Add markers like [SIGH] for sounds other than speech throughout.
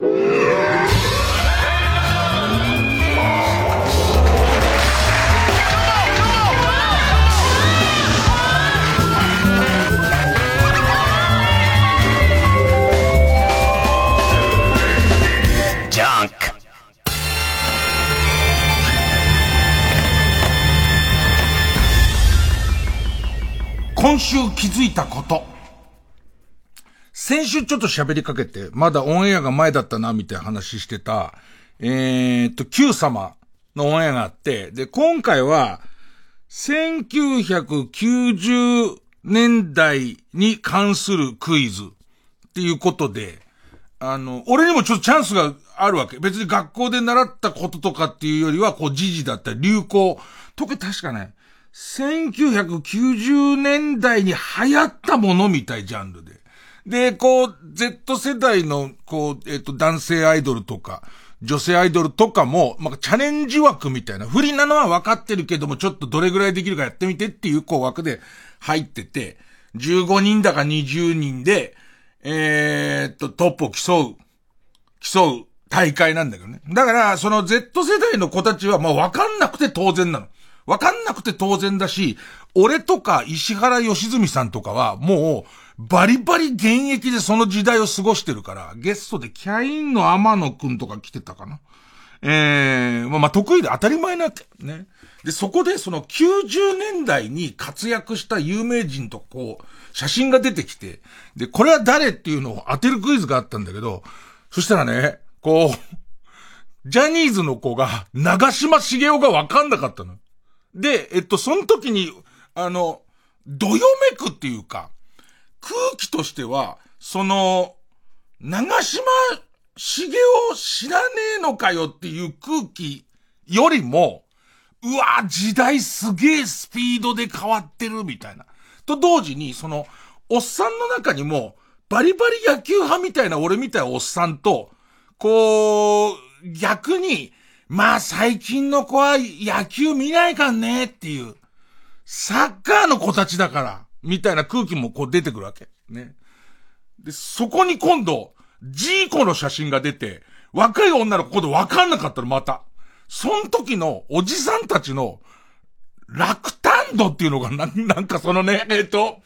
今週気づいたこと。先週ちょっと喋りかけて、まだオンエアが前だったな、みたいな話してた、えー、っと、Q 様のオンエアがあって、で、今回は、1990年代に関するクイズっていうことで、あの、俺にもちょっとチャンスがあるわけ。別に学校で習ったこととかっていうよりは、こう、時事だったり、流行。とけ確かね、1990年代に流行ったものみたいジャンルで。こう、Z 世代の、こう、えっ、と、男性アイドルとか、女性アイドルとかも、まあ、チャレンジ枠みたいな、不利なのは分かってるけども、ちょっとどれぐらいできるかやってみてっていう、こう、枠で入ってて、15人だか20人で、えー、っと、トップを競う、競う大会なんだけどね。だから、その Z 世代の子たちはもう分かんなくて当然なの。わかんなくて当然だし、俺とか石原良純さんとかはもう、バリバリ現役でその時代を過ごしてるから、ゲストでキャインの天野くんとか来てたかな。ええー、まあ、まあ、得意で当たり前なわけ。ね。で、そこでその90年代に活躍した有名人とこう、写真が出てきて、で、これは誰っていうのを当てるクイズがあったんだけど、そしたらね、こう、ジャニーズの子が、長島茂雄がわかんなかったの。で、えっと、その時に、あの、どよめくっていうか、空気としては、その、長島茂雄知らねえのかよっていう空気よりも、うわ、時代すげえスピードで変わってるみたいな。と同時に、その、おっさんの中にも、バリバリ野球派みたいな俺みたいなおっさんと、こう、逆に、まあ最近の子は野球見ないかんねっていう、サッカーの子たちだから、みたいな空気もこう出てくるわけ。ね。で、そこに今度、ジーコの写真が出て、若い女の子でわかんなかったの、また。その時のおじさんたちの落胆度っていうのがな、なんかそのね、[LAUGHS] えっ、と、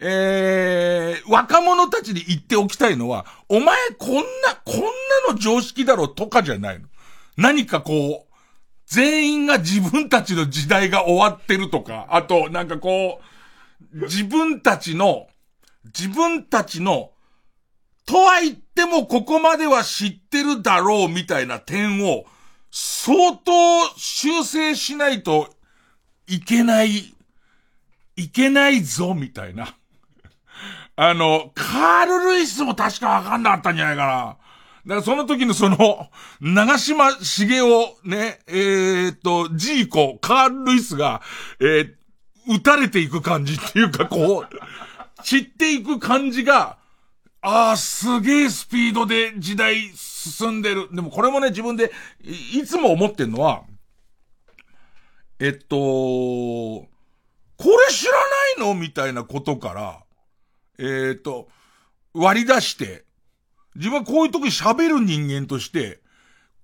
えー、若者たちに言っておきたいのは、お前こんな、こんなの常識だろとかじゃないの。何かこう、全員が自分たちの時代が終わってるとか、あと、なんかこう、自分たちの、自分たちの、とは言ってもここまでは知ってるだろうみたいな点を、相当修正しないといけない、いけないぞ、みたいな。[LAUGHS] あの、カール・ルイスも確かわかんなかったんじゃないかな。だからその時のその、長島茂雄、ね、えー、っと、ジーコ、カール・ルイスが、えー、撃たれていく感じっていうか、こう、散っていく感じが、ああ、すげえスピードで時代進んでる。でもこれもね、自分でい、つも思ってんのは、えっと、これ知らないの？みたいなことから、えー、っと、割り出して、自分はこういう時喋る人間として、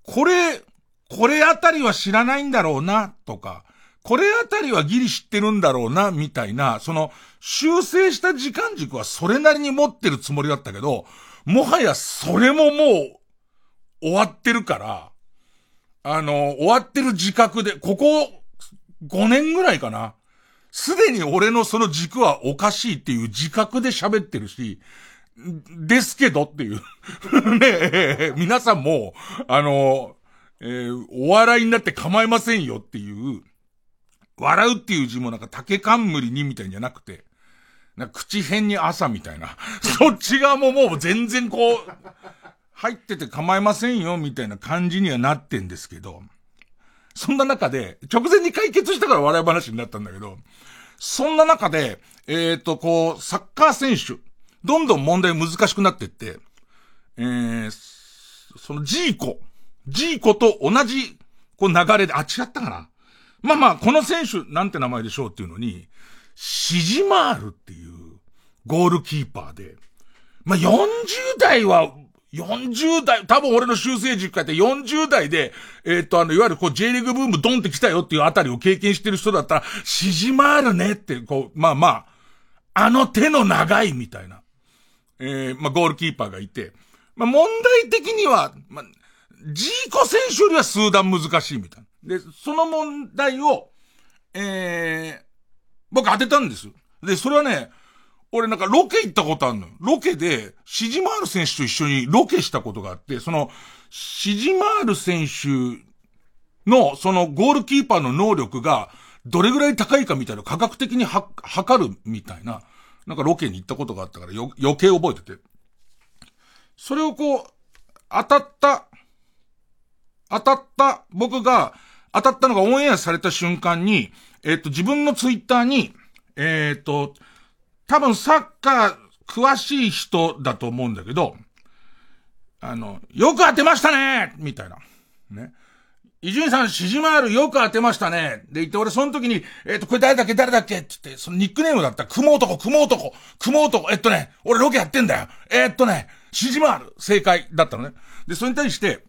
これ、これあたりは知らないんだろうな、とか、これあたりはギリ知ってるんだろうな、みたいな、その、修正した時間軸はそれなりに持ってるつもりだったけど、もはやそれももう、終わってるから、あの、終わってる自覚で、ここ、5年ぐらいかな。すでに俺のその軸はおかしいっていう自覚で喋ってるし、ですけどっていう [LAUGHS] ね皆さんも、あの、えー、お笑いになって構いませんよっていう、笑うっていう字もなんか竹冠にみたいんじゃなくて、な口辺に朝みたいな。[LAUGHS] そっち側ももう全然こう、入ってて構いませんよみたいな感じにはなってんですけど、そんな中で、直前に解決したから笑い話になったんだけど、そんな中で、えっ、ー、と、こう、サッカー選手、どんどん問題難しくなってって、えー、そのジーコ、ジーコと同じ、こう流れで、あ、違ったかな？まあまあ、この選手、なんて名前でしょうっていうのに、シジマールっていうゴールキーパーで、まあ40代は40代、多分俺の修正軸やって40代で、えっ、と、あの、いわゆるこう J リーグブームドンって来たよっていうあたりを経験してる人だったら、しじまるねって、こう、まあまあ、あの手の長いみたいな、えー、まあゴールキーパーがいて、まあ問題的には、まあ、ジーコ選手よりは数段難しいみたいな。で、その問題を、えー、僕当てたんです。で、それはね、俺なんかロケ行ったことあるのよ。ロケで、シジマール選手と一緒にロケしたことがあって、その、シジマール選手の、そのゴールキーパーの能力が、どれぐらい高いかみたいな科学的には、測るみたいな、なんかロケに行ったことがあったからよ、余計覚えてて。それをこう、当たった、当たった、僕が、当たったのがオンエアされた瞬間に、えっ、と、自分のツイッターに、えっ、と、多分サッカー詳しい人だと思うんだけど、あの、よく当てましたねみたいな。ね。伊集院さん、しじまるよく当てましたね。で言って、俺その時に、えっ、ー、と、これ誰だっけ誰だっけって言って、そのニックネームだったら、雲男、雲男、雲男、えっとね、俺ロケやってんだよ。えー、っとね、しじまる、正解だったのね。で、それに対して、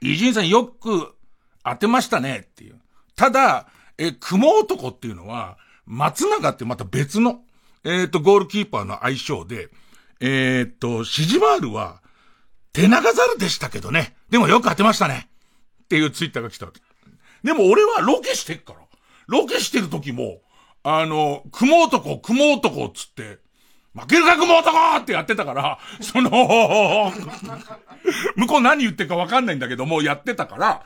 伊集院さんよく当てましたねっていう。ただ、え、雲男っていうのは、松永ってまた別の、えっ、ー、と、ゴールキーパーの相性で、えっ、ー、と、シジマールは、手長猿でしたけどね。でもよく当てましたね。っていうツイッターが来たわけ。でも俺はロケしてっから。ロケしてる時も、あの、雲男、雲男っつって、負けるか雲男ってやってたから、その、[LAUGHS] 向こう何言ってるかわかんないんだけども、やってたから、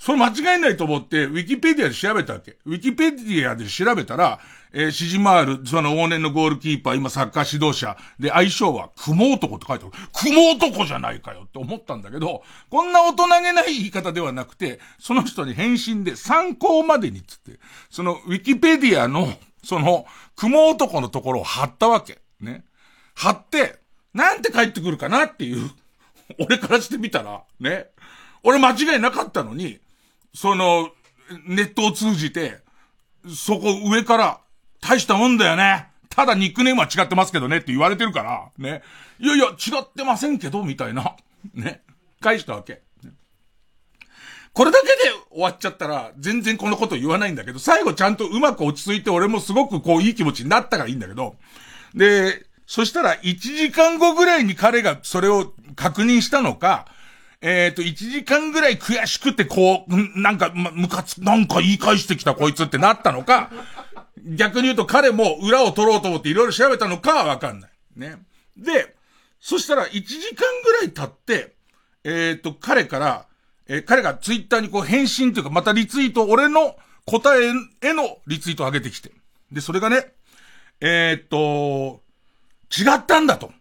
それ間違いないと思って、ウィキペディアで調べたわけ。ウィキペディアで調べたら、えー、シジマール、その往年のゴールキーパー、今サッカー指導者、で、相性は、雲男って書いてある。雲男じゃないかよって思ったんだけど、こんな大人げない言い方ではなくて、その人に返信で参考までにつって、そのウィキペディアの、その、雲男のところを貼ったわけ。ね。貼って、なんて帰ってくるかなっていう、俺からしてみたら、ね。俺間違いなかったのに、その、ネットを通じて、そこ上から、大したもんだよね。ただニックネームは違ってますけどねって言われてるから、ね。いやいや、違ってませんけど、みたいな。ね。返したわけ。これだけで終わっちゃったら、全然このこと言わないんだけど、最後ちゃんとうまく落ち着いて、俺もすごくこういい気持ちになったからいいんだけど、で、そしたら1時間後ぐらいに彼がそれを確認したのか、えっ、ー、と、1時間ぐらい悔しくて、こう、なんか、むかつ、なんか言い返してきたこいつってなったのか、逆に言うと彼も裏を取ろうと思っていろいろ調べたのかはわかんない。ね。で、そしたら1時間ぐらい経って、えっ、ー、と、彼から、えー、彼がツイッターにこう返信というか、またリツイート、俺の答えへのリツイートを上げてきて。で、それがね、えっ、と、違ったんだと。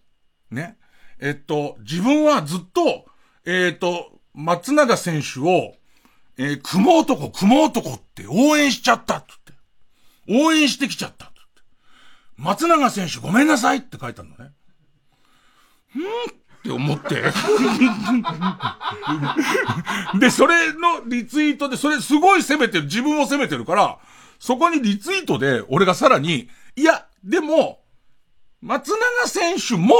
ね。えっと、自分はずっと、えっ、ー、と、松永選手を、えー、雲男、雲男って応援しちゃったっって。応援してきちゃったっって。松永選手ごめんなさいって書いたのね。んって思って。で、それのリツイートで、それすごい責めてる、自分を責めてるから、そこにリツイートで、俺がさらに、いや、でも、松永選手も、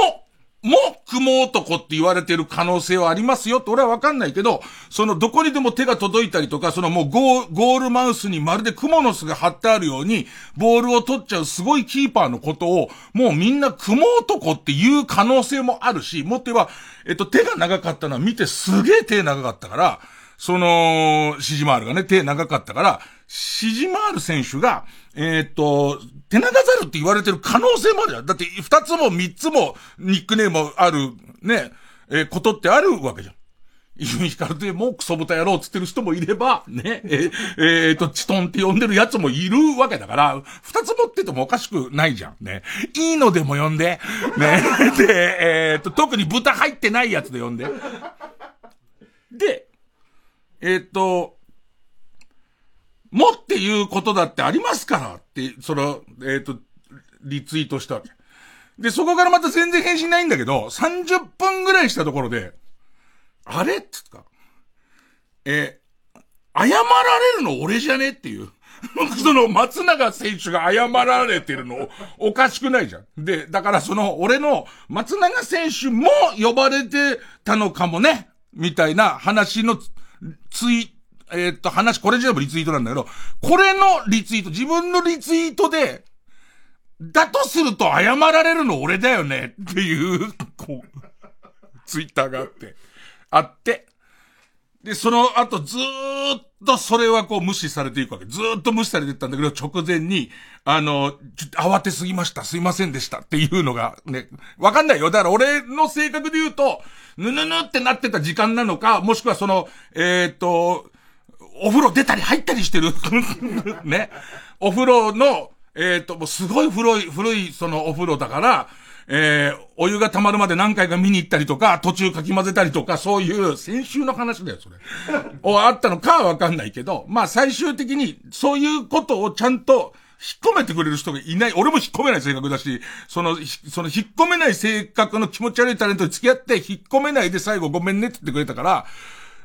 も、雲男って言われてる可能性はありますよって俺はわかんないけど、そのどこにでも手が届いたりとか、そのもうゴールマウスにまるでクモの巣が貼ってあるように、ボールを取っちゃうすごいキーパーのことを、もうみんな雲男っていう可能性もあるし、もっと言えば、えっと、手が長かったのは見てすげえ手長かったから、その、シジマールがね、手長かったから、シジマール選手が、えー、っと、手長猿って言われてる可能性もあるじゃん。だって、二つも三つもニックネームある、ね、えー、ことってあるわけじゃん。伊集院光でもクソ豚野郎つってる人もいれば、ね、えー、えー、と、チトンって呼んでるやつもいるわけだから、二つ持っててもおかしくないじゃん。ね。いいのでも呼んで、ね。[LAUGHS] で、えー、と、特に豚入ってないやつで呼んで。で、えっ、と、もっていうことだってありますからって、その、えっ、と、リツイートしたわけ。で、そこからまた全然返信ないんだけど、30分ぐらいしたところで、あれ？っつか、え謝られるの俺じゃね？っていう。[LAUGHS] その松永選手が謝られてるのおかしくないじゃん。で、だからその俺の松永選手も呼ばれてたのかもね、みたいな話のツイ、えー、っと話、これ全部リツイートなんだけど、これのリツイート、自分のリツイートで、だとすると謝られるの俺だよねっていう、こう、ツイッターがあって、あって、で、その後ずーっとそれはこう無視されていくわけ。ずーっと無視されていったんだけど、直前に、あの、ちょっと慌てすぎました、すいませんでしたっていうのがね、わかんないよ。だから俺の性格で言うと、ぬぬぬってなってた時間なのか、もしくはその、えっ、ー、と、お風呂出たり入ったりしてる [LAUGHS] ね。お風呂の、えっ、ー、と、もうすごい古い、古いそのお風呂だから、えー、お湯が溜まるまで何回か見に行ったりとか、途中かき混ぜたりとか、そういう、先週の話だよ、それ。[LAUGHS] をあったのかはわかんないけど、まあ最終的に、そういうことをちゃんと、引っ込めてくれる人がいない。俺も引っ込めない性格だし、その、その引っ込めない性格の気持ち悪いタレントに付き合って、引っ込めないで最後ごめんねって言ってくれたから、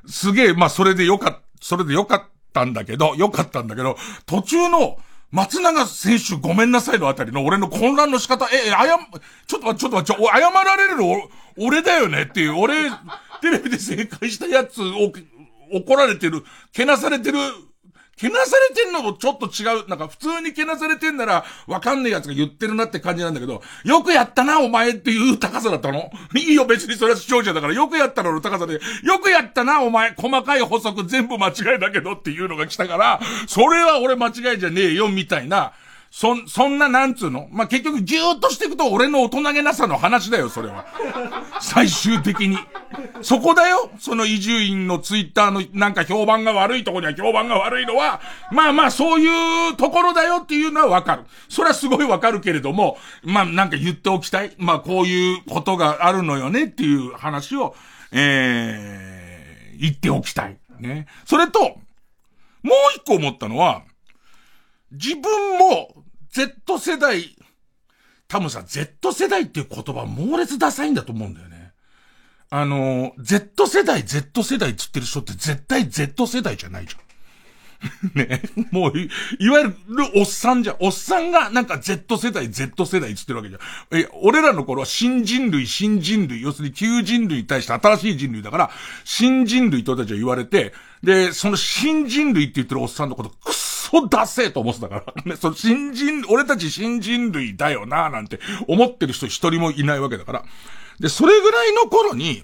すげえ、まあそれでよかった、それでよかったんだけど、よかったんだけど、途中の、松永選手ごめんなさいのあたりの俺の混乱の仕方、え、あや、ちょっと待って、ちょっと待って、謝られるの俺だよねっていう、俺、テレビで正解したやつを、怒られてる、けなされてるけなされてんのもちょっと違う。なんか普通にけなされてんなら、わかんねえ奴が言ってるなって感じなんだけど、よくやったな、お前っていう高さだったの？いいよ、別にそれは視聴者だから、よくやったのの高さで、よくやったな、お前、細かい補足全部間違いだけどっていうのが来たから、それは俺間違いじゃねえよ、みたいな、そ、そんななんつうの？まあ、結局ぎゅーっとしていくと俺の大人げなさの話だよ、それは。[LAUGHS] 最終的に。そこだよその移住院のツイッターのなんか評判が悪いとこには評判が悪いのは、まあまあそういうところだよっていうのはわかる。それはすごいわかるけれども、まあなんか言っておきたい。まあこういうことがあるのよねっていう話を、えー、言っておきたい。ね。それと、もう一個思ったのは、自分も Z 世代、多分さ、Z 世代っていう言葉猛烈ダサいんだと思うんだよね。あの、Z 世代、Z 世代って言ってる人って絶対 Z 世代じゃないじゃん。[LAUGHS] ね。もうい、いわゆるおっさんじゃん。おっさんがなんか Z 世代、Z 世代って言ってるわけじゃん。え、俺らの頃は新人類、新人類、要するに旧人類に対して新しい人類だから、新人類とたちは言われて、で、その新人類って言ってるおっさんのこと、くっソダセーと思ってたから。[LAUGHS] ね、その新人、俺たち新人類だよな、なんて思ってる人一人もいないわけだから。で、それぐらいの頃に、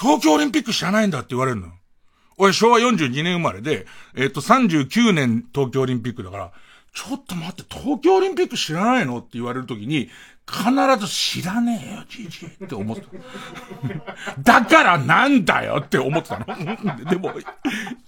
東京オリンピック知らないんだって言われるの。俺昭和42年生まれで、えっ、と39年東京オリンピックだから、ちょっと待って、東京オリンピック知らないの？って言われるときに、必ず知らねえよ、じじいって思った。だからなんだよって思ってたの。でも、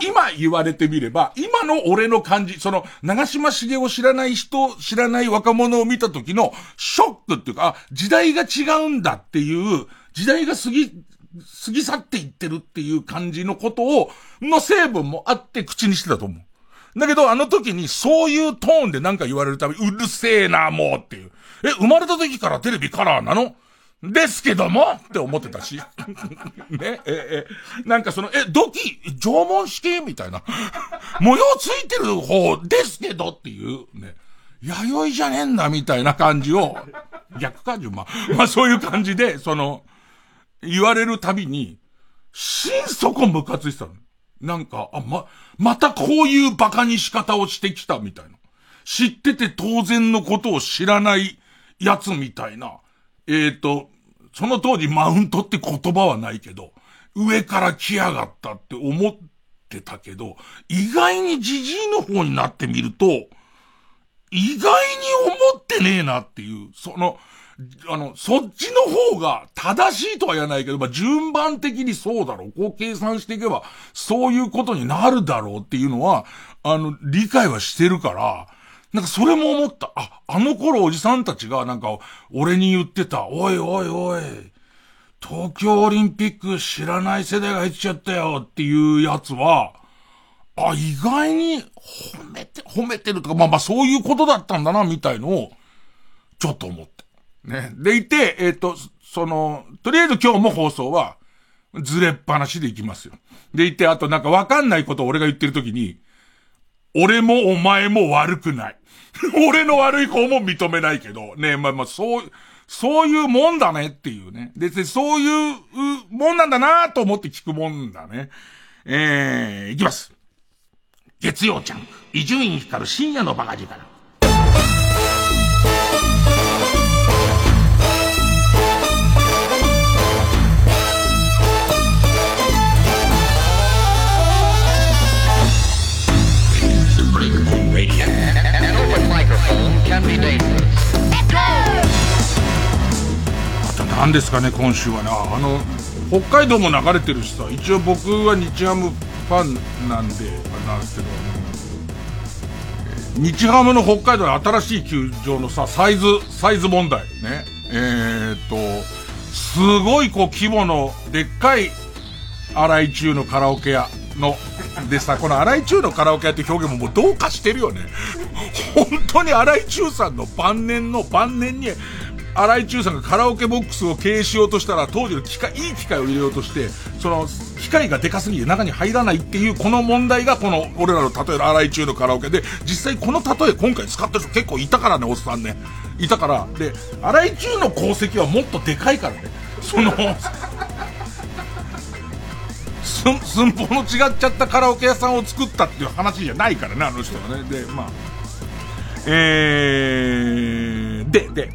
今言われてみれば、今の俺の感じ、その、長島茂雄を知らない人、知らない若者を見た時のショックっていうか、時代が違うんだっていう、時代が過ぎ、過ぎ去っていってるっていう感じのことを、の成分もあって口にしてたと思う。だけど、あの時にそういうトーンでなんか言われるたび、うるせえな、もうっていう。え、生まれた時からテレビカラーなの？ですけども？って思ってたし。[LAUGHS] ね、え、え、なんかその、え、土器、縄文式みたいな。模様ついてる方ですけどっていう、ね。弥生じゃねえんだみたいな感じを、逆か、順番。まあそういう感じで、その、言われるたびに、心底ムカついてたの。なんか、あ、ま、またこういう馬鹿に仕方をしてきたみたいな。知ってて当然のことを知らないやつみたいな。えっ、ー、と、その当時マウントって言葉はないけど、上から来やがったって思ってたけど、意外にじじいの方になってみると、意外に思ってねえなっていう、その、あの、そっちの方が正しいとは言わないけど、まあ、順番的にそうだろう。こう計算していけば、そういうことになるだろうっていうのは、あの、理解はしてるから、なんかそれも思った。あ、あの頃おじさんたちがなんか、俺に言ってた、おいおいおい、東京オリンピック知らない世代が入っちゃったよっていうやつは、あ、意外に褒めて、褒めてるとか、まあまあそういうことだったんだな、みたいのを、ちょっと思って。ね。でいて、えっ、ー、と、その、とりあえず今日も放送は、ずれっぱなしでいきますよ。でいて、あとなんかわかんないことを俺が言ってるときに、俺もお前も悪くない。[LAUGHS] 俺の悪い子も認めないけど、ねまあまあ、そう、そういうもんだねっていうね。で、そういうもんなんだなと思って聞くもんだね。えー、いきます。月曜ちゃん、伊集院光る深夜のバカ力。あと何ですかね、今週はね。あの、北海道も流れてるしさ、一応僕は日ハムファンなんで、あなんですけど、日ハムの北海道の新しい球場のさ、サイズ、サイズ問題ね。えー、っと、すごいこう規模のでっかい荒井中のカラオケ屋の、でさ、この荒井中のカラオケ屋って表現ももうどうかしてるよね。本当に荒井中さんの晩年の晩年に、荒井中さんがカラオケボックスを経営しようとしたら、当時の機械、いい機械を入れようとして、その、機械がでかすぎて中に入らないっていう、この問題が、この、俺らの例える荒井中のカラオケで、実際この例え今回使った人結構いたからね、おっさんね。いたから。で、荒井中の功績はもっとでかいからね。その、寸法の違っちゃったカラオケ屋さんを作ったっていう話じゃないからね、あの人はね。で、まあ。えー、で、で、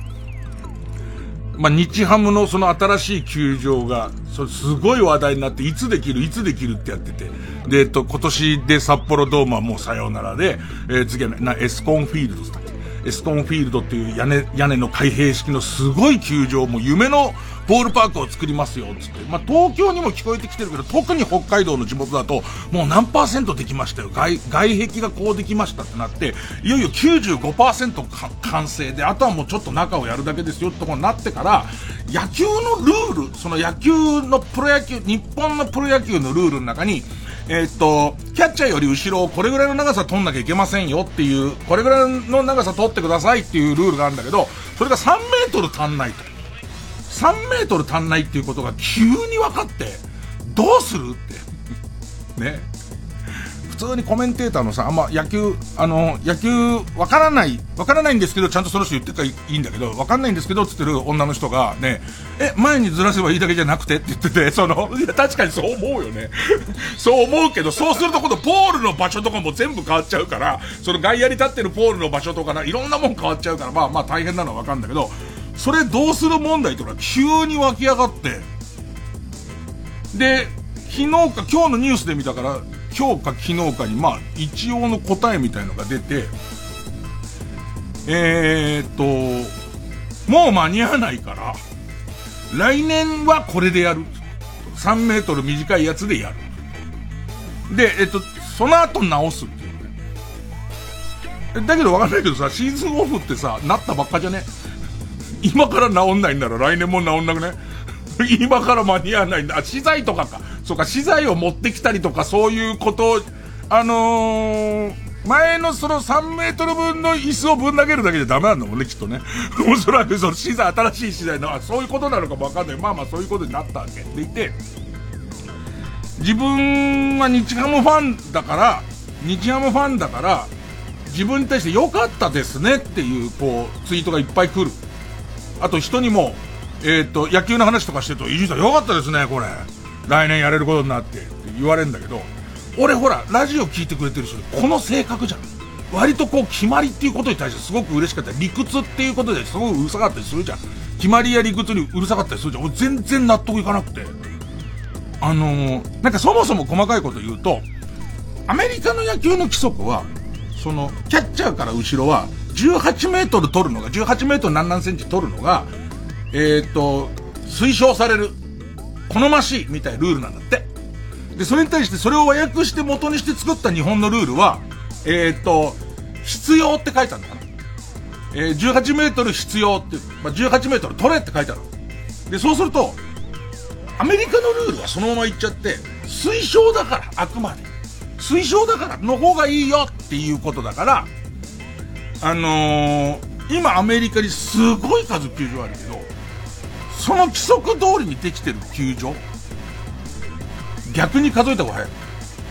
まあ、日ハムのその新しい球場が、それすごい話題になって、いつできる、いつできるってやってて。で、えっと、今年で札幌ドームはもうさようならで、えー、次はな、エスコンフィールドだっけ？エスコンフィールドっていう屋根、屋根の開閉式のすごい球場も夢のボールパークを作りますよ、つって。まあ、東京にも聞こえてきてるけど、特に北海道の地元だと、もう何パーセントできましたよ。外、外壁がこうできましたってなって、いよいよ95%完成で、あとはもうちょっと中をやるだけですよってことになってから、野球のルール、その野球のプロ野球、日本のプロ野球のルールの中に、え、っと、キャッチャーより後ろをこれぐらいの長さ取んなきゃいけませんよっていう、これぐらいの長さ取ってくださいっていうルールがあるんだけど、それが3メートル足んないと。3メートル足んないっていうことが急に分かって、どうするって。ね。普通にコメンテーターのさ、あんま野球、あの、野球、わからない、わからないんですけど、ちゃんとその人言ってたらいいんだけど、わかんないんですけど、つってる女の人が、ね、え、前にずらせばいいだけじゃなくてって言ってて、その、いや、確かにそう思うよね。[LAUGHS] そう思うけど、そうすると今度ポールの場所とかも全部変わっちゃうから、その外野に立ってるポールの場所とかな、いろんなもん変わっちゃうから、まあまあ大変なのはわかるんだけど、それどうする問題とか急に湧き上がって、で、昨日か今日のニュースで見たから、今日か昨日かに、まあ、一応の答えみたいのが出て、えー、っと、もう間に合わないから、来年はこれでやる。3メートル短いやつでやる。で、えっと、その後直すっていうね。だけどわかんないけどさ、シーズンオフってさ、なったばっかじゃね？今から治んないんなら来年も治んなくね？[LAUGHS] 今から間に合わないんだ。あ、資材とかか。そうか、資材を持ってきたりとか、そういうことを、あのー、前のその3メートル分の椅子をぶん投げるだけじゃダメなんだもんね、きっとね。[LAUGHS] おそらくその資材、新しい資材の、あ、そういうことなのかもわかんない。まあまあそういうことになったわけ。でいて、自分は日ハムファンだから、日ハムファンだから、自分に対して良かったですねっていう、こう、ツイートがいっぱい来る。あと人にも、えっ、と、野球の話とかしてると、伊集院さんよかったですね、これ。来年やれることになってって言われるんだけど、俺ほら、ラジオ聞いてくれてる人、この性格じゃん。割とこう、決まりっていうことに対してすごく嬉しかった。理屈っていうことですごくうるさかったりするじゃん。決まりや理屈にうるさかったりするじゃん。俺全然納得いかなくて。あのー、なんかそもそも細かいこと言うと、アメリカの野球の規則は、その、キャッチャーから後ろは、18メートル取るのが、18メートル何何センチ取るのが、えー、っと、推奨される、好ましいみたいなルールなんだって。で、それに対してそれを和訳して元にして作った日本のルールは、えー、っと、必要って書いてあるのかな。えー、18メートル必要って、まあ、18メートル取れって書いてある。で、そうすると、アメリカのルールはそのまま言っちゃって、推奨だから、あくまで。推奨だからの方がいいよっていうことだから、あのー、今アメリカにすごい数球場あるけど、その規則通りにできてる球場逆に数えた方が早い。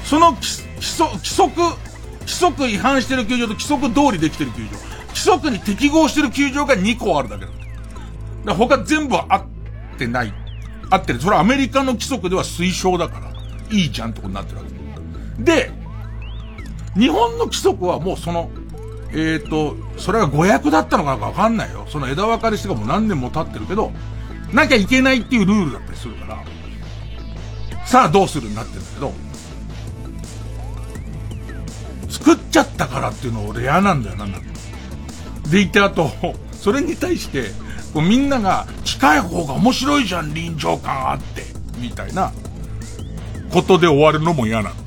その規則、規則、規規則違反してる球場と規則通りできてる球場。規則に適合してる球場が2個あるだけだ。だ他全部合ってない。合ってる。それはアメリカの規則では推奨だから、いいじゃんってことになってるわけ。で、日本の規則はもうその、えっ、ー、と、それが誤訳だったのかなんかわかんないよ。その枝分かれしてがも何年も経ってるけど、なきゃいけないっていうルールだったりするから、さあどうするになってるんだけど、作っちゃったからっていうの俺嫌なんだよな、なんか。でいてあと、それに対して、こうみんなが近い方が面白いじゃん、臨場感あって、みたいな、ことで終わるのも嫌なの。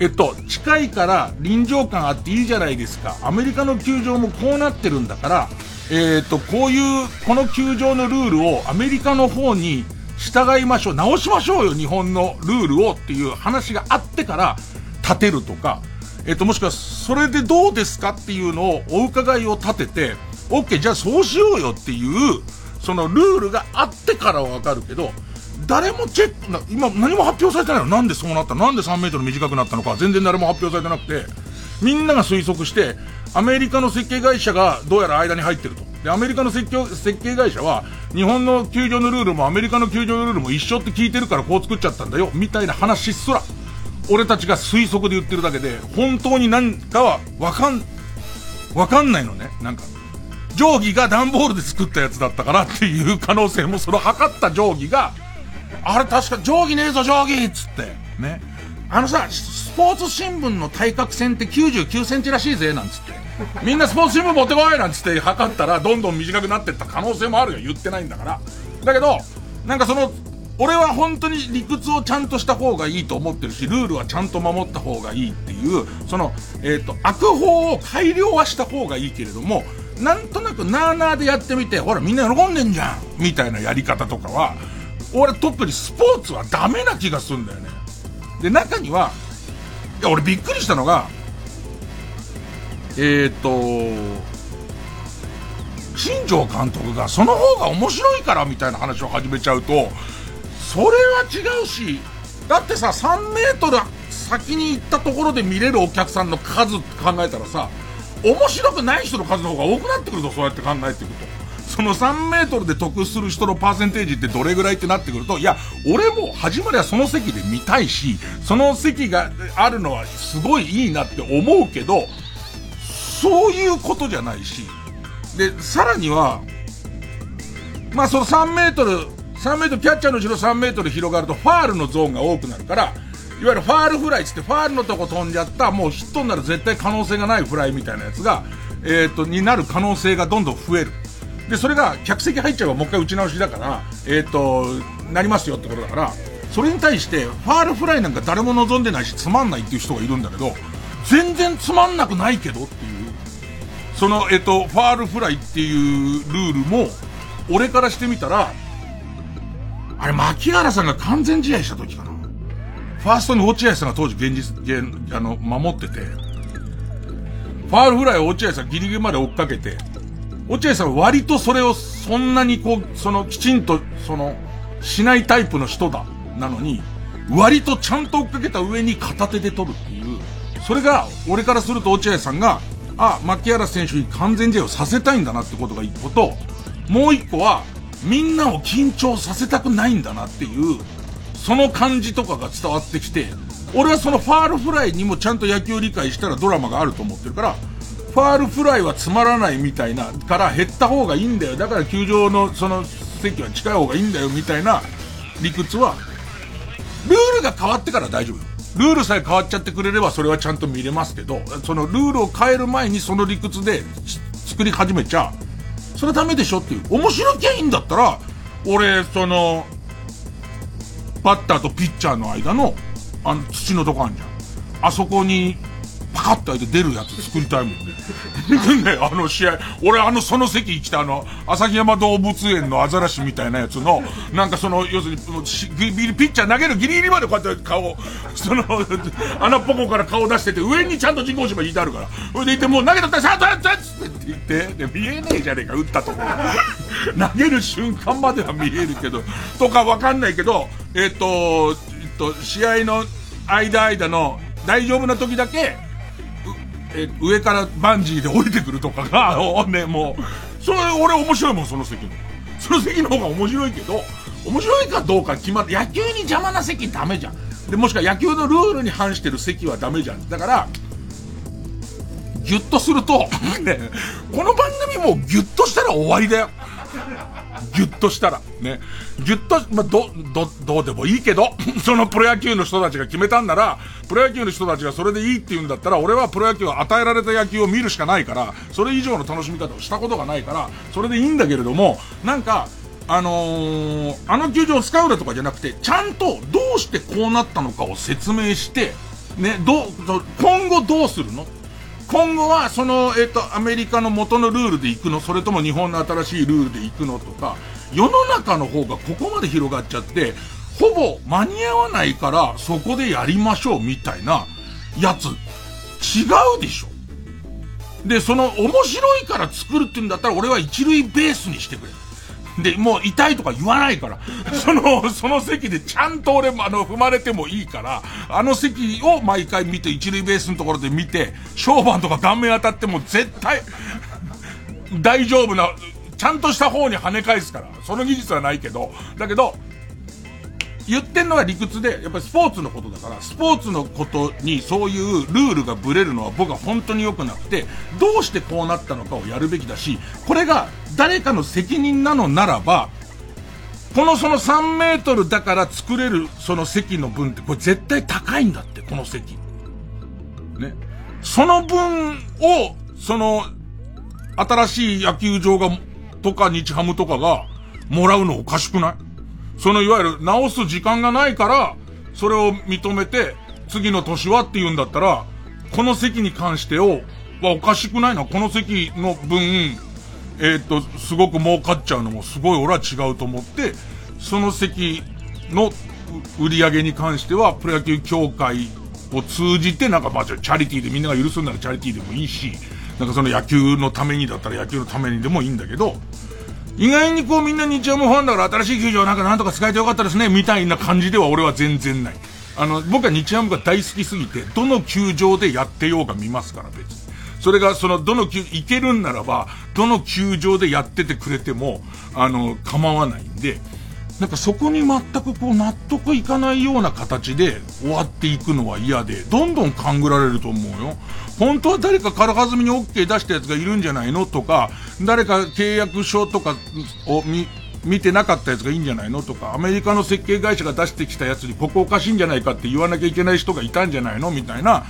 えっと、近いから臨場感あっていいじゃないですか。アメリカの球場もこうなってるんだから、えっと、こういう、この球場のルールをアメリカの方に従いましょう。直しましょうよ、日本のルールをっていう話があってから、立てるとか、えっと、もしくは、それでどうですかっていうのをお伺いを立てて、OK、じゃあそうしようよっていう、そのルールがあってからはわかるけど、誰もチェックな、今何も発表されてないの？なんでそうなった？なんで3メートル短くなったのか？全然誰も発表されてなくて、みんなが推測して、アメリカの設計会社がどうやら間に入ってると。で、アメリカの設計設計会社は、日本の球場のルールもアメリカの球場のルールも一緒って聞いてるからこう作っちゃったんだよ、みたいな話すら、俺たちが推測で言ってるだけで、本当に何かはわかん、わかんないのね。なんか、定規が段ボールで作ったやつだったからっていう可能性も、その測った定規が、あれ確か定規ねえぞ定規っつって、ね。あのさ、スポーツ新聞の対角線って99センチらしいぜ、なんつって。みんなスポーツ新聞持ってこいなんつって測ったら、どんどん短くなってった可能性もあるよ。言ってないんだから。だけど、なんかその、俺は本当に理屈をちゃんとした方がいいと思ってるし、ルールはちゃんと守った方がいいっていう、その、えっ、ー、と、悪法を改良はした方がいいけれども、なんとなくなーなーでやってみて、ほらみんな喜んでんじゃんみたいなやり方とかは、俺特にスポーツはダメな気がするんだよね。で、中には、いや、俺びっくりしたのが、えっ、ー、と、新庄監督がその方が面白いからみたいな話を始めちゃうと、それは違うし、だってさ、3メートル先に行ったところで見れるお客さんの数って考えたらさ、面白くない人の数の方が多くなってくると、そうやって考えていくと。その3メートルで得する人のパーセンテージってどれぐらいってなってくると、いや、俺も始まりはその席で見たいし、その席があるのはすごいいいなって思うけど、そういうことじゃないし、で、さらには、まあその3メートル、3メートル、キャッチャーの後ろ3メートル広がるとファールのゾーンが多くなるから、いわゆるファールフライつって、ファールのとこ飛んじゃった、もうヒットになる絶対可能性がないフライみたいなやつが、えっ、ー、と、になる可能性がどんどん増える。で、それが客席入っちゃえばもう一回打ち直しだから、えっ、ー、と、なりますよってことだから、それに対して、ファールフライなんか誰も望んでないし、つまんないっていう人がいるんだけど、全然つまんなくないけどっていう、その、えっ、ー、と、ファールフライっていうルールも、俺からしてみたら、あれ、牧原さんが完全試合した時かな。ファーストに落合さんが当時現実、現、あの、守ってて、ファールフライを落合さんギリギリまで追っかけて、落合さん割とそれをそんなにこう、そのきちんと、その、しないタイプの人だ、なのに、割とちゃんと追っかけた上に片手で取るっていう、それが、俺からすると落合さんが、あ、牧原選手に完全試合をさせたいんだなってことが一個と、もう一個は、みんなを緊張させたくないんだなっていう、その感じとかが伝わってきて、俺はそのファールフライにもちゃんと野球理解したらドラマがあると思ってるから、ファールフライはつまらないみたいな、から減った方がいいんだよ。だから球場のその席は近い方がいいんだよみたいな理屈は、ルールが変わってから大丈夫。ルールさえ変わっちゃってくれればそれはちゃんと見れますけど、そのルールを変える前にその理屈で作り始めちゃ、それダメでしょっていう。面白きゃいいんだったら、俺、その、バッターとピッチャーの間の、あの、土のとこあんじゃん。あそこに、パカッと開いて出るやつ作りたいもんね。ね、あの試合、俺あの、その席来たあの、旭山動物園のアザラシみたいなやつの、なんかその、要するに、ピッチャー投げるギリギリまでこうやって顔、その、穴っぽこから顔出してて、上にちゃんと人工芝引いてあるから。それでいて、もう投げたったら、さあ、どうやってって言って、で、見えねえじゃねえか、打ったとこ。投げる瞬間までは見えるけど、とかわかんないけど、えっ、と、えっと、試合の間間の大丈夫な時だけ、え、上からバンジーで降りてくるとかが、[LAUGHS] ね、もう、それ俺面白いもん、その席の。その席の方が面白いけど、面白いかどうか決まる。野球に邪魔な席ダメじゃん。で、もしくは野球のルールに反してる席はダメじゃん。だから、ギュッとすると、[LAUGHS] ね、この番組もギュッとしたら終わりだよ。ギュッとしたら。ね。ギュッと、まあ、ど、ど、どうでもいいけど、[LAUGHS] そのプロ野球の人たちが決めたんなら、プロ野球の人たちがそれでいいって言うんだったら、俺はプロ野球を与えられた野球を見るしかないから、それ以上の楽しみ方をしたことがないから、それでいいんだけれども、なんか、あのー、あの球場を使うだとかじゃなくて、ちゃんとどうしてこうなったのかを説明して、ね、ど、今後どうするの？今後はその、えっ、ー、と、アメリカの元のルールで行くの？それとも日本の新しいルールで行くのとか、世の中の方がここまで広がっちゃって、ほぼ間に合わないからそこでやりましょうみたいなやつ、違うでしょ。で、その面白いから作るって言うんだったら俺は一塁ベースにしてくれ。で、もう痛いとか言わないから。その、その席でちゃんと俺もあの、踏まれてもいいから、あの席を毎回見て、一塁ベースのところで見て、小判とか顔面当たっても絶対、大丈夫な、ちゃんとした方に跳ね返すから。その技術はないけど、だけど、言ってんのは理屈で、やっぱりスポーツのことだから、スポーツのことにそういうルールがブレるのは僕は本当に良くなくて、どうしてこうなったのかをやるべきだし、これが誰かの責任なのならば、このその3メートルだから作れるその席の分ってこれ絶対高いんだって、この席。ね。その分を、その、新しい野球場が、とか日ハムとかが、もらうのおかしくない？そのいわゆる直す時間がないから、それを認めて、次の年はって言うんだったら、この席に関してを、はおかしくないな。この席の分、えー、っと、すごく儲かっちゃうのもすごい俺は違うと思って、その席の売り上げに関しては、プロ野球協会を通じて、なんかまあチャリティーでみんなが許すんならチャリティーでもいいし、なんかその野球のためにだったら野球のためにでもいいんだけど、意外にこうみんな日ハムファンだから新しい球場なんかなんとか使えてよかったですね、みたいな感じでは俺は全然ない。あの、僕は日ハムが大好きすぎて、どの球場でやってようが見ますから別に。それがその、どの球、行けるんならば、どの球場でやっててくれても、あの、構わないんで、なんかそこに全くこう納得いかないような形で終わっていくのは嫌で、どんどん勘ぐられると思うよ。本当は誰か軽はずみに OK 出したやつがいるんじゃないの？とか、誰か契約書とかを見、見てなかったやつがいいんじゃないの？とか、アメリカの設計会社が出してきたやつにここおかしいんじゃないかって言わなきゃいけない人がいたんじゃないの？みたいな、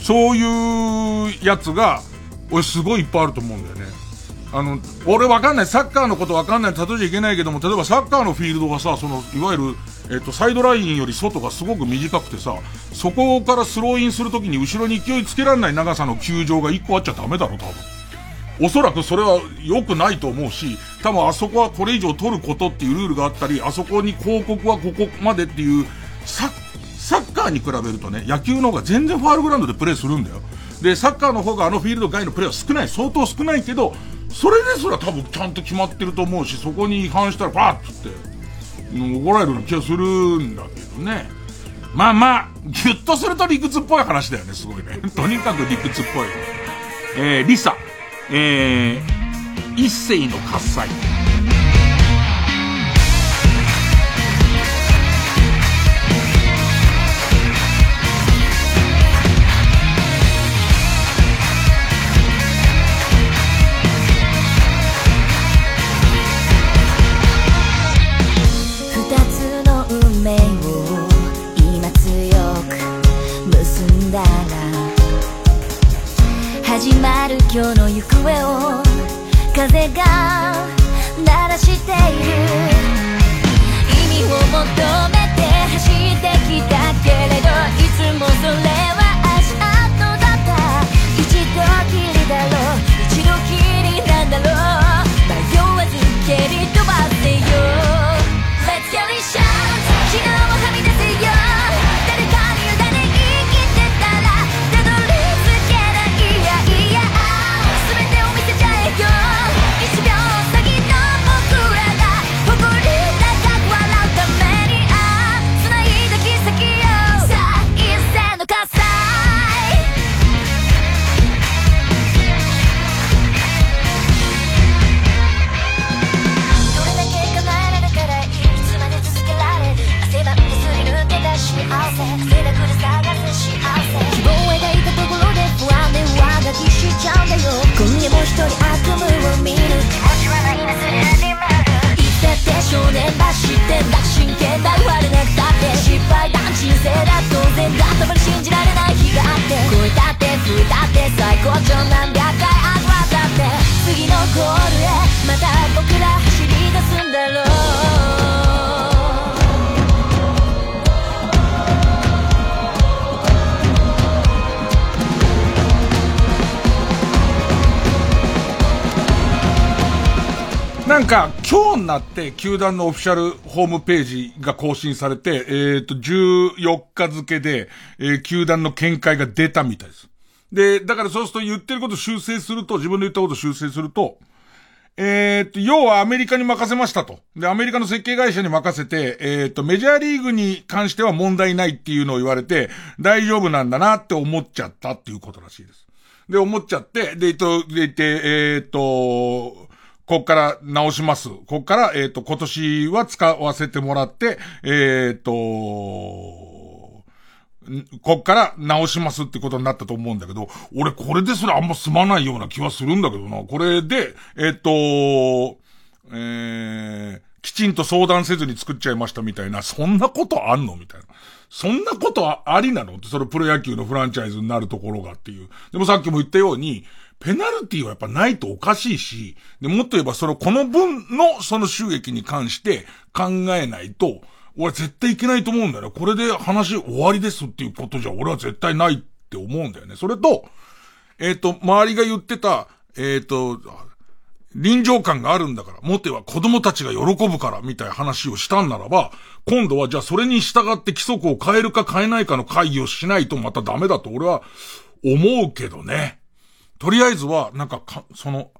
そういうやつが、俺すごいいっぱいあると思うんだよね。あの、俺わかんない、サッカーのことわかんない、例えちゃいけないけども、例えばサッカーのフィールドがさ、その、いわゆる、えっ、と、サイドラインより外がすごく短くてさ、そこからスローインするときに後ろに勢いつけられない長さの球場が1個あっちゃダメだろ、多分。おそらくそれは良くないと思うし、多分あそこはこれ以上取ることっていうルールがあったり、あそこに広告はここまでっていう、サッカーに比べるとね、野球の方が全然ファールグラウンドでプレーするんだよ。で、サッカーの方があのフィールド外のプレーは少ない、相当少ないけど、それですら多分ちゃんと決まってると思うし、そこに違反したらバーッつって、怒られるような気がするんだけどね。まあまあ、ぎゅっとすると理屈っぽい話だよね、すごいね。[LAUGHS] とにかく理屈っぽい。えー、リサ、えー、一世の喝采。今日の行方を風が鳴らしている意味を求めて走ってきたけれどいつもそれは足跡だった。一度きりだろう。なって、球団のオフィシャルホームページが更新されて、えっ、ー、と、14日付で、えー、球団の見解が出たみたいです。で、だからそうすると言ってること修正すると、自分の言ったこと修正すると、えっ、と、要はアメリカに任せましたと。で、アメリカの設計会社に任せて、えっ、と、メジャーリーグに関しては問題ないっていうのを言われて、大丈夫なんだなって思っちゃったっていうことらしいです。で、思っちゃって、で、えっと、で、えっと、こっから直します。こっから、えっと、今年は使わせてもらって、えっと、こっから直しますってことになったと思うんだけど、俺これですらあんま済まないような気はするんだけどな。これで、えっ、と、えー、きちんと相談せずに作っちゃいましたみたいな、そんなことあんのみたいな。そんなことはありなのって、それプロ野球のフランチャイズになるところがっていう。でもさっきも言ったように、ペナルティはやっぱないとおかしいし、で、もっと言えばその、この分のその収益に関して考えないと、俺絶対いけないと思うんだよね。これで話終わりですっていうことじゃ俺は絶対ないって思うんだよね。それと、えっ、ー、と、周りが言ってた、えっ、ー、と、臨場感があるんだから、もては子供たちが喜ぶから、みたいな話をしたんならば、今度はじゃあそれに従って規則を変えるか変えないかの会議をしないとまたダメだと俺は思うけどね。とりあえずは、なんかか、その、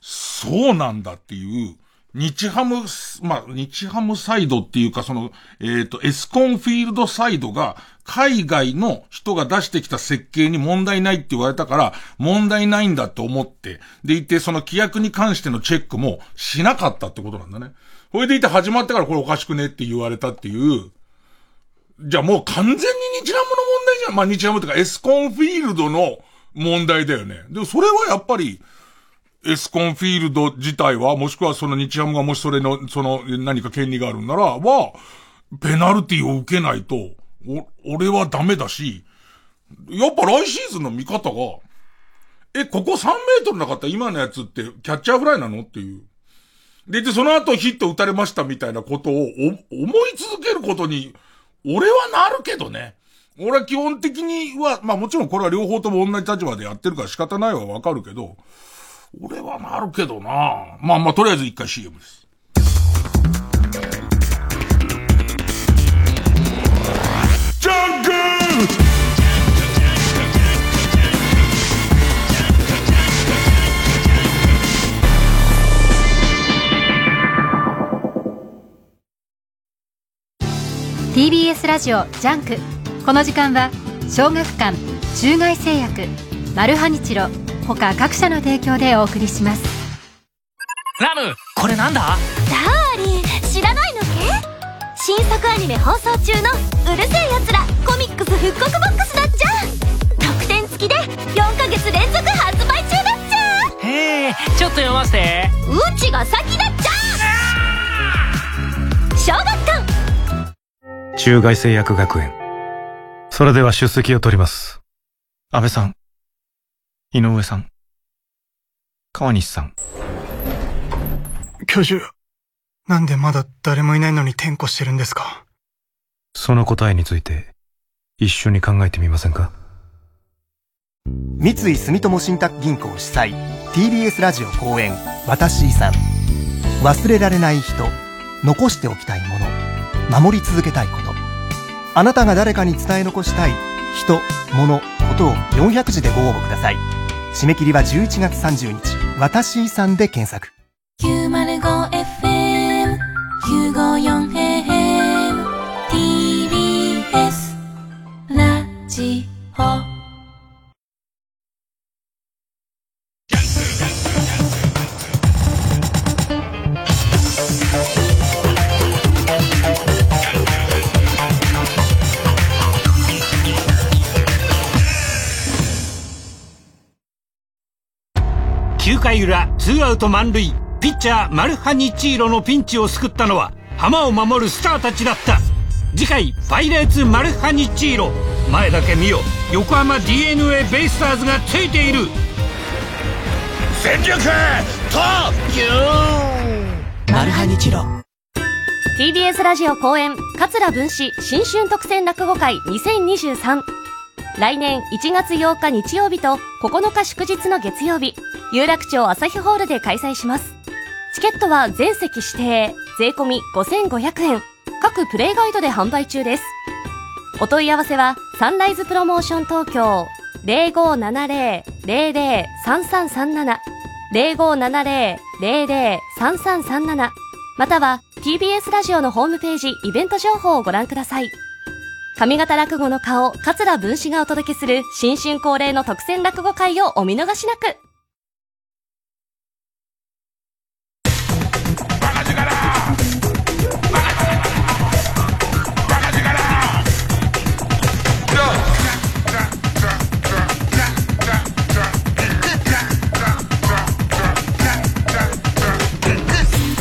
そうなんだっていう、日ハム、まあ、日ハムサイドっていうか、その、えっ、ー、と、エスコンフィールドサイドが、海外の人が出してきた設計に問題ないって言われたから、問題ないんだって思って、でいて、その規約に関してのチェックもしなかったってことなんだね。これでいて始まってからこれおかしくねって言われたっていう、じゃあもう完全に日ハムの問題じゃん。まあ日ハムとかエスコンフィールドの問題だよね。でもそれはやっぱり、エスコンフィールド自体は、もしくはその日ハムがもしそれの、その何か権利があるんなら、は、ペナルティを受けないと、お、俺はダメだし、やっぱ来シーズンの見方が、え、ここ3メートルなかった今のやつってキャッチャーフライなのっていう。で、で、その後ヒット打たれましたみたいなことを思い続けることに、俺はなるけどね。俺は基本的には、まあもちろんこれは両方とも同じ立場でやってるから仕方ないはわかるけど、俺はなるけどな。まあまあ、とりあえず一回 CM です。ジャンク！TBS ラジオジャンク。この時間は小学館中外製薬マルハニチロ他各社の提供でお送りします。ラムこれなんだ？ダーリン知らないのけ？新作アニメ放送中の「うる星やつらコミックス復刻ボックス」だっちゃ！特典付きで4ヶ月連続発売中だっちゃ！へえちょっと読ませて。うちが先だっちゃ！小学館。中外製薬学園それでは出席を取ります安倍さん井上さん。川西さん。教授、なんでまだ誰もいないのに転校してるんですか？その答えについて、一緒に考えてみませんか？三井住友信託銀行主催 TBS ラジオ公演私遺産忘れられない人残しておきたいもの守り続けたいことあなたが誰かに伝え残したい人物ことを400字でご応募ください。締め切りは11月30日。私遺産で検索。905FM954AM TBS ラジオ。回裏ツーアウト満塁。ピッチャーマルハニチーロのピンチを救ったのは浜を守るスターたちだった。次回パイレーツマルハニチーロ。前だけ見よ。横浜 d n a ベイスターズがついている。全力投球マルハニチロ。TBS ラジオ公演桂文史新春特選落語会2023来年1月8日日曜日と9日祝日の月曜日有楽町朝日ホールで開催しますチケットは全席指定、税込5500円。各プレイガイドで販売中です。お問い合わせは、サンライズプロモーション東京0570-003337 0570-003337または TBS ラジオのホームページイベント情報をご覧ください。上方落語の顔、桂文枝がお届けする新春恒例の特選落語会をお見逃しなく。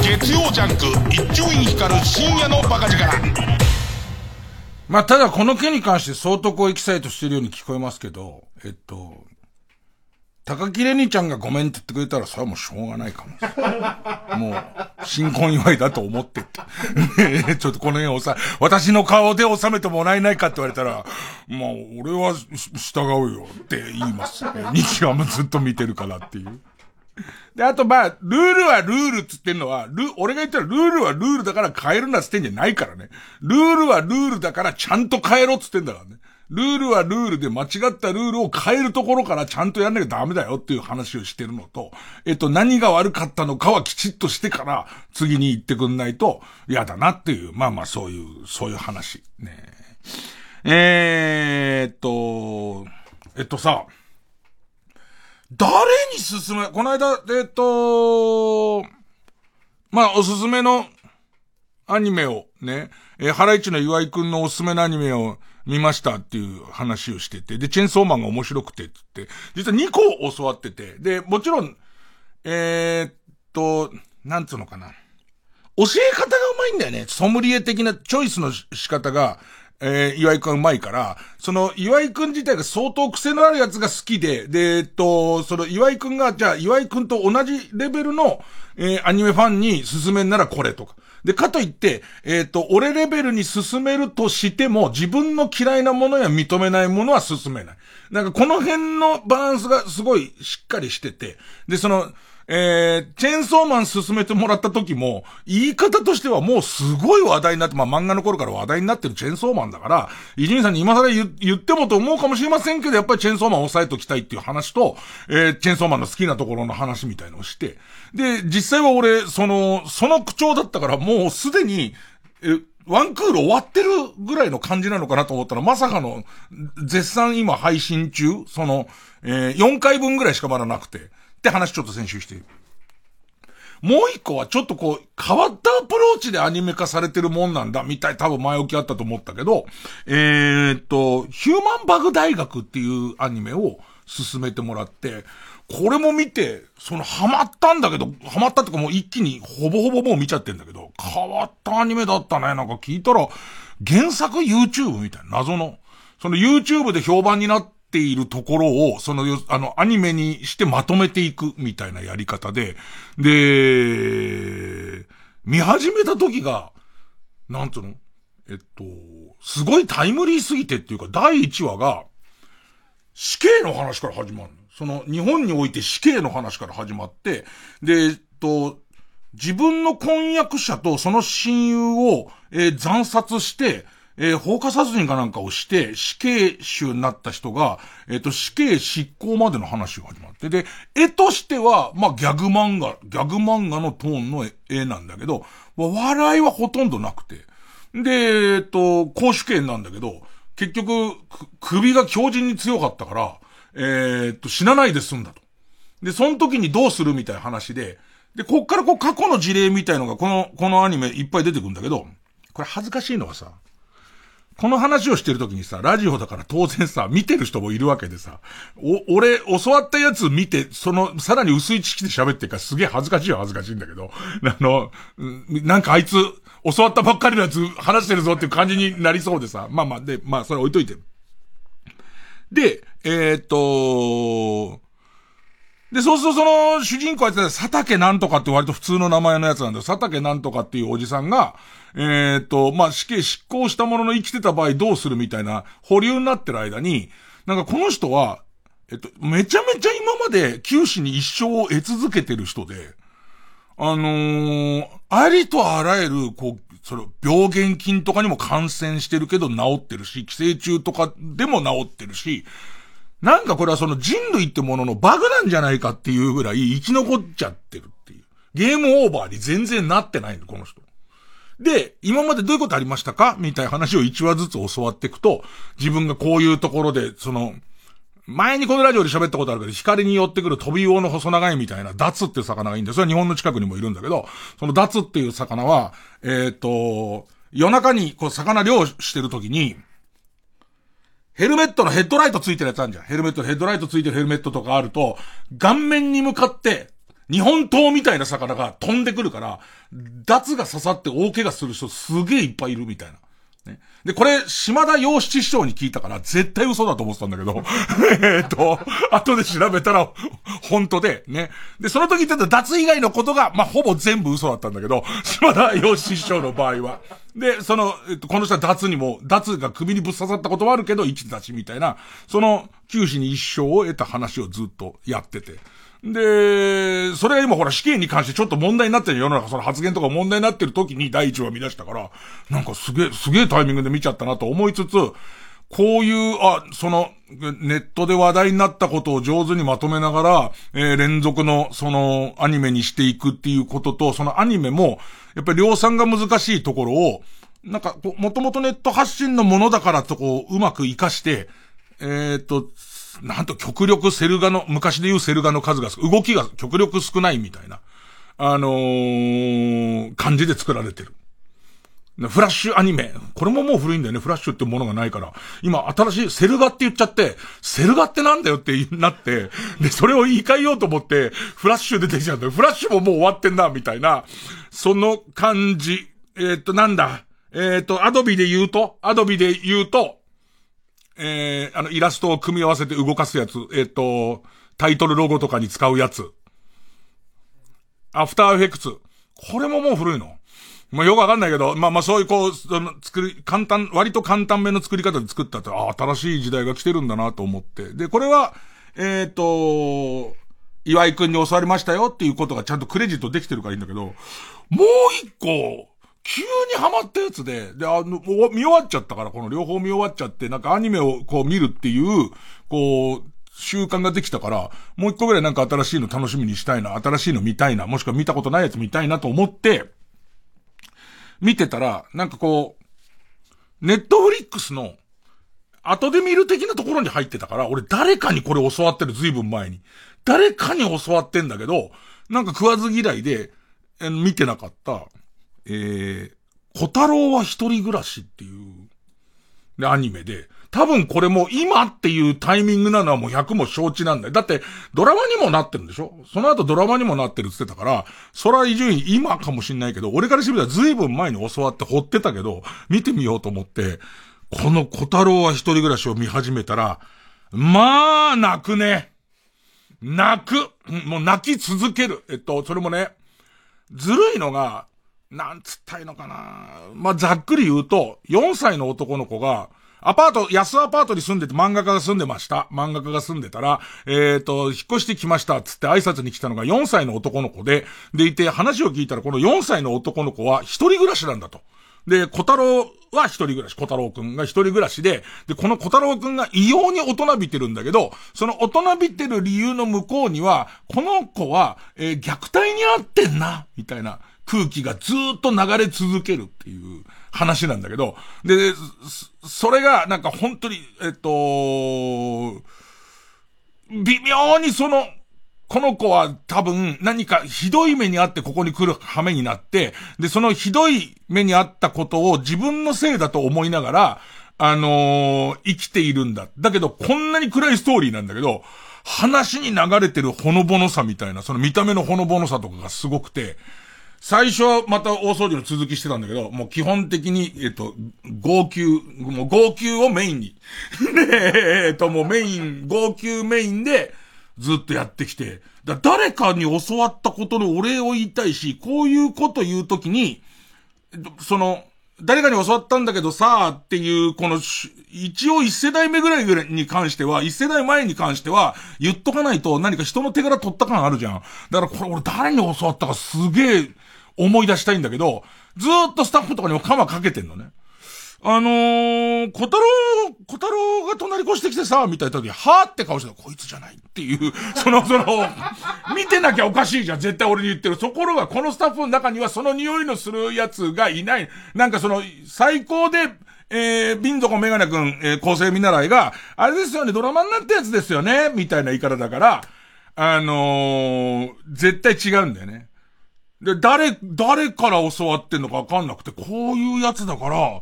月曜ジャンク一丁院光る深夜のバカ力まあ、ただこの件に関して相当こうエキサイトしてるように聞こえますけど、えっと、高木レニちゃんがごめんって言ってくれたら、それはもうしょうがないかも。[LAUGHS] もう、新婚祝いだと思ってって。[LAUGHS] ちょっとこの辺をさ、私の顔で収めてもらえないかって言われたら、まあ、俺は従うよって言います。日はもずっと見てるからっていう。で、あとまあ、ルールはルールっつってんのは、ル、俺が言ったらルールはルールだから変えるなっつってんじゃないからね。ルールはルールだからちゃんと変えろっつってんだからね。ルールはルールで間違ったルールを変えるところからちゃんとやんなきゃダメだよっていう話をしてるのと、えっと、何が悪かったのかはきちっとしてから次に行ってくんないと嫌だなっていう、まあまあそういう、そういう話。ねえー、っと、えっとさ、誰に勧め、この間、えっと、まあ、おすすめのアニメをね、えー、ハライチの岩井くんのおすすめのアニメを見ましたっていう話をしてて、で、チェンソーマンが面白くてって言って、実は2個教わってて、で、もちろん、えー、っと、なんつうのかな。教え方がうまいんだよね。ソムリエ的なチョイスの仕方が、えー、岩井くんうまいから、その岩井くん自体が相当癖のあるやつが好きで、で、えっと、その岩井くんが、じゃあ岩井くんと同じレベルの、えー、アニメファンに勧めんならこれとか。で、かといって、えっ、と、俺レベルに進めるとしても、自分の嫌いなものや認めないものは進めない。なんかこの辺のバランスがすごいしっかりしてて、で、その、えー、チェーンソーマン進めてもらった時も、言い方としてはもうすごい話題になって、まあ漫画の頃から話題になってるチェーンソーマンだから、伊集院さんに今更言言ってもと思うかもしれませんけど、やっぱりチェーンソーマンを抑えときたいっていう話と、えー、チェーンソーマンの好きなところの話みたいのをして、で、実際は俺、その、その口調だったからもうすでに、え、ワンクール終わってるぐらいの感じなのかなと思ったら、まさかの、絶賛今配信中その、えー、4回分ぐらいしかまだなくて。って話ちょっと先週して。もう一個はちょっとこう、変わったアプローチでアニメ化されてるもんなんだ、みたい、多分前置きあったと思ったけど、えー、っと、ヒューマンバグ大学っていうアニメを進めてもらって、これも見て、その、ハマったんだけど、ハマったってかもう一気に、ほぼほぼもう見ちゃってんだけど、変わったアニメだったね。なんか聞いたら、原作 YouTube みたいな、謎の。その YouTube で評判になっているところを、その、あの、アニメにしてまとめていくみたいなやり方で、で、見始めた時が、なんつうの？えっと、すごいタイムリーすぎてっていうか、第1話が、死刑の話から始まる。その、日本において死刑の話から始まって、で、えっと、自分の婚約者とその親友を、えー、惨殺して、えー、放火殺人かなんかをして、死刑囚になった人が、えっ、ー、と、死刑執行までの話が始まって、で、絵としては、まあ、ギャグ漫画、ギャグ漫画のトーンの絵なんだけど、笑いはほとんどなくて。で、えっ、ー、と、公主権なんだけど、結局、首が強靭に強かったから、えっと、死なないで済んだと。で、その時にどうするみたいな話で、で、こっからこう過去の事例みたいのがこの、このアニメいっぱい出てくるんだけど、これ恥ずかしいのはさ、この話をしてる時にさ、ラジオだから当然さ、見てる人もいるわけでさ、お、俺、教わったやつ見て、その、さらに薄い知識で喋ってるからすげえ恥ずかしいは恥ずかしいんだけど、[LAUGHS] あの、なんかあいつ、教わったばっかりのやつ話してるぞっていう感じになりそうでさ、まあまあ、で、まあそれ置いといて。で、えー、っと、で、そうするとその主人公やってた佐竹なんとかって割と普通の名前のやつなんだよ。佐竹なんとかっていうおじさんが、えー、と、まあ、死刑執行したものの生きてた場合どうするみたいな保留になってる間に、なんかこの人は、えっと、めちゃめちゃ今まで九死に一生を得続けてる人で、あのー、ありとあらゆる、こう、それ、病原菌とかにも感染してるけど治ってるし、寄生虫とかでも治ってるし、なんかこれはその人類ってもののバグなんじゃないかっていうぐらい生き残っちゃってるっていう。ゲームオーバーに全然なってないの、この人。で、今までどういうことありましたか？みたいな話を1話ずつ教わっていくと、自分がこういうところで、その、前にこのラジオで喋ったことあるけど、光に寄ってくる飛び魚の細長いみたいな、ダツっていう魚がいいんで、それは日本の近くにもいるんだけど、そのダツっていう魚は、えっ、と、夜中にこう魚漁してる時に、ヘルメットのヘッドライトついてるやつあるじゃん。ヘルメット、ヘッドライトついてるヘルメットとかあると、顔面に向かって、日本刀みたいな魚が飛んでくるから、ダツが刺さって大怪我する人すげえいっぱいいるみたいな。ね。で、これ、島田洋七師匠に聞いたから、絶対嘘だと思ってたんだけど、[LAUGHS] えっと、後で調べたら、本当で、ね。で、その時言ってた脱以外のことが、まあ、ほぼ全部嘘だったんだけど、島田洋七師匠の場合は。で、その、えっと、この人は脱にも、脱が首にぶっ刺さったことはあるけど、一脱みたいな、その、九死に一生を得た話をずっとやってて。で、それが今ほら死刑に関してちょっと問題になってる世の中、その発言とか問題になってる時に第一話見出したから、なんかすげえ、すげえタイミングで見ちゃったなと思いつつ、こういう、あ、その、ネットで話題になったことを上手にまとめながら、えー、連続の、その、アニメにしていくっていうことと、そのアニメも、やっぱり量産が難しいところを、なんか、もともとネット発信のものだからとこう、うまく活かして、えっ、ー、と、なんと極力セル画の、昔で言うセル画の数が、動きが極力少ないみたいな、あのー、感じで作られてる。フラッシュアニメ。これももう古いんだよね。フラッシュってものがないから。今、新しい、セル画って言っちゃって、セル画ってなんだよってなって、で、それを言い換えようと思って、フラッシュ出てきちゃうんだよ。フラッシュももう終わってんな、みたいな、その感じ。えー、っと、なんだ？えー、っと、アドビで言うと、アドビで言うと、えー、あの、イラストを組み合わせて動かすやつ、えっ、ー、と、タイトルロゴとかに使うやつ。アフターエフェクツ。これももう古いの？まあ、よくわかんないけど、まあまあそういうこう、その作り、簡単、割と簡単めの作り方で作ったって、ああ、新しい時代が来てるんだなと思って。で、これは、えっ、ー、と、岩井くんに教わりましたよっていうことがちゃんとクレジットできてるからいいんだけど、もう一個、急にハマったやつで、で、あの、見終わっちゃったから、この両方見終わっちゃって、なんかアニメをこう見るっていう、こう、習慣ができたから、もう一個ぐらいなんか新しいの楽しみにしたいな、新しいの見たいな、もしくは見たことないやつ見たいなと思って、見てたら、なんかこう、ネットフリックスの、後で見る的なところに入ってたから、俺誰かにこれ教わってる、随分前に。誰かに教わってんだけど、なんか食わず嫌いで、見てなかった、えー、小太郎は一人暮らしっていう、で、アニメで、多分これも今っていうタイミングなのはもう100も承知なんだよ。だって、ドラマにもなってるんでしょ？その後ドラマにもなってるって言ってたから、それは伊集院今かもしんないけど、俺からしてみたら随分前に教わって掘ってたけど、見てみようと思って、この小太郎は一人暮らしを見始めたら、まあ、泣くね。泣く。もう泣き続ける。えっと、それもね、ずるいのが、なんつったいのかな。まあ、ざっくり言うと、4歳の男の子が、アパート、安アパートに住んでて漫画家が住んでました。漫画家が住んでたら、えっ、ー、と、引っ越してきましたつって挨拶に来たのが4歳の男の子で、でいて話を聞いたらこの4歳の男の子は一人暮らしなんだと。で、小太郎は一人暮らし、小太郎くんが一人暮らしで、で、この小太郎くんが異様に大人びてるんだけど、その大人びてる理由の向こうには、この子は、えー、虐待にあってんな、みたいな。空気がずっと流れ続けるっていう話なんだけど、で、それがなんか本当に、えっと、微妙にその、この子は多分何かひどい目にあってここに来る羽目になって、で、そのひどい目にあったことを自分のせいだと思いながら、あのー、生きているんだ。だけど、こんなに暗いストーリーなんだけど、話に流れてるほのぼのさみたいな、その見た目のほのぼのさとかがすごくて、最初はまた大掃除の続きしてたんだけど、もう基本的に、えっと、号泣、もう号泣をメインに。[LAUGHS] で、えっと、もうメイン、号泣メインでずっとやってきて、だ誰かに教わったことのお礼を言いたいし、こういうこと言うときに、その、誰かに教わったんだけどさあ、っていう、この、一応一世代目ぐらいぐらいに関しては、一世代前に関しては、言っとかないと何か人の手柄取った感あるじゃん。だからこれ俺誰に教わったかすげえ思い出したいんだけど、ずっとスタッフとかにもカマかけてんのね。あのー、小太郎、小太郎が隣越してきてさ、みたいな時、はーって顔してたこいつじゃないっていう、[LAUGHS] その、その、見てなきゃおかしいじゃん、絶対俺に言ってる。ところが、このスタッフの中にはその匂いのするやつがいない。なんかその、最高で、えー、ビンドコメガネ君、えー、構成見習いが、あれですよね、ドラマになったやつですよね、みたいな言い方だから、あのー、絶対違うんだよね。で、誰、誰から教わってんのかわかんなくて、こういうやつだから、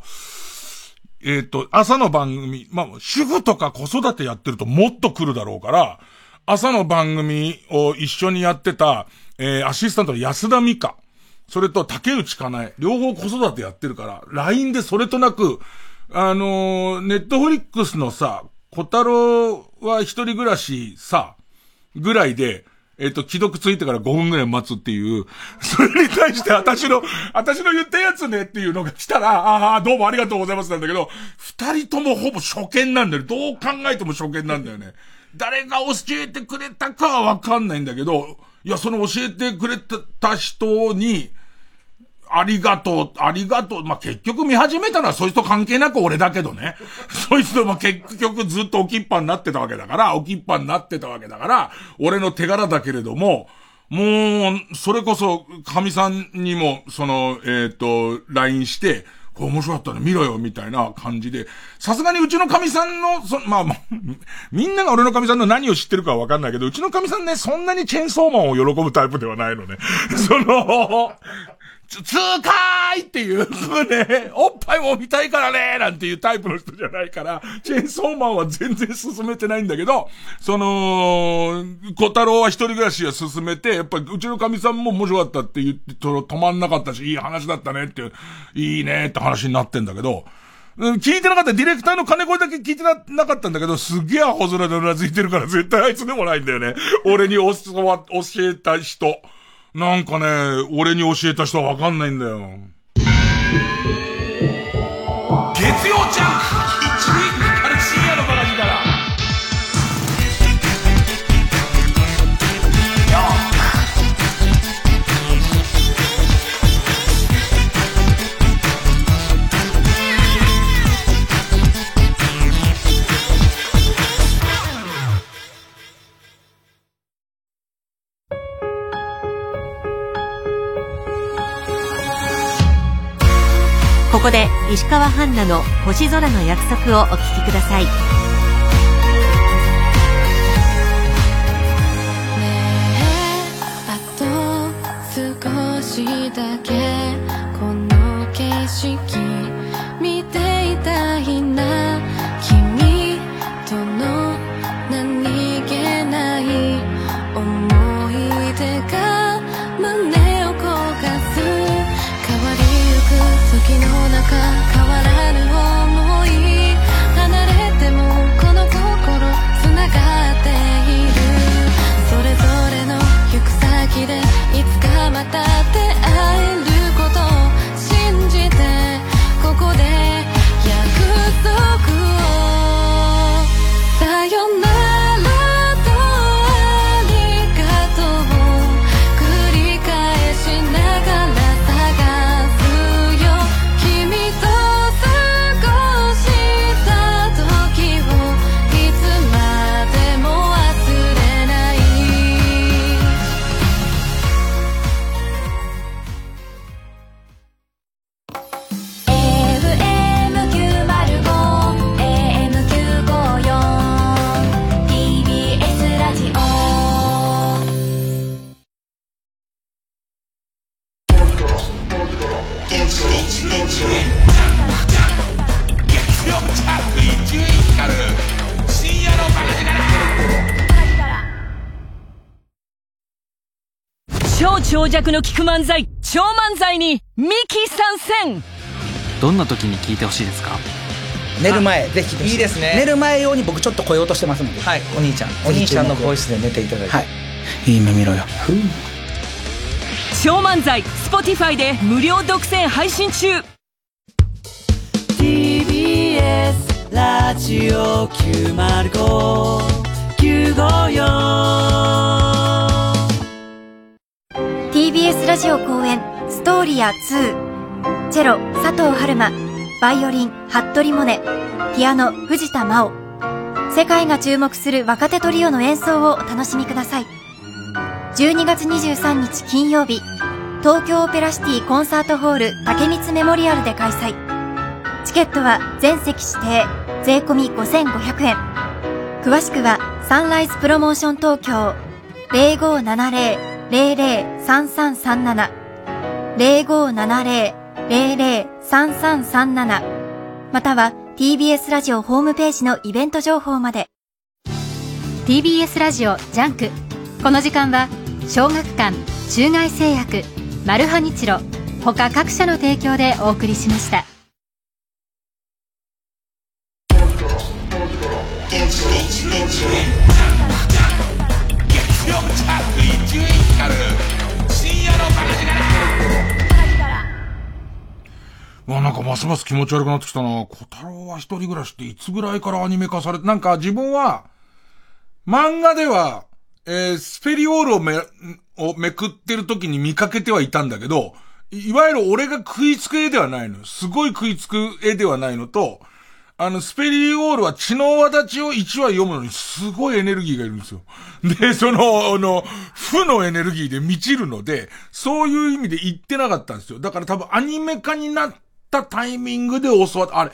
えっ、ー、と、朝の番組、まあ、主婦とか子育てやってるともっと来るだろうから、朝の番組を一緒にやってた、えー、アシスタントの安田美香。それと竹内かなえ。両方子育てやってるから、LINE でそれとなく、あのー、ネットフリックスのさ、小太郎は一人暮らしさ、ぐらいで、えっ、と、既読ついてから5分ぐらい待つっていう、[LAUGHS] それに対して私の、私の言ったやつねっていうのが来たら、ああ、どうもありがとうございますなんだけど、二人ともほぼ初見なんだよ。どう考えても初見なんだよね。誰が教えてくれたかはわかんないんだけど、いや、その教えてくれた人に、ありがとう、ありがとう。まあ、結局見始めたのはそいつと関係なく俺だけどね。[LAUGHS] そいつとも結局ずっと置きっぱになってたわけだから、置きっぱになってたわけだから、俺の手柄だけれども、もう、それこそ、神さんにも、その、えっ、ー、と、LINE して、これ面白かったね、見ろよ、みたいな感じで、さすがにうちの神さんの、そ、まあまあ、みんなが俺の神さんの何を知ってるかはわかんないけど、うちの神さんね、そんなにチェーンソーマンを喜ぶタイプではないのね。[LAUGHS] その、通過いっていう、ね、おっぱいも見たいからねなんていうタイプの人じゃないから、チェーンソーマンは全然進めてないんだけど、その、小太郎は一人暮らしは進めて、やっぱりうちの神さんも面白かったって言って、止まんなかったし、いい話だったねって、いいねって話になってんだけど、聞いてなかった。ディレクターの金声だけ聞いてななかったんだけど、すげえアホ面でうなずいてるから絶対あいつでもないんだよね。俺に教わ教えた人。なんかね、俺に教えた人はわかんないんだよ。月曜ジャンクここで石川ハンナの星空の約束をお聴きください。の聞く漫才超漫才にミキ参戦。どんな時に聞いてほしいですか？寝る前ぜひいいです。ね。寝る前用に僕ちょっと来ようとしてますので。はい。お兄ちゃん。お兄ちゃんのボイスで寝ていただいて。はい。いい夢見ろよ。超漫才 Spotify で無料独占配信中。TBS ラジオ905 954 TBS ラジオ公演ストーリア2チェロ佐藤春馬バイオリン服部萌音ピアノ藤田真央世界が注目する若手トリオの演奏をお楽しみください。12月23日金曜日東京オペラシティコンサートホール竹光メモリアルで開催。チケットは全席指定税込5500円。詳しくはサンライズプロモーション東京0570 003337 0570-003337または TBS ラジオホームページのイベント情報まで。TBS ラジオジャンク。この時間は小学館中外製薬マルハニチロ他各社の提供でお送りしました。月曜ジャンク伊集院光深夜のバカ力うわ、なんかますます気持ち悪くなってきたな。小太郎は一人暮らしっていつぐらいからアニメ化されて、なんか自分は、漫画では、えー、スペリオールをめ、をめくってる時に見かけてはいたんだけど、いいわゆる俺が食いつく絵ではないの。すごい食いつく絵ではないのと、あの、スペリオールは血の輪立ちを1話読むのにすごいエネルギーがいるんですよ。[LAUGHS] で、その、あの、負のエネルギーで満ちるので、そういう意味で言ってなかったんですよ。だから多分アニメ化になったタイミングで教わった、あれ、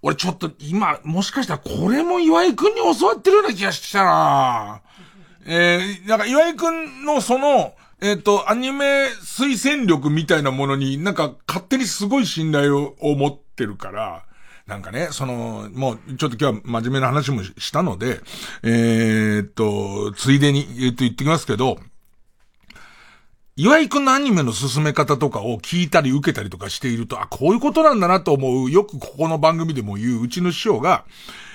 俺ちょっと今、もしかしたらこれも岩井くんに教わってるような気がしたなえー、なんか岩井くんのその、えっ、と、アニメ推薦力みたいなものになんか勝手にすごい信頼を持ってるから、なんかね、その、もう、ちょっと今日は真面目な話もしたので、えーっと、ついでに、えっと言ってきますけど、岩井くんのアニメの進め方とかを聞いたり受けたりとかしていると、あ、こういうことなんだなと思う、よくここの番組でも言ううちの師匠が、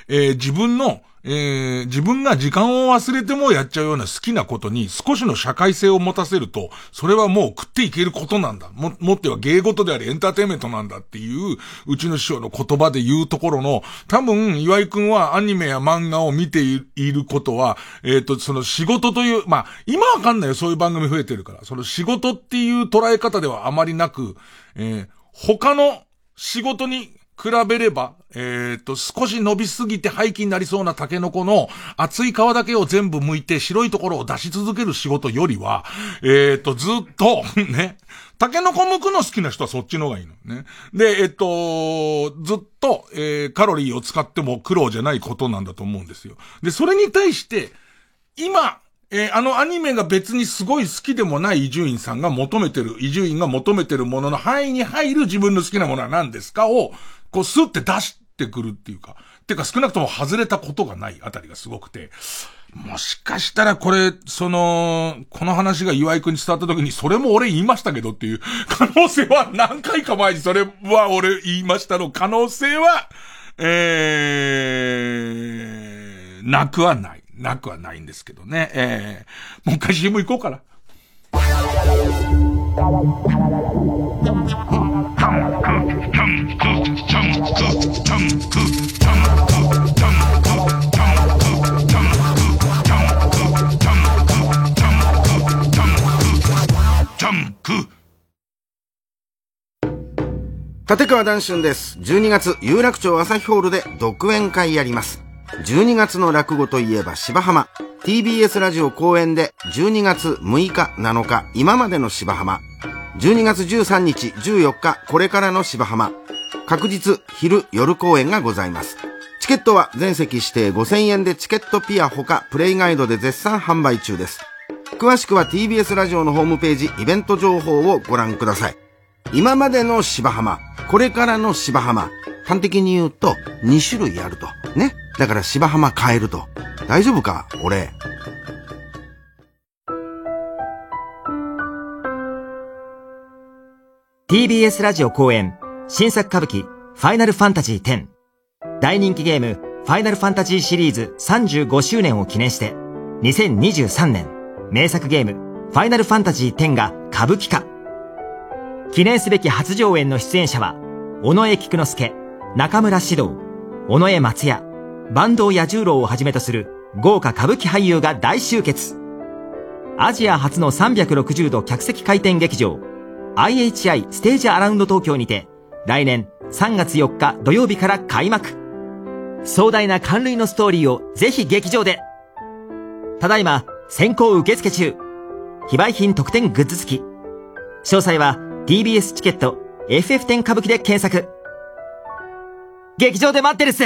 えー自分の、えー自分が時間を忘れてもやっちゃうような好きなことに少しの社会性を持たせると、それはもう食っていけることなんだ。も、もっては芸事でありエンターテイメントなんだっていう、うちの師匠の言葉で言うところの、多分、岩井くんはアニメや漫画を見ていることは、えっ、と、その仕事という、まあ、今わかんないよ、そういう番組増えてるから。その仕事っていう捉え方ではあまりなく、えー他の仕事に比べれば、えっ、と、少し伸びすぎて廃棄になりそうなタケノコの厚い皮だけを全部剥いて白いところを出し続ける仕事よりは、えっ、と、ずっと、[LAUGHS] ね、タケノコ剥くの好きな人はそっちの方がいいのね。で、えっ、と、ずっと、えーカロリーを使っても苦労じゃないことなんだと思うんですよ。で、それに対して、今、えーあのアニメが別にすごい好きでもない伊集院さんが求めてる、伊集院が求めてるものの範囲に入る自分の好きなものは何ですかを、こうスッて出してくるっていうか、てか少なくとも外れたことがないあたりがすごくて、もしかしたらこれ、その、この話が岩井くんに伝わった時に、それも俺言いましたけどっていう可能性は何回か前にそれは俺言いましたの可能性は、えー、なくはない。なくはないんですけどね。えー、もう一回 CM 行こうかな。立川談春です。12月、有楽町朝日ホールで独演会やります。12月の落語といえば芝浜。TBS ラジオ公演で12月6日、7日、今までの芝浜。12月13日、14日、これからの芝浜。確実、昼、夜公演がございます。チケットは全席指定5000円でチケットピアほかプレイガイドで絶賛販売中です。詳しくは TBS ラジオのホームページイベント情報をご覧ください。今までの芝浜、これからの芝浜。端的に言うと2種類あると。ね。だから芝浜変えると。大丈夫か俺。TBS ラジオ公演新作歌舞伎ファイナルファンタジー10大人気ゲームファイナルファンタジーシリーズ35周年を記念して2023年名作ゲームファイナルファンタジー10が歌舞伎化記念すべき初上演の出演者は尾上菊之助中村獅童尾上松也坂東彌十郎をはじめとする豪華歌舞伎俳優が大集結。アジア初の360度客席回転劇場 IHI ステージアラウンド東京にて来年3月4日土曜日から開幕。壮大な関類のストーリーをぜひ劇場で。ただいま先行受付中。非売品特典グッズ付き。詳細は TBS チケット FF10 歌舞伎で検索。劇場で待ってるっす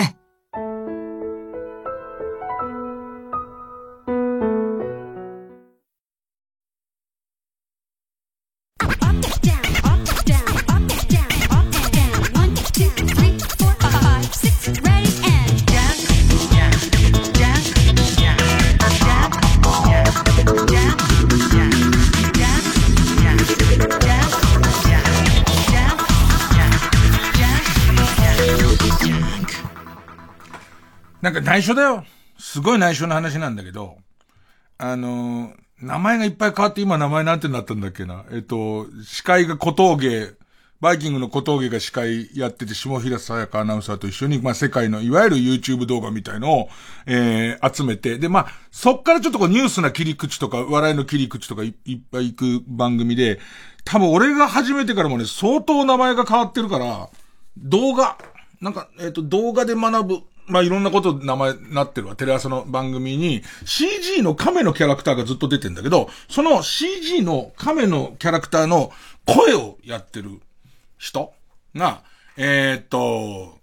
内緒だよ。すごい内緒の話なんだけど、あのー、名前がいっぱい変わって今名前なんてなったんだっけな。えっと、司会が小峠、バイキングの小峠が司会やってて、下平さやかアナウンサーと一緒に、まあ、世界のいわゆる YouTube 動画みたいのを、えー、集めて、で、まあ、そっからちょっとこうニュースな切り口とか、笑いの切り口とかいっぱい行く番組で、多分俺が始めてからもね、相当名前が変わってるから、動画、なんか、えっ、と、動画で学ぶ、まあ、いろんなこと名前なってるわ。テレ朝の番組に CG の亀のキャラクターがずっと出てんだけど、その CG の亀のキャラクターの声をやってる人が、えー、っと、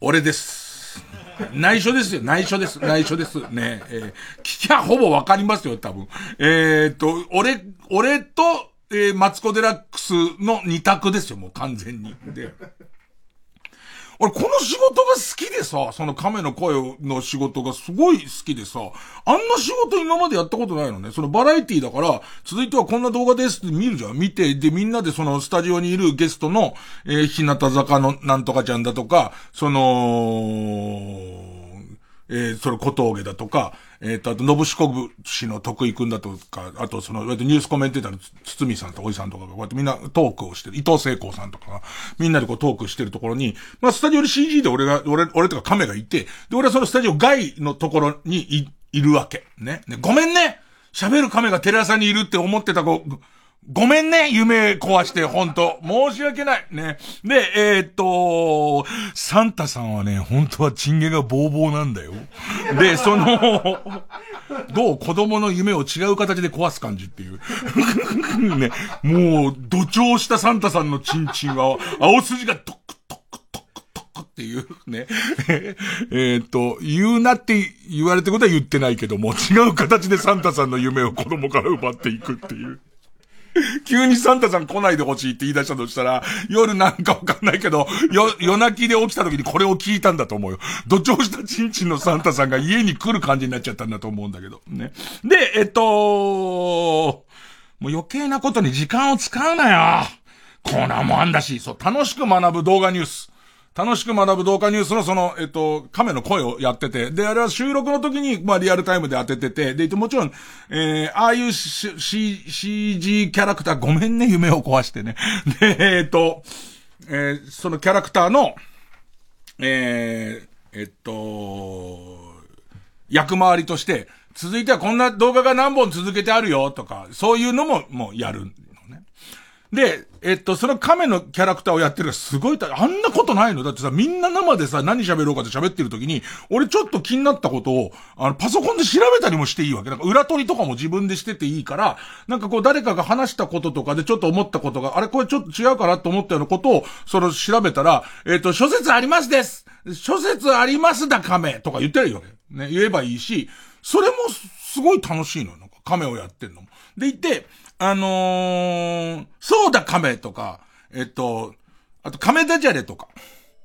俺です。内緒ですよ。内緒です。内緒です。ねえー、聞きゃほぼわかりますよ、多分。えー、っと、俺、俺と、えー、マツコデラックスの二択ですよ、もう完全に。で、俺この仕事が好きでさ、その亀の声の仕事がすごい好きでさ、あんな仕事今までやったことないのね。そのバラエティだから、続いてはこんな動画ですって見るじゃん。見て、で、みんなでそのスタジオにいるゲストの、えー、日向坂のなんとかちゃんだとか、その、えー、それ小峠だとか、えっ、ー、と、あと、信志国氏の徳井くんだとか、あと、その、ニュースコメンテーターの堤さんとおじさんとかが、こうやってみんなトークをしてる、伊藤聖光さんとかが、みんなでこうトークしてるところに、まあ、スタジオに CG で俺が、俺、俺とか亀がいて、で、俺はそのスタジオ外のところにい、いるわけ。ね。ねごめんね喋る亀がテレ朝にいるって思ってた子、ごめんね、夢壊して、ほんと。申し訳ない。ね。で、えー、っと、サンタさんはね、本当はチン毛がボーボーなんだよ。で、その、どう？子供の夢を違う形で壊す感じっていう。[LAUGHS] ね。もう、怒張したサンタさんのチンチンは、青筋がトクトクトクトクっていうね。[LAUGHS] えっと、言うなって言われてことは言ってないけども、違う形でサンタさんの夢を子供から奪っていくっていう。[LAUGHS] 急にサンタさん来ないでほしいって言い出したとしたら、夜なんかわかんないけど、よ、夜泣きで起きた時にこれを聞いたんだと思うよ。土壌したちんちんのサンタさんが家に来る感じになっちゃったんだと思うんだけど。ね。で、えっと、もう余計なことに時間を使うなよ。コーナーもあんだし、そう、楽しく学ぶ動画ニュース。楽しく学ぶ動画ニュースのその、えっと、亀の声をやってて、で、あれは収録の時に、まあ、リアルタイムで当ててて、で、もちろん、えー、ああいう C、CG キャラクター、ごめんね、夢を壊してね。[LAUGHS] で、えっと、えー、そのキャラクターの、えー、えっと、役回りとして、続いてはこんな動画が何本続けてあるよ、とか、そういうのも、もうやる。で、えっと、その亀のキャラクターをやってるらすごいた、あんなことないの？だってさ、みんな生でさ、何喋ろうかって喋ってる時に、俺ちょっと気になったことを、あの、パソコンで調べたりもしていいわけ。なんか裏取りとかも自分でしてていいから、なんかこう誰かが話したこととかでちょっと思ったことが、あれこれちょっと違うかなと思ったようなことを、それを調べたら、えっと、諸説ありますです諸説ありますだ亀とか言ってるよね。ね、言えばいいし、それもすごい楽しいのよ。なんか亀をやってんのも。でいて、あのー、そうだ亀とか、えっと、あと亀ダジャレとか、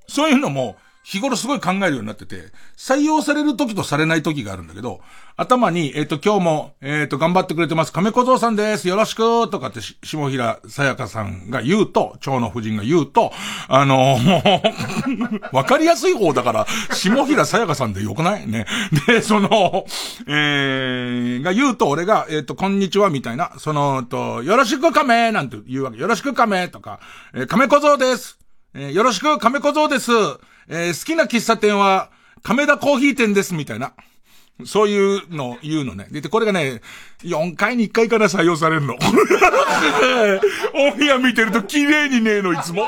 そういうのも、日頃すごい考えるようになってて、採用される時とされない時があるんだけど、頭に、えっ、と、今日も、えっ、と、頑張ってくれてます。亀小僧さんです。よろしくとかって、下平さやかさんが言うと、蝶の夫人が言うと、あのー [LAUGHS] わかりやすい方だから、下平さやかさんでよくない？ね。で、その、えー、が言うと、俺が、えっ、と、こんにちは、みたいな、その、と、よろしく亀なんて言うわけ。よろしく亀とか、えー、亀小僧です。えー、よろしく亀小僧です。えー、好きな喫茶店は、亀田コーヒー店ですみたいな。そういうの言うのね。で、これがね、4回に1回から採用されるの。[LAUGHS] オンエア見てると綺麗にねえの、いつも。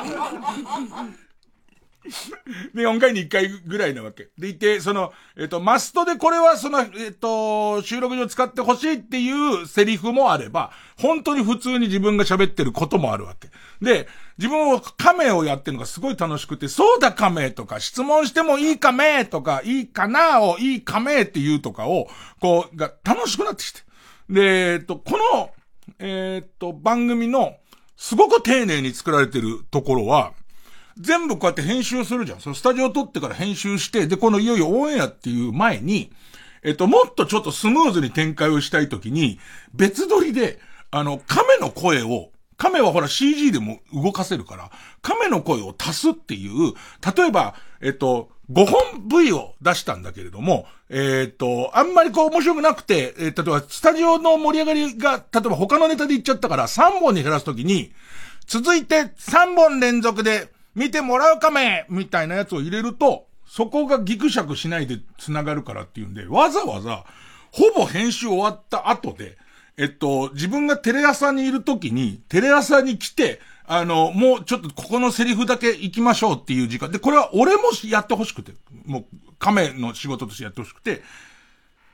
で、4回に1回ぐらいなわけ。でいて、その、えっ、と、マストでこれはその、えっ、と、収録上使ってほしいっていうセリフもあれば、本当に普通に自分が喋ってることもあるわけ。で、自分を亀をやってるのがすごい楽しくて、そうだ亀とか、質問してもいい亀とか、いいかなをいい亀って言うとかを、こう、が楽しくなってきて。で、えっ、と、この、えっ、と、番組の、すごく丁寧に作られてるところは、全部こうやって編集するじゃん。そのスタジオ撮ってから編集して、で、このいよいよオンエアっていう前に、えっと、もっとちょっとスムーズに展開をしたいときに、別撮りで、あの、亀の声を、亀はほら CG でも動かせるから、亀の声を足すっていう、例えば、えっと、5本 V を出したんだけれども、えっ、と、あんまりこう面白くなくて、えー、例えばスタジオの盛り上がりが、例えば他のネタで言っちゃったから3本に減らすときに、続いて3本連続で見てもらうかめみたいなやつを入れると、そこがギクシャクしないで繋がるからっていうんで、わざわざ、ほぼ編集終わった後で、えっと、自分がテレ朝にいる時に、テレ朝に来て、あの、もうちょっとここのセリフだけ行きましょうっていう時間。で、これは俺もやってほしくて、もう、亀の仕事としてやってほしくて、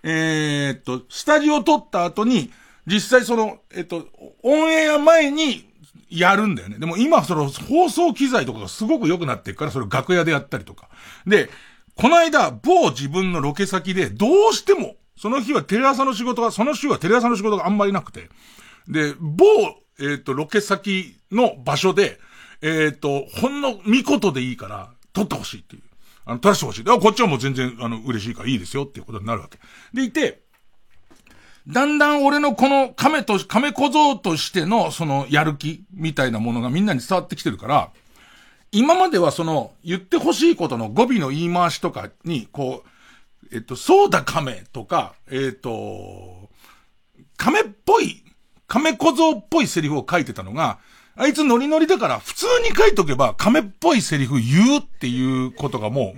えー、っと、スタジオ撮った後に、実際その、えっと、オンエア前にやるんだよね。でも今その放送機材とかがすごく良くなってるから、それ楽屋でやったりとか。で、この間、某自分のロケ先で、どうしても、その日はテレ朝の仕事が、その週はテレ朝の仕事があんまりなくて。で、某、えっ、ー、と、ロケ先の場所で、えっ、ー、と、ほんの見事でいいから、撮ってほしいっていう。あの、撮らせてほしい。こっちはもう全然、あの、嬉しいからいいですよっていうことになるわけ。でいて、だんだん俺のこの亀と、亀小僧としてのそのやる気みたいなものがみんなに伝わってきてるから、今まではその言ってほしいことの語尾の言い回しとかに、こう、えっと、そうだ亀とか、えっと、亀っぽい、亀小僧っぽいセリフを書いてたのが、あいつノリノリだから普通に書いとけば亀っぽいセリフ言うっていうことがも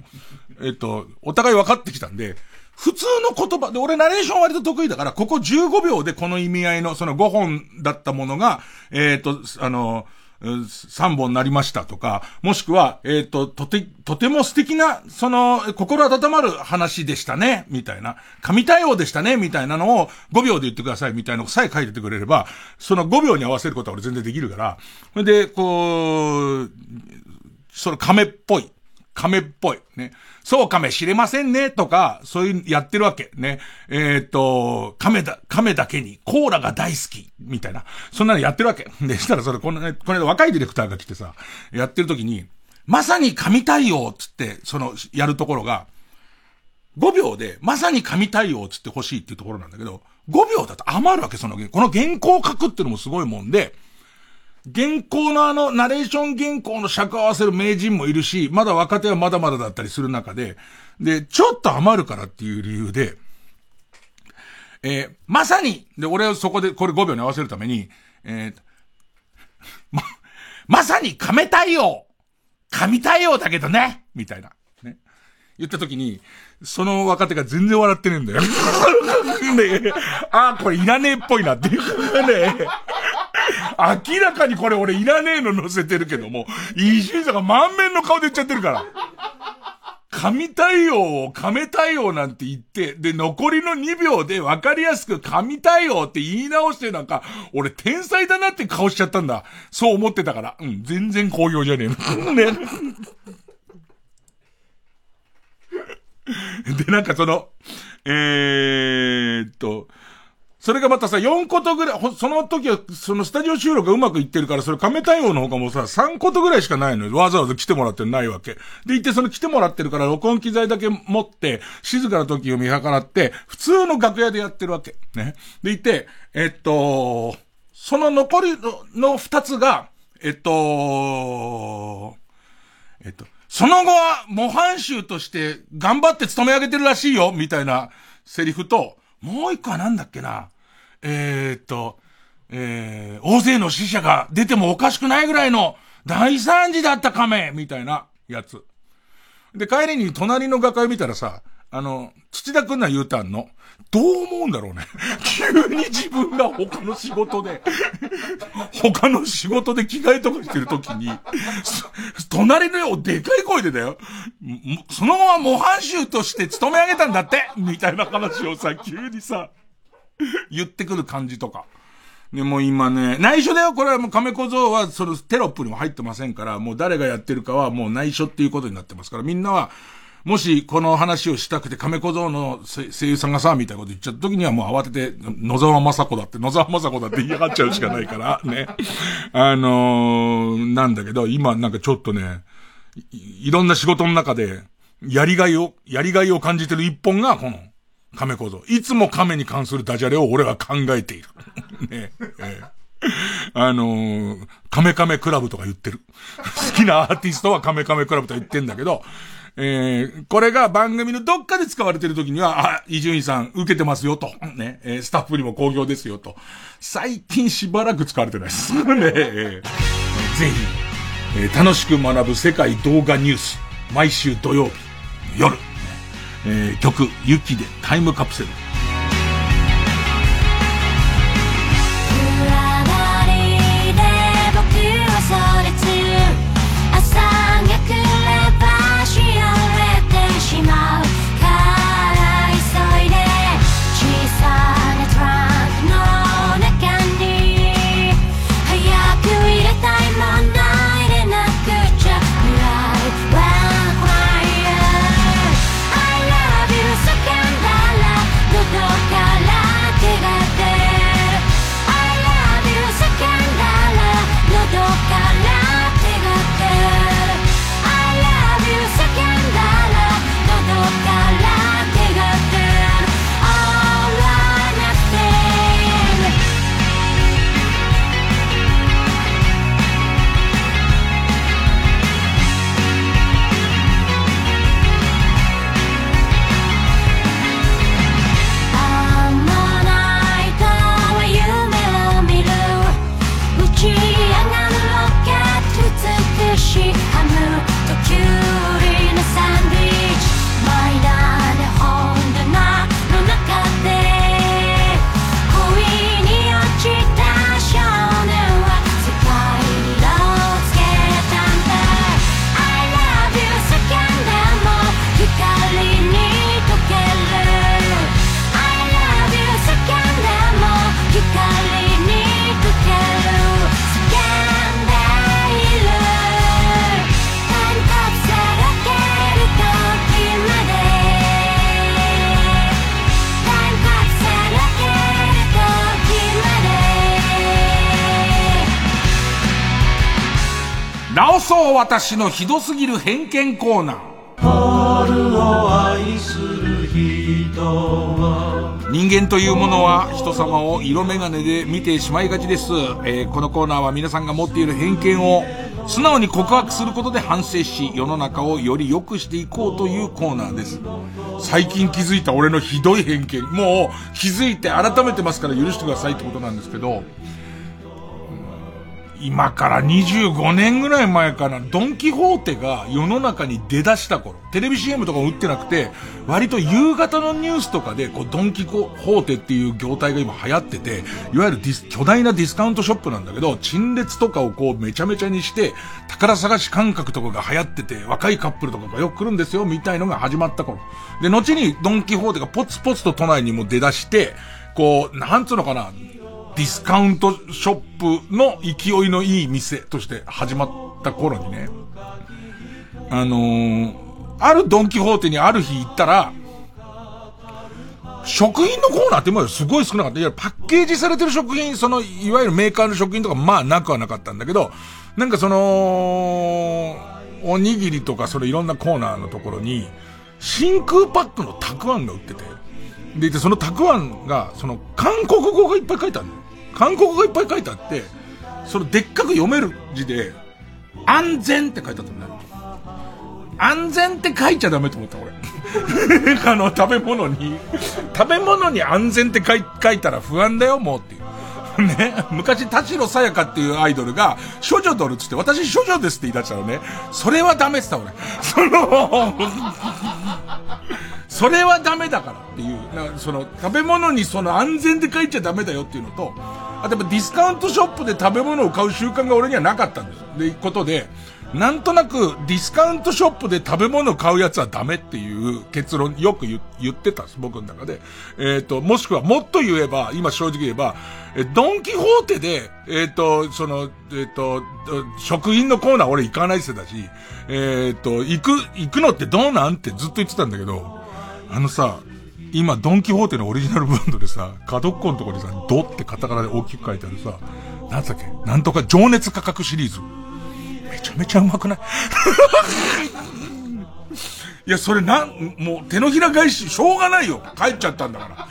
う、えっと、お互い分かってきたんで、普通の言葉で、俺ナレーション割と得意だから、ここ15秒でこの意味合いの、その5本だったものが、えっ、と、あの、3本なりましたとか、もしくは、えっ、ー、と、とて、とても素敵な、その、心温まる話でしたね、みたいな。神対応でしたね、みたいなのを5秒で言ってください、みたいなのさえ書いててくれれば、その5秒に合わせることは俺全然できるから、それで、こう、その亀っぽい。亀っぽい。ね。そうかもしれませんね、とか、そういうやってるわけ。ね。えー、っと、亀だ、亀だけに、コーラが大好き、みたいな。そんなのやってるわけ。[LAUGHS] で、したらそれ、このね、この間若いディレクターが来てさ、やってる時に、まさに神対応つって、その、やるところが、5秒で、まさに神対応つって欲しいっていうところなんだけど、5秒だと余るわけ、その、この原稿を書くっていうのもすごいもんで、原稿のあの、ナレーション原稿の尺合わせる名人もいるし、まだ若手はまだまだだったりする中で、で、ちょっと余るからっていう理由で、えー、まさに、で、俺はそこで、これ5秒に合わせるために、えー、ま、まさに亀対応神対応だけどねみたいな。ね。言った時に、その若手が全然笑ってねえんだよ。[LAUGHS] ねああ、これいらねえっぽいなっていうね。明らかにこれ俺いらねえの載せてるけども、伊集院さんが満面の顔で言っちゃってるから。神対応を亀対応なんて言って、で、残りの2秒で分かりやすく神対応って言い直してなんか、俺天才だなって顔しちゃったんだ。そう思ってたから。うん、全然好評じゃねえの。[LAUGHS] ね。で、なんかその、えーっと、それがまたさ、4ことぐらい、その時は、そのスタジオ収録がうまくいってるから、それ亀対応の他もさ、3ことぐらいしかないのよ。わざわざ来てもらってないわけ。で、いてその来てもらってるから、録音機材だけ持って、静かな時を見計らって、普通の楽屋でやってるわけ。ね。でいて、えっと、その残りの2つが、えっと、えっと、その後は模範囚として頑張って勤め上げてるらしいよ、みたいなセリフと、もう一個は何だっけな。えー、っと、えー、大勢の死者が出てもおかしくないぐらいの大惨事だった亀みたいなやつ。で、帰りに隣の画家見たらさ、あの、土田くんな言うたんの。どう思うんだろうね。[LAUGHS] 急に自分が他の仕事で、他の仕事で着替えとかしてるときに、隣のよ、でかい声でだよ。そのまま模範囚として勤め上げたんだってみたいな話をさ、急にさ、言ってくる感じとか。で、も今ね、内緒だよこれはもう亀小僧は、そのテロップにも入ってませんから、もう誰がやってるかはもう内緒っていうことになってますから、みんなは、もしこの話をしたくて亀小僧の声優さんがさ、みたいなこと言っちゃった時にはもう慌てて、野沢雅子だって、野沢雅子だって言い上がっちゃうしかないから、ね。あのー、なんだけど、今なんかちょっとねい、いろんな仕事の中で、やりがいを、やりがいを感じてる一本が、この、亀小僧。いつも亀に関するダジャレを俺は考えている。[LAUGHS] ねえあのー、カメカメクラブとか言ってる。好きなアーティストはカメカメクラブとか言ってんだけど、えー、これが番組のどっかで使われてる時には、あ、伊集院さん受けてますよと。ね、えー、スタッフにも好評ですよと。最近しばらく使われてないです。[LAUGHS] ね、え、ぜひ、えー、楽しく学ぶ世界動画ニュース。毎週土曜日、夜。えー、曲、雪でタイムカプセル。私のひどすぎる偏見コーナー。春を愛する人は人間というものは人様を色眼鏡で見てしまいがちです、えー、このコーナーは皆さんが持っている偏見を素直に告白することで反省し世の中をより良くしていこうというコーナーです。最近気づいた俺のひどい偏見。もう気づいて改めてますから許してくださいってことなんですけど今から25年ぐらい前かな、ドンキホーテが世の中に出だした頃、テレビ CM とかも売ってなくて、割と夕方のニュースとかで、こう、ドンキホーテっていう業態が今流行ってて、いわゆるディス、巨大なディスカウントショップなんだけど、陳列とかをこう、めちゃめちゃにして、宝探し感覚とかが流行ってて、若いカップルとかがよく来るんですよ、みたいのが始まった頃。で、後にドンキホーテがポツポツと都内にも出だして、こう、なんつうのかな、ディスカウントショップの勢いのいい店として始まった頃にね、あのー、あるドンキホーテにある日行ったら、食品のコーナーって今すごい少なかった。いや、パッケージされてる食品、その、いわゆるメーカーの食品とか、まあなくはなかったんだけど、なんかその、おにぎりとか、それいろんなコーナーのところに、真空パックのたくあんが売ってて、で、そのたくあんが、その、韓国語がいっぱい書いてあるの。韓国語いっぱい書いてあって、そのでっかく読める字で、安全って書いてあったんだよ。安全って書いちゃダメと思った、俺。[LAUGHS] あの、食べ物に、食べ物に安全って書い書いたら不安だよ、もうっていう。ね、昔、田代さやかっていうアイドルが、処女ドルつって、私処女ですって言い出したらね。それはダメって言った俺。その、それはダメだからっていう、その、食べ物にその安全で書いちゃダメだよっていうのと、あとやっぱディスカウントショップで食べ物を買う習慣が俺にはなかったんですよ。で、ことで、なんとなくディスカウントショップで食べ物買うやつはダメっていう結論よく言ってたんです、僕の中で。えっ、ー、と、もしくはもっと言えば、今正直言えば、えドンキホーテで、えっ、ー、と、その、えっ、ー、と、食品のコーナー俺行かないってだし、えっ、と、行く、行くのってどうなんってずっと言ってたんだけど、あのさ、今、ドンキホーテのオリジナルブランドでさ、角っこのところにさ、ドってカタカナで大きく書いてあるさ、なんだっけ？なんとか情熱価格シリーズ。めちゃめちゃうまくない？[LAUGHS] いや、それなん、もう手のひら返し、しょうがないよ。帰っちゃったんだから。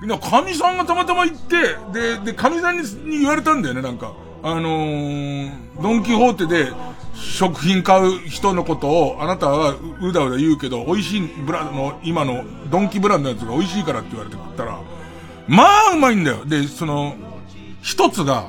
みんな、神さんがたまたま行って、で、で、神さんに言われたんだよね、なんか。あのー、ドンキホーテで食品買う人のことを、あなたはうだうだ言うけど、美味しいブランドの、今のドンキブランドのやつが美味しいからって言われて食ったら、まあうまいんだよ。で、その、一つが、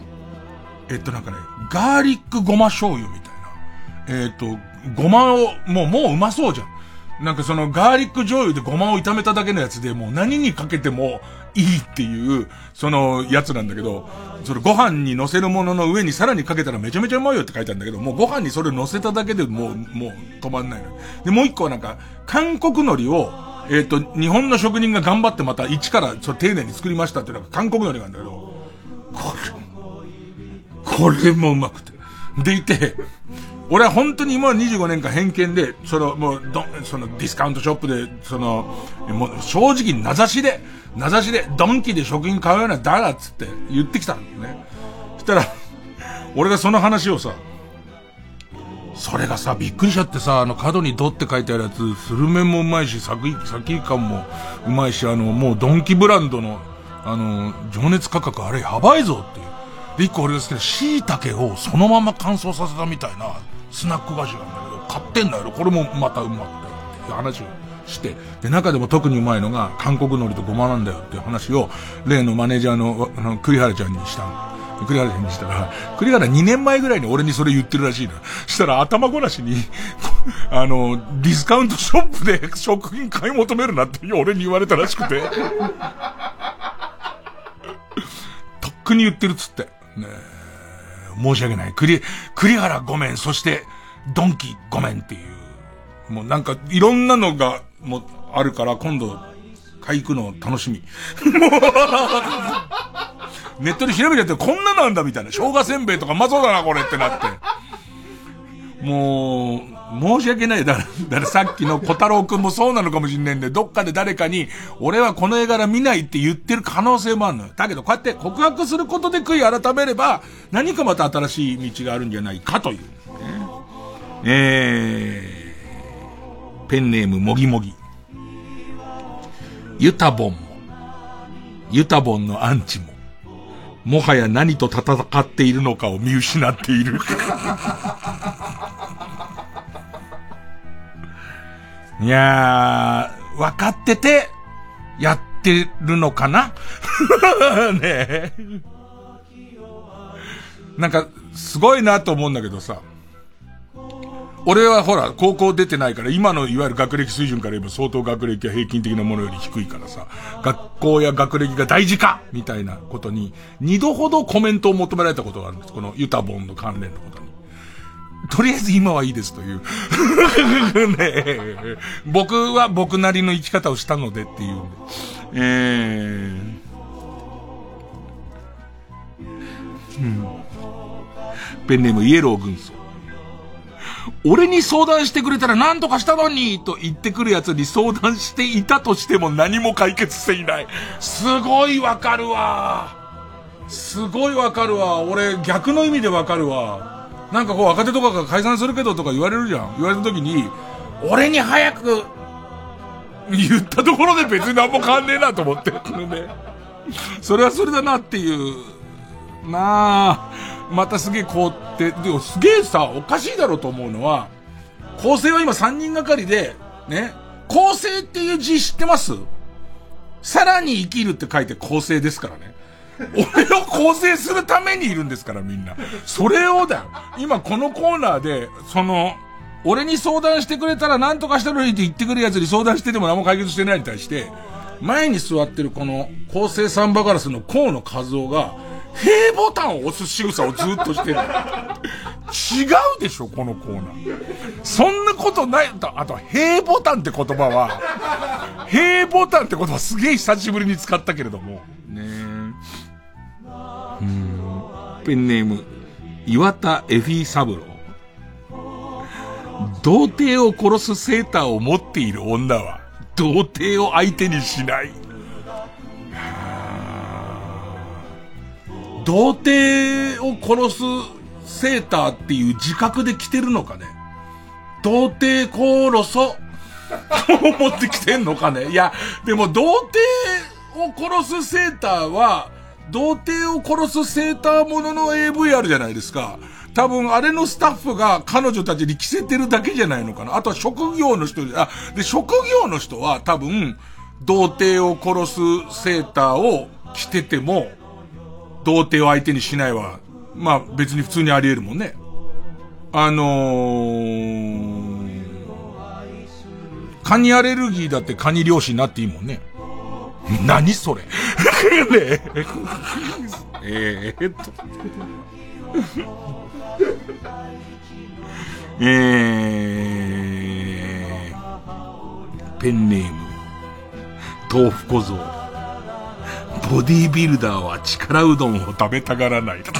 えっとなんかね、ガーリックごま醤油みたいな。えっと、ごまを、もう、もううまそうじゃん。なんかそのガーリック醤油でごまを炒めただけのやつでもう何にかけてもいいっていう、そのやつなんだけど、それご飯に乗せるものの上にさらにかけたらめちゃめちゃうまいよって書いてあるんだけど、もうご飯にそれ乗せただけでもう、もう止まんないの。で、もう一個はなんか、韓国海苔を、えっ、ー、と、日本の職人が頑張ってまた一からそ丁寧に作りましたっていうのが韓国海苔なんだけど、これ、これもうまくて。でいて、俺は本当に今25年間偏見で、その、もう、ど、そのディスカウントショップで、その、もう正直名指しで、名指しで、ドンキで食品買うようなだらっつって言ってきたんだよね。そしたら、俺がその話をさ、それがさ、びっくりしちゃってさ、あの角にドって書いてあるやつ、スルメもうまいし、サキ、サキ感もうまいし、あの、もうドンキブランドの、あの、情熱価格あれやばいぞっていう。で、一個俺が好きな椎茸をそのまま乾燥させたみたいなスナック菓子なんだけど、買ってんだよ。これもまたうまくてっていう話をして、で、中でも特にうまいのが韓国海苔とごまなんだよっていう話を、例のマネージャーの、あの、栗原ちゃんにしたの。栗原ちゃんにしたら、栗原2年前ぐらいに俺にそれ言ってるらしいの。したら頭ごなしに、[LAUGHS] あの、ディスカウントショップで食品買い求めるなって俺に言われたらしくて。[LAUGHS] とっくに言ってるっつって。ね申し訳ない。栗、栗原ごめん、そして、ドンキごめんっていう。もうなんか、いろんなのが、もう、あるから、今度、買い行くの楽しみ。も [LAUGHS] うネットで調べちゃって、こんななんだみたいな。生姜せんべいとかまそうだな、これってなって。もう、申し訳ない。だから、だからさっきの小太郎くんもそうなのかもしんないんで、どっかで誰かに、俺はこの絵柄見ないって言ってる可能性もあるのよ。だけど、こうやって告白することで悔い改めれば、何かまた新しい道があるんじゃないかという。えー、ペンネームもぎもぎ。ユタボンも、ユタボンのアンチも、もはや何と戦っているのかを見失っている。[LAUGHS] いやー、分かってて、やってるのかな？[LAUGHS] ねえ。なんか、すごいなと思うんだけどさ。俺はほら、高校出てないから、今のいわゆる学歴水準から言えば相当学歴は平均的なものより低いからさ、学校や学歴が大事かみたいなことに、二度ほどコメントを求められたことがあるんです。このユタボンの関連のことに。とりあえず今はいいですという [LAUGHS] ね僕は僕なりの生き方をしたのでっていう。えー、うん。ペンネームイエロー軍曹。俺に相談してくれたら何とかしたのにと言ってくる奴に相談していたとしても何も解決していない。すごいわかるわ。すごいわかるわ。俺逆の意味でわかるわ。なんかこう若手とかが解散するけどとか言われるじゃん。言われた時に、俺に早く言ったところで別に何も変わんねえなと思って。それはそれだなっていう。なあ。またすげえ凍って、でもすげえさ、おかしいだろうと思うのは、構成は今3人がかりで、ね、構成っていう字知ってます？さらに生きるって書いて構成ですからね。俺を構成するためにいるんですから、みんな。それをだよ。今このコーナーで、その、俺に相談してくれたら何とかしたのにって言ってくる奴に相談してても何も解決してないに対して、前に座ってるこの、構成サンバガラスの河野和夫が、平ボタンを押す仕草をずっとしてる。違うでしょ、このコーナー。そんなことない。あと、平ボタンって言葉は、平ボタンって言葉すげえ久しぶりに使ったけれども。ねうん。ペンネーム、岩田エフィサブロ。童貞を殺すセーターを持っている女は、童貞を相手にしない。童貞を殺すセーターっていう自覚で着てるのかね？童貞殺そ、と思ってきてんのかね？いや、でも童貞を殺すセーターは、童貞を殺すセーターものの AV あるじゃないですか。多分あれのスタッフが彼女たちに着せてるだけじゃないのかな。あとは職業の人あ、で、職業の人は多分、童貞を殺すセーターを着てても、童貞を相手にしないは、まあ別に普通にあり得るもんね。あのー、カニアレルギーだってカニ漁師になっていいもんね。[LAUGHS] 何それ [LAUGHS] ねえ。[LAUGHS] えー、っと。えー、ペンネーム、豆腐小僧。ボディービルダーは力うどんを食べたがらない。[LAUGHS]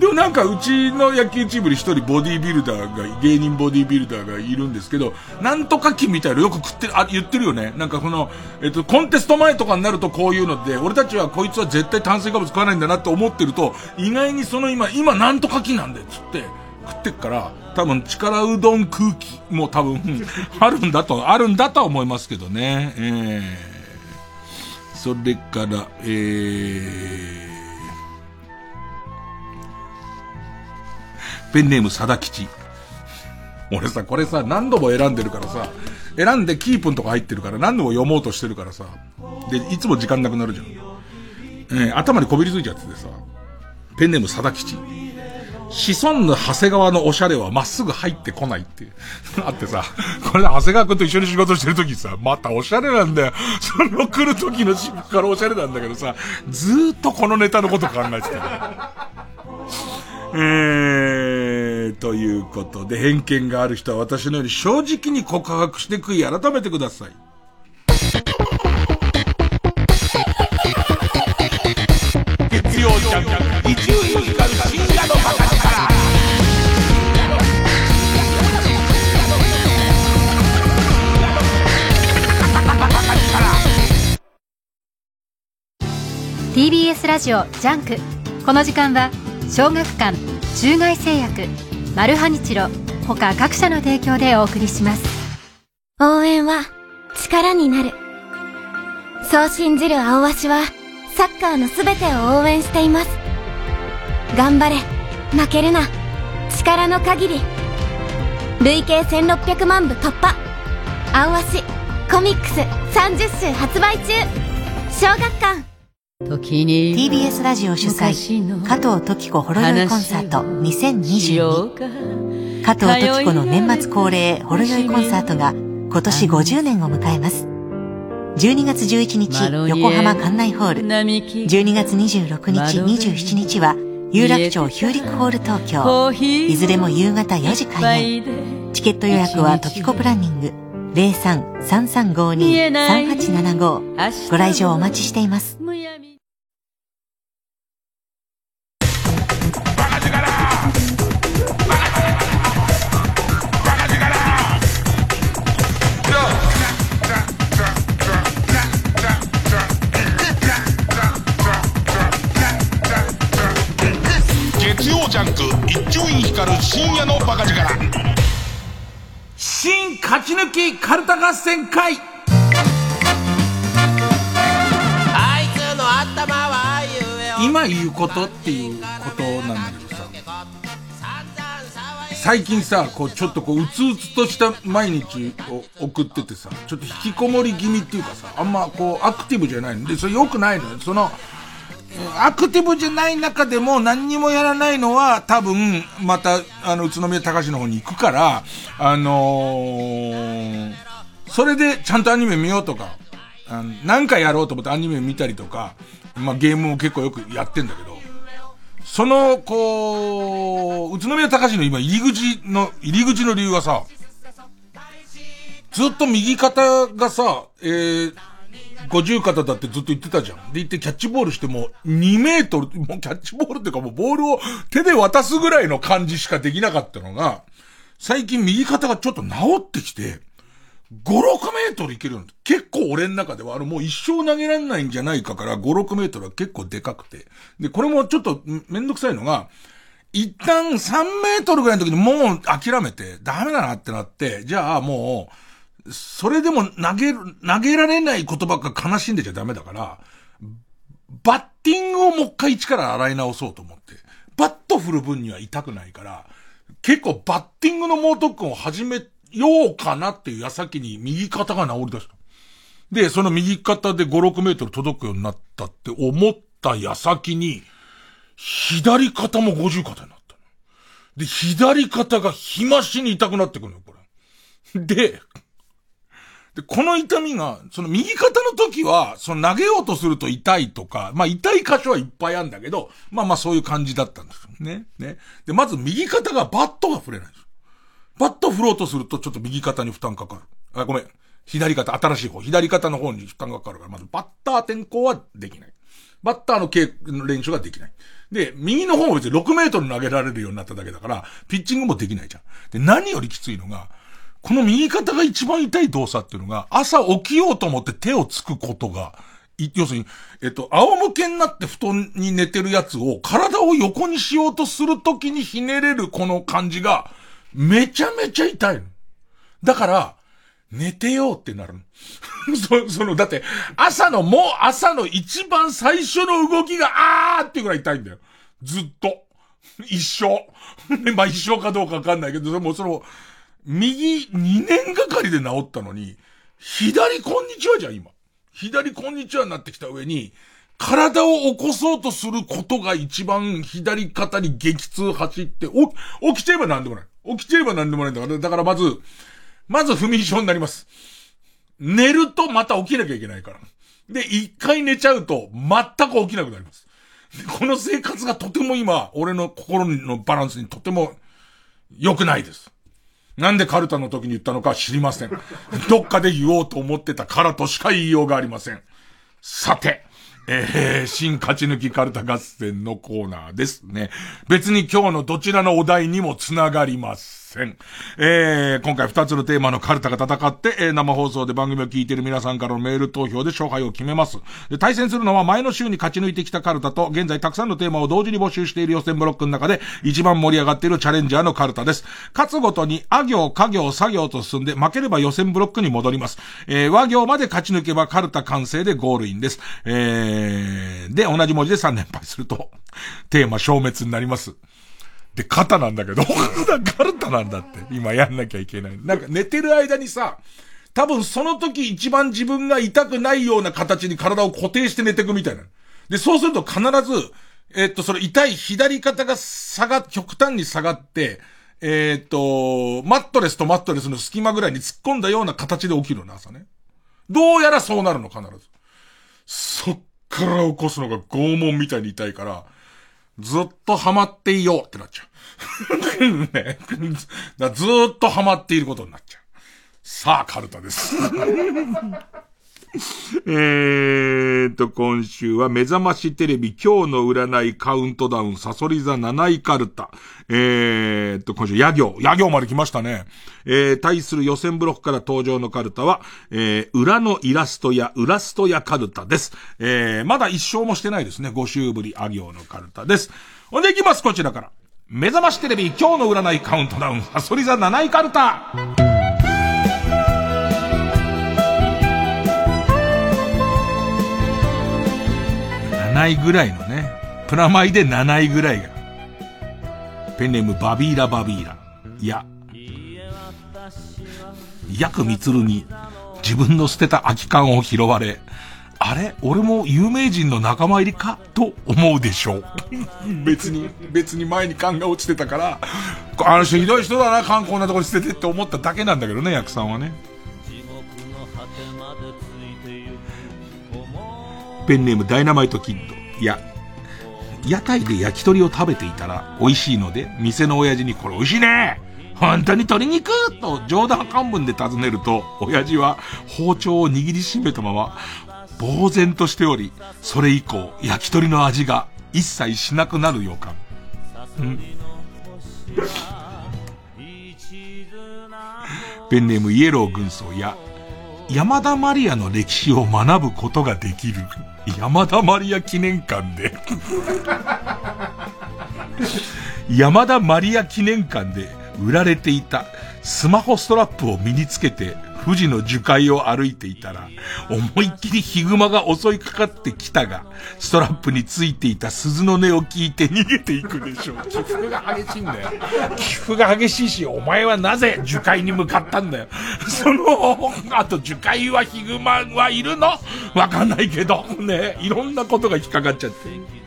でもなんかうちの野球チームに一人ボディービルダーが、芸人ボディービルダーがいるんですけど、なんとか機みたいなよく食ってる、あ、言ってるよね。なんかこの、えっと、コンテスト前とかになるとこういうので、俺たちはこいつは絶対炭水化物食わないんだなって思ってると、意外にその今、今なんとか機なんだよ、つって、食ってっから、多分力うどん空気も多分、あるんだと、あるんだとは思いますけどね。えー、それから、えー、ペンネームさだ吉。俺さ、これさ、何度も選んでるからさ、選んでキープンとか入ってるから何度も読もうとしてるからさ、で、いつも時間なくなるじゃん。えー、頭にこびりついちゃっててさ、ペンネームさだ吉。子孫の長谷川のおしゃれはまっすぐ入ってこないっていう [LAUGHS] あってさ、これ長谷川くんと一緒に仕事してる時さ、またおしゃれなんだよ。[LAUGHS] その来る時の私服からおしゃれなんだけどさ、ずーっとこのネタのこと考えてた。[LAUGHS] えー、ということで、偏見がある人は私のように正直に告白して悔い改めてください。TBS ラジオジャンク。この時間は小学館中外製薬マルハニチロ他各社の提供でお送りします。応援は力になる。そう信じるアオアシはサッカーのすべてを応援しています。頑張れ負けるな。力の限り。累計1600万部突破。青足コミックス30週発売中。小学館。TBS ラジオ主催加藤時子ほろ酔いコンサート2022加藤時子の年末恒例ほろ酔いコンサートが今年50年を迎えます。12月11日横浜館内ホール。12月26日27日は有楽町ヒューリックホール東京。いずれも夕方4時開演。チケット予約は時子プランニング。03-3352-3875ご来場お待ちしていますきカルタ合戦会。今言うことっていうことなんだけどさ。最近さ、こう、ちょっとこう、うつうつとした毎日を送っててさ、ちょっと引きこもり気味っていうかさ、あんまこう、アクティブじゃないの。で、それ良くないのよ。その、アクティブじゃない中でも何にもやらないのは多分、また、あの、宇都宮隆の方に行くから、あのー、それでちゃんとアニメ見ようとか、あのなんかやろうと思ってアニメ見たりとか、まあゲームも結構よくやってんだけど、その、こう、宇都宮隆の今入り口の、入り口の理由はさ、ずっと右肩がさ、えー、50肩だってずっと言ってたじゃん。で、言ってキャッチボールしても2メートル、もうキャッチボールっていうかもうボールを手で渡すぐらいの感じしかできなかったのが、最近右肩がちょっと治ってきて、5、6メートルいけるん結構俺の中では、あのもう一生投げられないんじゃないかから、5、6メートルは結構でかくて。で、これもちょっとめんどくさいのが、一旦3メートルぐらいの時にもう諦めて、ダメだなってなって、じゃあもう、それでも投げる、投げられないことばっか悲しんでちゃダメだから、バッティングをもう一回一から洗い直そうと思って、バット振る分には痛くないから、結構バッティングの猛特訓を始めようかなっていう矢先に右肩が治り出した。で、その右肩で5、6メートル届くようになったって思った矢先に、左肩も50肩になったで、左肩が日増しに痛くなってくるのよ、これ。で、で、この痛みが、その右肩の時は、その投げようとすると痛いとか、まあ痛い箇所はいっぱいあるんだけど、まあまあそういう感じだったんですよね。ね。で、まず右肩がバットが触れないんですバット振ろうとするとちょっと右肩に負担かかる。あ、ごめん。左肩、新しい方、左肩の方に負担がかかるから、まずバッター転向はできない。バッターの経練習ができない。で、右の方は別に6メートル投げられるようになっただけだから、ピッチングもできないじゃん。で、何よりきついのが、この右肩が一番痛い動作っていうのが、朝起きようと思って手をつくことが、要するに、えっと、仰向けになって布団に寝てるやつを、体を横にしようとするときにひねれるこの感じが、めちゃめちゃ痛い。だから、寝てようってなるの。[LAUGHS] そ、その、だって、朝の、もう朝の一番最初の動きが、あーっていうぐらい痛いんだよ。ずっと。一生。[LAUGHS] まあ一生かどうかわかんないけど、もその、右2年がかりで治ったのに、左こんにちはじゃん、今。左こんにちはになってきた上に、体を起こそうとすることが一番左肩に激痛走って、お、起きちゃえば何でもない。起きちゃえば何でもないんだから、だからまず、まず不眠症になります。寝るとまた起きなきゃいけないから。で、一回寝ちゃうと全く起きなくなります。この生活がとても今、俺の心のバランスにとても良くないです。なんでカルタの時に言ったのか知りません。[LAUGHS] どっかで言おうと思ってたからとしか言いようがありません。さて、えー、新勝ち抜きカルタ合戦のコーナーですね。別に今日のどちらのお題にもつながります。せん。えー、今回二つのテーマのカルタが戦って、えー、生放送で番組を聞いている皆さんからのメール投票で勝敗を決めます。で対戦するのは前の週に勝ち抜いてきたカルタと、現在たくさんのテーマを同時に募集している予選ブロックの中で、一番盛り上がっているチャレンジャーのカルタです。勝つごとに、あ行、家行、作業と進んで、負ければ予選ブロックに戻ります。えー、和行まで勝ち抜けばカルタ完成でゴールインです。えー、で、同じ文字で3連敗すると、テーマ消滅になります。で、肩なんだけど、[LAUGHS] カルタなんだって。今やんなきゃいけない。なんか寝てる間にさ、多分その時一番自分が痛くないような形に体を固定して寝てくみたいな。で、そうすると必ず、えっと、その痛い左肩が下が、極端に下がって、えっと、マットレスとマットレスの隙間ぐらいに突っ込んだような形で起きるの、朝ね。どうやらそうなるの、必ず。そっから起こすのが拷問みたいに痛いから、ずっとハマっていようってなっちゃう。ね、ずっとハマっていることになっちゃう。さあ、カルタです。[LAUGHS] えーと、今週は目覚ましテレビ今日の占いカウントダウンサソリ座7位カルタ。えーと、今週、ヤ行。ヤ行まで来ましたね。えー、対する予選ブロックから登場のカルタは、えー、裏のイラストや、ウラストやカルタです。えー、まだ一勝もしてないですね。5週ぶり、あ行のカルタです。ほんで行きます、こちらから。目覚ましテレビ今日の占いカウントダウンサソリ座7位カルタ。7位ぐらいのね、プラマイで7位ぐらいが。ペンネームバビーラバビーラ。いや、ヤクミツルに自分の捨てた空き缶を拾われ、あれ？俺も有名人の仲間入りか？と思うでしょう。[LAUGHS] 別に、別に前に缶が落ちてたから、あの人ひどい人だな、缶こんなとこに捨ててって思っただけなんだけどね、ヤクさんはね。ペンネームダイナマイトキッド。いや、屋台で焼き鳥を食べていたら美味しいので、店の親父にこれ美味しいね本当に鶏肉と冗談半分で尋ねると、親父は包丁を握りしめたまま、呆然としており、それ以降、焼き鳥の味が一切しなくなる予感。んペンネームイエロー軍曹や、山田マリアの歴史を学ぶことができる。山田マリア記念館で [LAUGHS] 山田マリア記念館で売られていたスマホストラップを身につけて富士の樹海を歩いていたら、思いっきりヒグマが襲いかかってきたが、ストラップについていた鈴の音を聞いて逃げていくでしょう。[LAUGHS] 起伏が激しいんだよ。起伏が激しいし、お前はなぜ樹海に向かったんだよ。その、あと樹海はヒグマはいるの？わかんないけど、ね、いろんなことが引っかかっちゃって。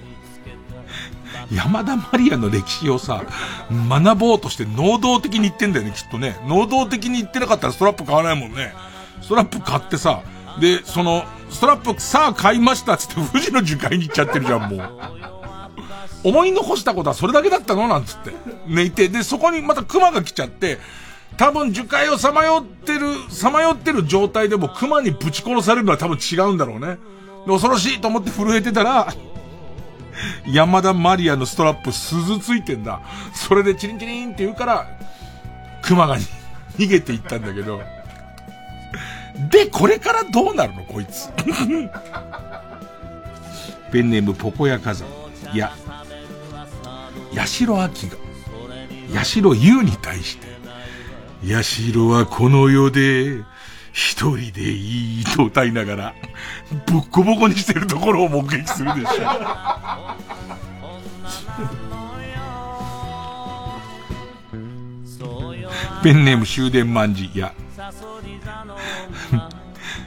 山田マリアの歴史をさ、学ぼうとして能動的に言ってんだよね、きっとね。能動的に言ってなかったらストラップ買わないもんね。ストラップ買ってさ、で、その、ストラップさあ買いましたっつって富士の樹海に行っちゃってるじゃん、もう。思い残したことはそれだけだったの？なんつって。寝て、で、そこにまた熊が来ちゃって、多分樹海をさまよってる、さまよってる状態でも熊にぶち殺されるのは多分違うんだろうね。恐ろしいと思って震えてたら、山田マリアのストラップ鈴ついてんだ。それでチリンチリンって言うから、熊が [LAUGHS] 逃げていったんだけど。で、これからどうなるのこいつ。[LAUGHS] ペンネームポコヤ火山。いや、八代秋が、八代優に対して、八代はこの世で、一人でいいと歌いながら、ボッコボコにしてるところを目撃するでしょ。ペンネーム終電万事や、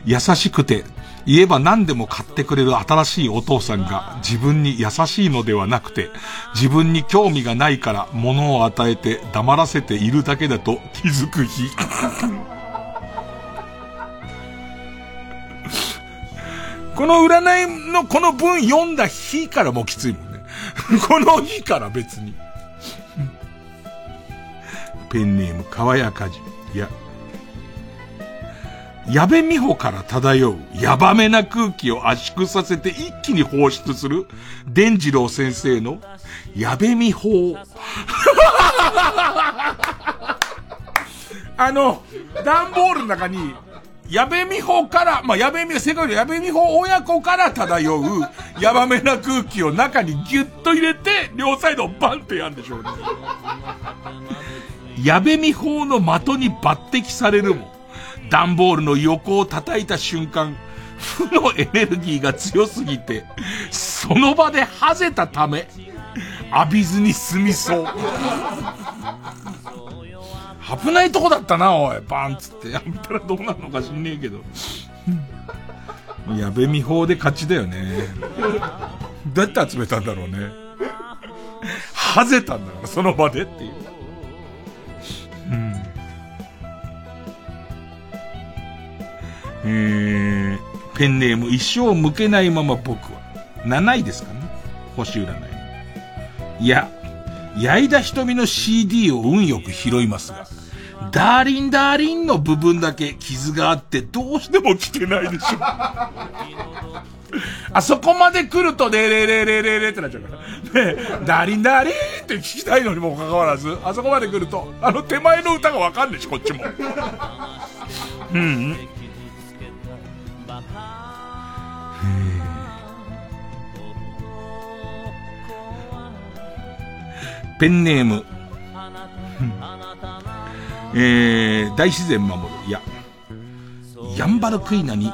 優しくて、言えば何でも買ってくれる新しいお父さんが自分に優しいのではなくて、自分に興味がないから物を与えて黙らせているだけだと気づく日。この占いのこの文読んだ日からもうきついもんね。[LAUGHS] この日から別に。ペンネーム、川谷かじ。いや、矢部美穂から漂うヤバめな空気を圧縮させて一気に放出する、伝次郎先生の矢部美穂。[LAUGHS] あの、段ボールの中に矢部美穂から、まあ、矢部美穂、世界の矢部美穂親子から漂う、[LAUGHS] ヤバめな空気を中にギュッと入れて、両サイドをバンってやんでしょうね。矢部美穂の的に抜擢されるも、段ボールの横を叩いた瞬間、負のエネルギーが強すぎて、その場ではぜたため、浴びずに済みそう。危ないとこだったな、おい、バーンつって。やめたらどうなるのか知んねえけど。やべみ法で勝ちだよね。どうやって集めたんだろうね。はぜたんだから、その場でっていう。ん。えー、ペンネーム一生向けないまま僕は。7位ですかね。星占い。いや、矢井田瞳の CD を運よく拾いますが、ダーリンダーリンの部分だけ傷があってどうしても聞けないでしょ。[LAUGHS] あそこまで来ると、レレレレレレってなっちゃうから。ねダーリンダーリンって聞きたいのにもかかわらず、あそこまで来ると、あの手前の歌がわかんないし、こっちも。うん。ペンネーム。えー、大自然守る。いや、ヤンバルクイナに、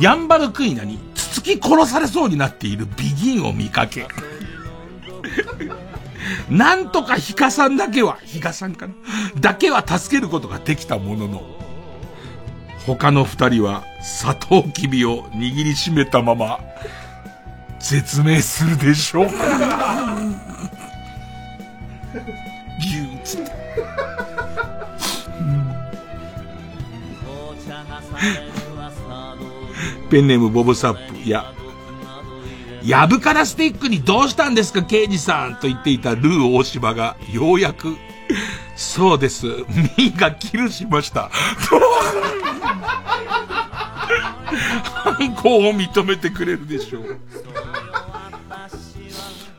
ヤンバルクイナに、つつき殺されそうになっているビギンを見かけ。[LAUGHS] なんとかヒカさんだけは、ヒカさんかな？だけは助けることができたものの、他の二人は砂糖きびを握りしめたまま、絶命するでしょう。[LAUGHS] ぎゅーつって。[LAUGHS] ペンネームボブサップ、や、やぶからスティックにどうしたんですか、刑事さんと言っていたルー大柴が、ようやく、そうです、ミーがキルしました。犯行 [LAUGHS] を認めてくれるでしょう。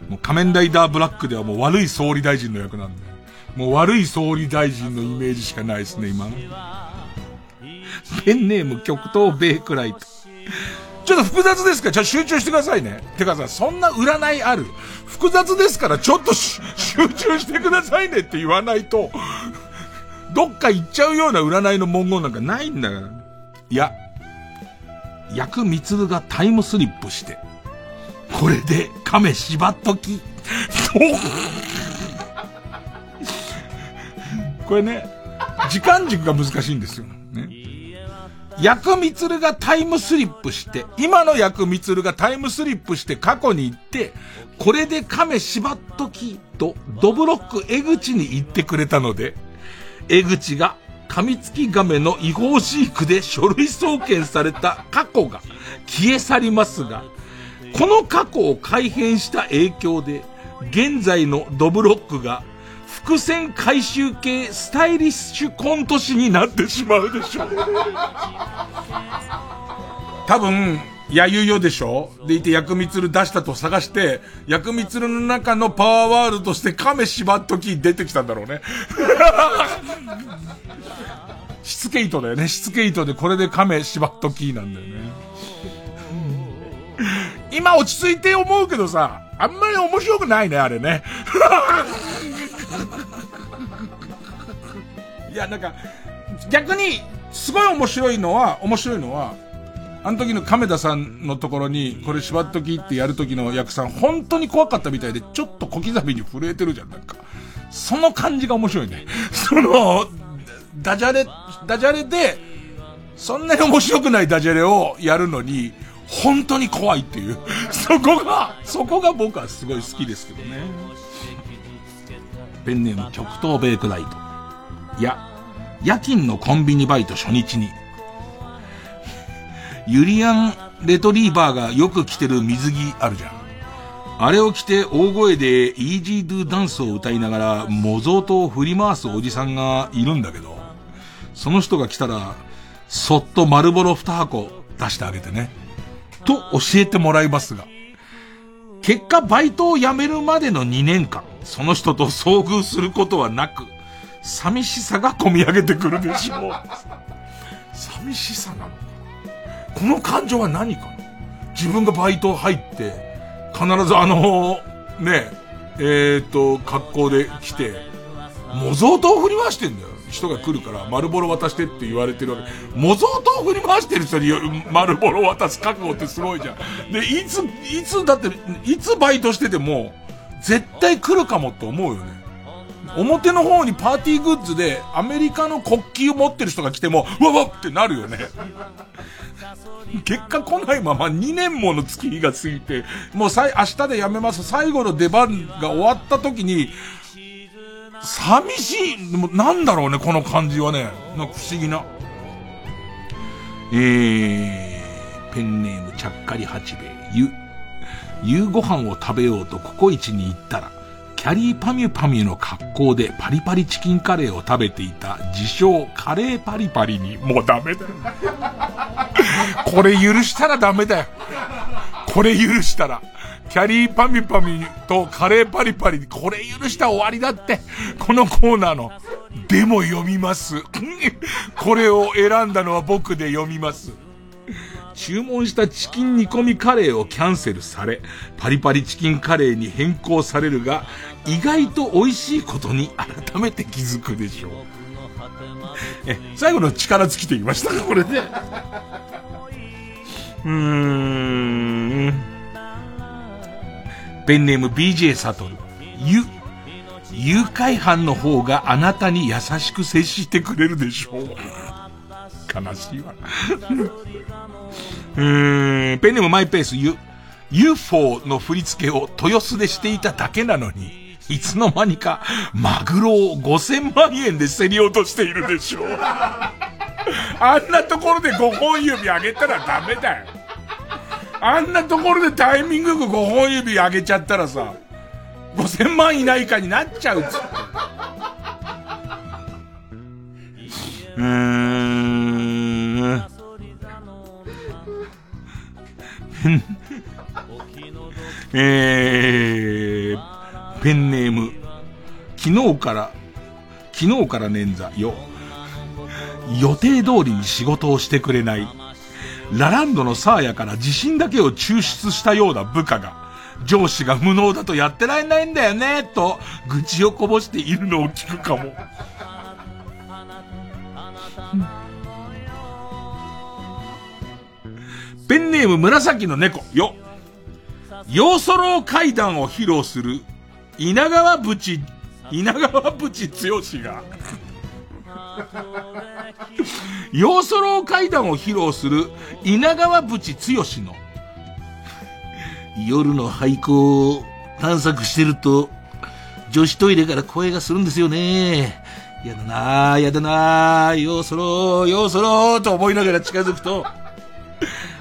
もう仮面ライダーブラックではもう悪い総理大臣の役なんで。もう悪い総理大臣のイメージしかないですね、今。ペンネーム極東ベイクライト。ちょっと複雑ですか？ら、ちょっと集中してくださいね。てかさ、そんな占いある？複雑ですから、ちょっと集中してくださいねって言わないと、どっか行っちゃうような占いの文言なんかないんだから。いや、薬みつるがタイムスリップして、これで亀縛っとき。[LAUGHS] これね、時間軸が難しいんですよ。薬みつるがタイムスリップして、今の薬みつるがタイムスリップして過去に行って、これで亀縛っときと、ドブロック江口に言ってくれたので、江口が噛みつき亀の違法飼育で書類送検された過去が消え去りますが、この過去を改変した影響で、現在のドブロックが伏線回収系スタイリッシュコント師になってしまうでしょう。多分、やゆよでしょ？でいて、薬味鶴出したと探して、薬味鶴の中のパワーワールドとして亀縛っとき出てきたんだろうね。[LAUGHS] しつけ糸だよね。しつけ糸でこれで亀縛っときなんだよね。今落ち着いて思うけどさ、あんまり面白くないね、あれね。[LAUGHS] いや、なんか、逆に、すごい面白いのは、面白いのは、あの時の亀田さんのところに、これ縛っときってやる時の役さん、本当に怖かったみたいで、ちょっと小刻みに震えてるじゃん、なんか。その感じが面白いね。その、ダジャレ、ダジャレで、そんなに面白くないダジャレをやるのに、本当に怖いっていう。そこが、そこが僕はすごい好きですけどね。ペンネーム極東ベイクライト。いや、夜勤のコンビニバイト初日に、ユリアン・レトリーバーがよく着てる水着あるじゃん。あれを着て大声でイージードゥダンスを歌いながら模造刀を振り回すおじさんがいるんだけど、その人が来たら、そっと丸ボロ2箱出してあげてね。と教えてもらいますが、結果バイトを辞めるまでの2年間、その人と遭遇することはなく、寂しさが込み上げてくるでしょう。寂しさなのかこの感情は何か？な自分がバイト入って、必ずあの、ね、えっ、ー、と、格好で来て、模造刀を振り回してんだよ。人が来るから、丸ボロ渡してって言われてるわけ。模造刀を振り回してる人に丸ボロ渡す覚悟ってすごいじゃん。で、いつ、いつ、だって、いつバイトしてても、絶対来るかもって思うよね。表の方にパーティーグッズでアメリカの国旗を持ってる人が来ても、わわってなるよね。結果来ないまま2年もの月日が過ぎて、もうさい、明日で辞めます。最後の出番が終わった時に、寂しい、でもなんだろうね、この感じはね。なんか不思議な。えー、ペンネームちゃっかり八兵衛、ゆ、夕ご飯を食べようとココイチに行ったら、キャリーパミュパミュの格好でパリパリチキンカレーを食べていた自称カレーパリパリにもうダメだよ。[LAUGHS] これ許したらダメだよ。これ許したら。キャリーパミパミとカレーパリパリ、これ許したら終わりだって。このコーナーの。でも読みます。[LAUGHS] これを選んだのは僕で読みます。注文したチキン煮込みカレーをキャンセルされ、パリパリチキンカレーに変更されるが、意外と美味しいことに改めて気づくでしょう。え、最後の力尽きていましたか？これで。うーん。ペンネーム BJ サトル。ゆ、誘拐犯の方があなたに優しく接してくれるでしょう。[LAUGHS] 悲しいわ。[LAUGHS] うーん、ペンネームマイペース、U、UFO の振り付けを豊洲でしていただけなのに、いつの間にか、マグロを5000万円で競り落としているでしょう。[LAUGHS] あんなところで5本指上げたらダメだよ。あんなところでタイミングよく5本指上げちゃったらさ、5000万以内以下になっちゃうっつって。うん。えー、ペンネーム、昨日から、昨日から捻挫よ。予定通りに仕事をしてくれない。ラランドのサーヤから自信だけを抽出したような部下が、上司が無能だとやってられないんだよね、と、愚痴をこぼしているのを聞くかも。ペンネーム紫の猫、よ。ヨーソロー階段を披露する、稲川淵、稲川淵剛が、ヨーソロ階段を披露する、稲川淵剛の、夜の廃校を探索してると、女子トイレから声がするんですよね。やだなぁ、やだなぁ、ようそろー、ようそろーと思いながら近づくと、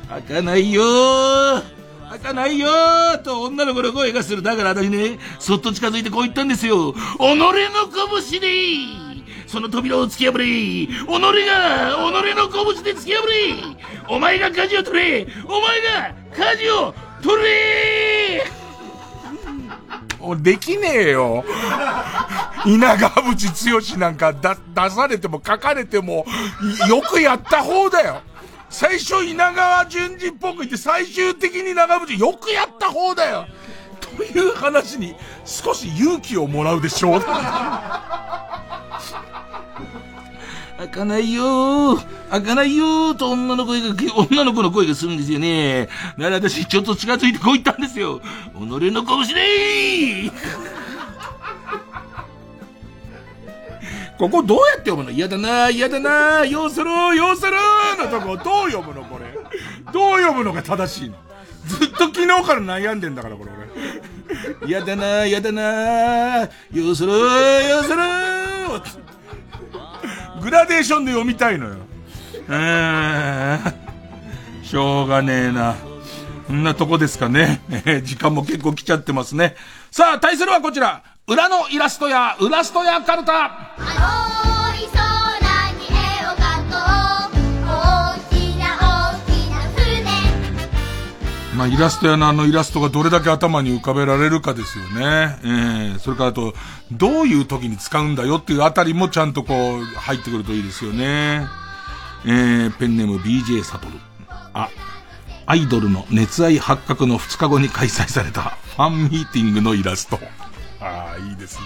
開かないよー、開かないよーと女の子の声がする。だから私ね、そっと近づいてこう言ったんですよ。己の拳でその扉を突き破れ己が己の拳で突き破れお前が舵を取れお前が舵を取れ [LAUGHS] できねえよ。稲川淵剛なんか出されても書かれても、よくやった方だよ。最初稲川淳二っぽく言って最終的に長渕よくやった方だよ。という話に少し勇気をもらうでしょう。開かないよー開かないよーと女の声が、女の子の声がするんですよね。だから私ちょっと近づいてこう言ったんですよ。己の拳でーここどうやって読むの？嫌だな嫌だなようするようするのとこどう読むのこれ？どう読むのが正しいの？ずっと昨日から悩んでんだからこれ俺。[LAUGHS] 嫌だな嫌だなようするようするグラデーションで読みたいのよ。うーん。しょうがねえな。こんなとこですかね。時間も結構来ちゃってますね。さあ、対するはこちら。裏のイラストや、ウラストやカルタ。まあ、イラスト屋のあのイラストがどれだけ頭に浮かべられるかですよね。えー、それからあと、どういう時に使うんだよっていうあたりもちゃんとこう、入ってくるといいですよね。えー、ペンネーム BJ サトル。あ、アイドルの熱愛発覚の2日後に開催されたファンミーティングのイラスト。ああ、いいですね。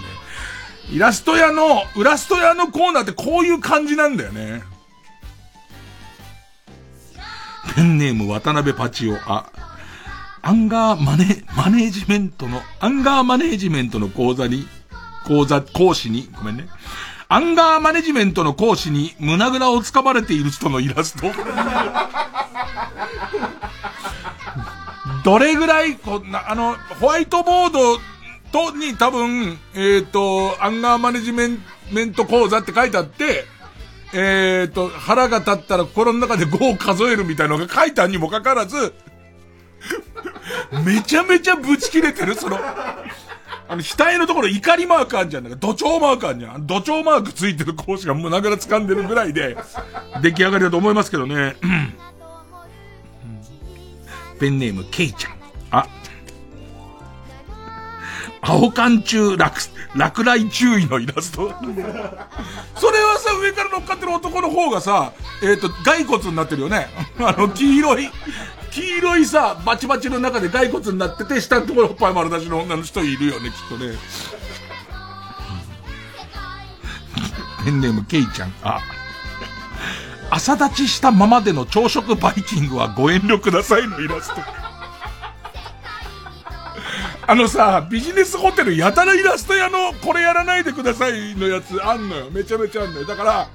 イラスト屋の、ウラスト屋のコーナーってこういう感じなんだよね。ペンネーム渡辺パチオ。あ、アンガーマネ、マネージメントの、アンガーマネージメントの講座に、講座、講師に、ごめんね。アンガーマネジメントの講師に胸ぐらをつかまれている人のイラスト。どれぐらい、こんな、あの、ホワイトボードと、に多分、えっ、ー、と、アンガーマネジメント講座って書いてあって、えっ、ー、と、腹が立ったら心の中で5を数えるみたいなのが書いてあるにもかかわらず、[LAUGHS] めちゃめちゃブチ切れてる、その、あの、額のところ怒りマークあんじゃん。なんか、土壌マークあんじゃん。土壌マークついてる講師が胸ぐら掴んでるぐらいで、出来上がりだと思いますけどね。ペンネーム、ケイちゃん。あ。青缶中落、落雷注意のイラスト。それはさ、上から乗っかってる男の方がさ、えっ、ー、と、骸骨になってるよね。あの、黄色い、黄色いさ、バチバチの中で骸骨になってて、下のところおっぱい丸出しの女の人いるよね、きっとね。[LAUGHS] ペンネームケイちゃん。あ。朝立ちしたままでの朝食バイキングはご遠慮くださいのイラスト。あのさ、ビジネスホテルやたらイラスト屋のこれやらないでくださいのやつあんのよ。めちゃめちゃあんのよ。だから、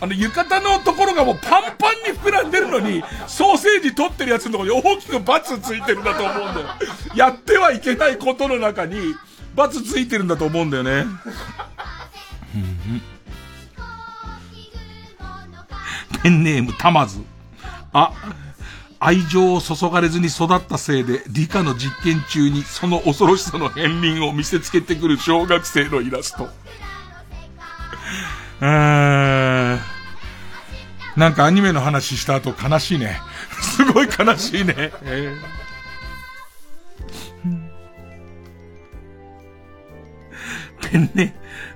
あの、浴衣のところがもうパンパンに膨らんでるのに、ソーセージ取ってるやつのところに大きくバツついてるんだと思うんだよ。[LAUGHS] やってはいけないことの中に、バツついてるんだと思うんだよね。ペンネームたまず。あ、愛情を注がれずに育ったせいで、理科の実験中にその恐ろしさの片鱗を見せつけてくる小学生のイラスト。うーん。なんかアニメの話した後悲しいね。[LAUGHS] すごい悲しいね。えー、ペンネ、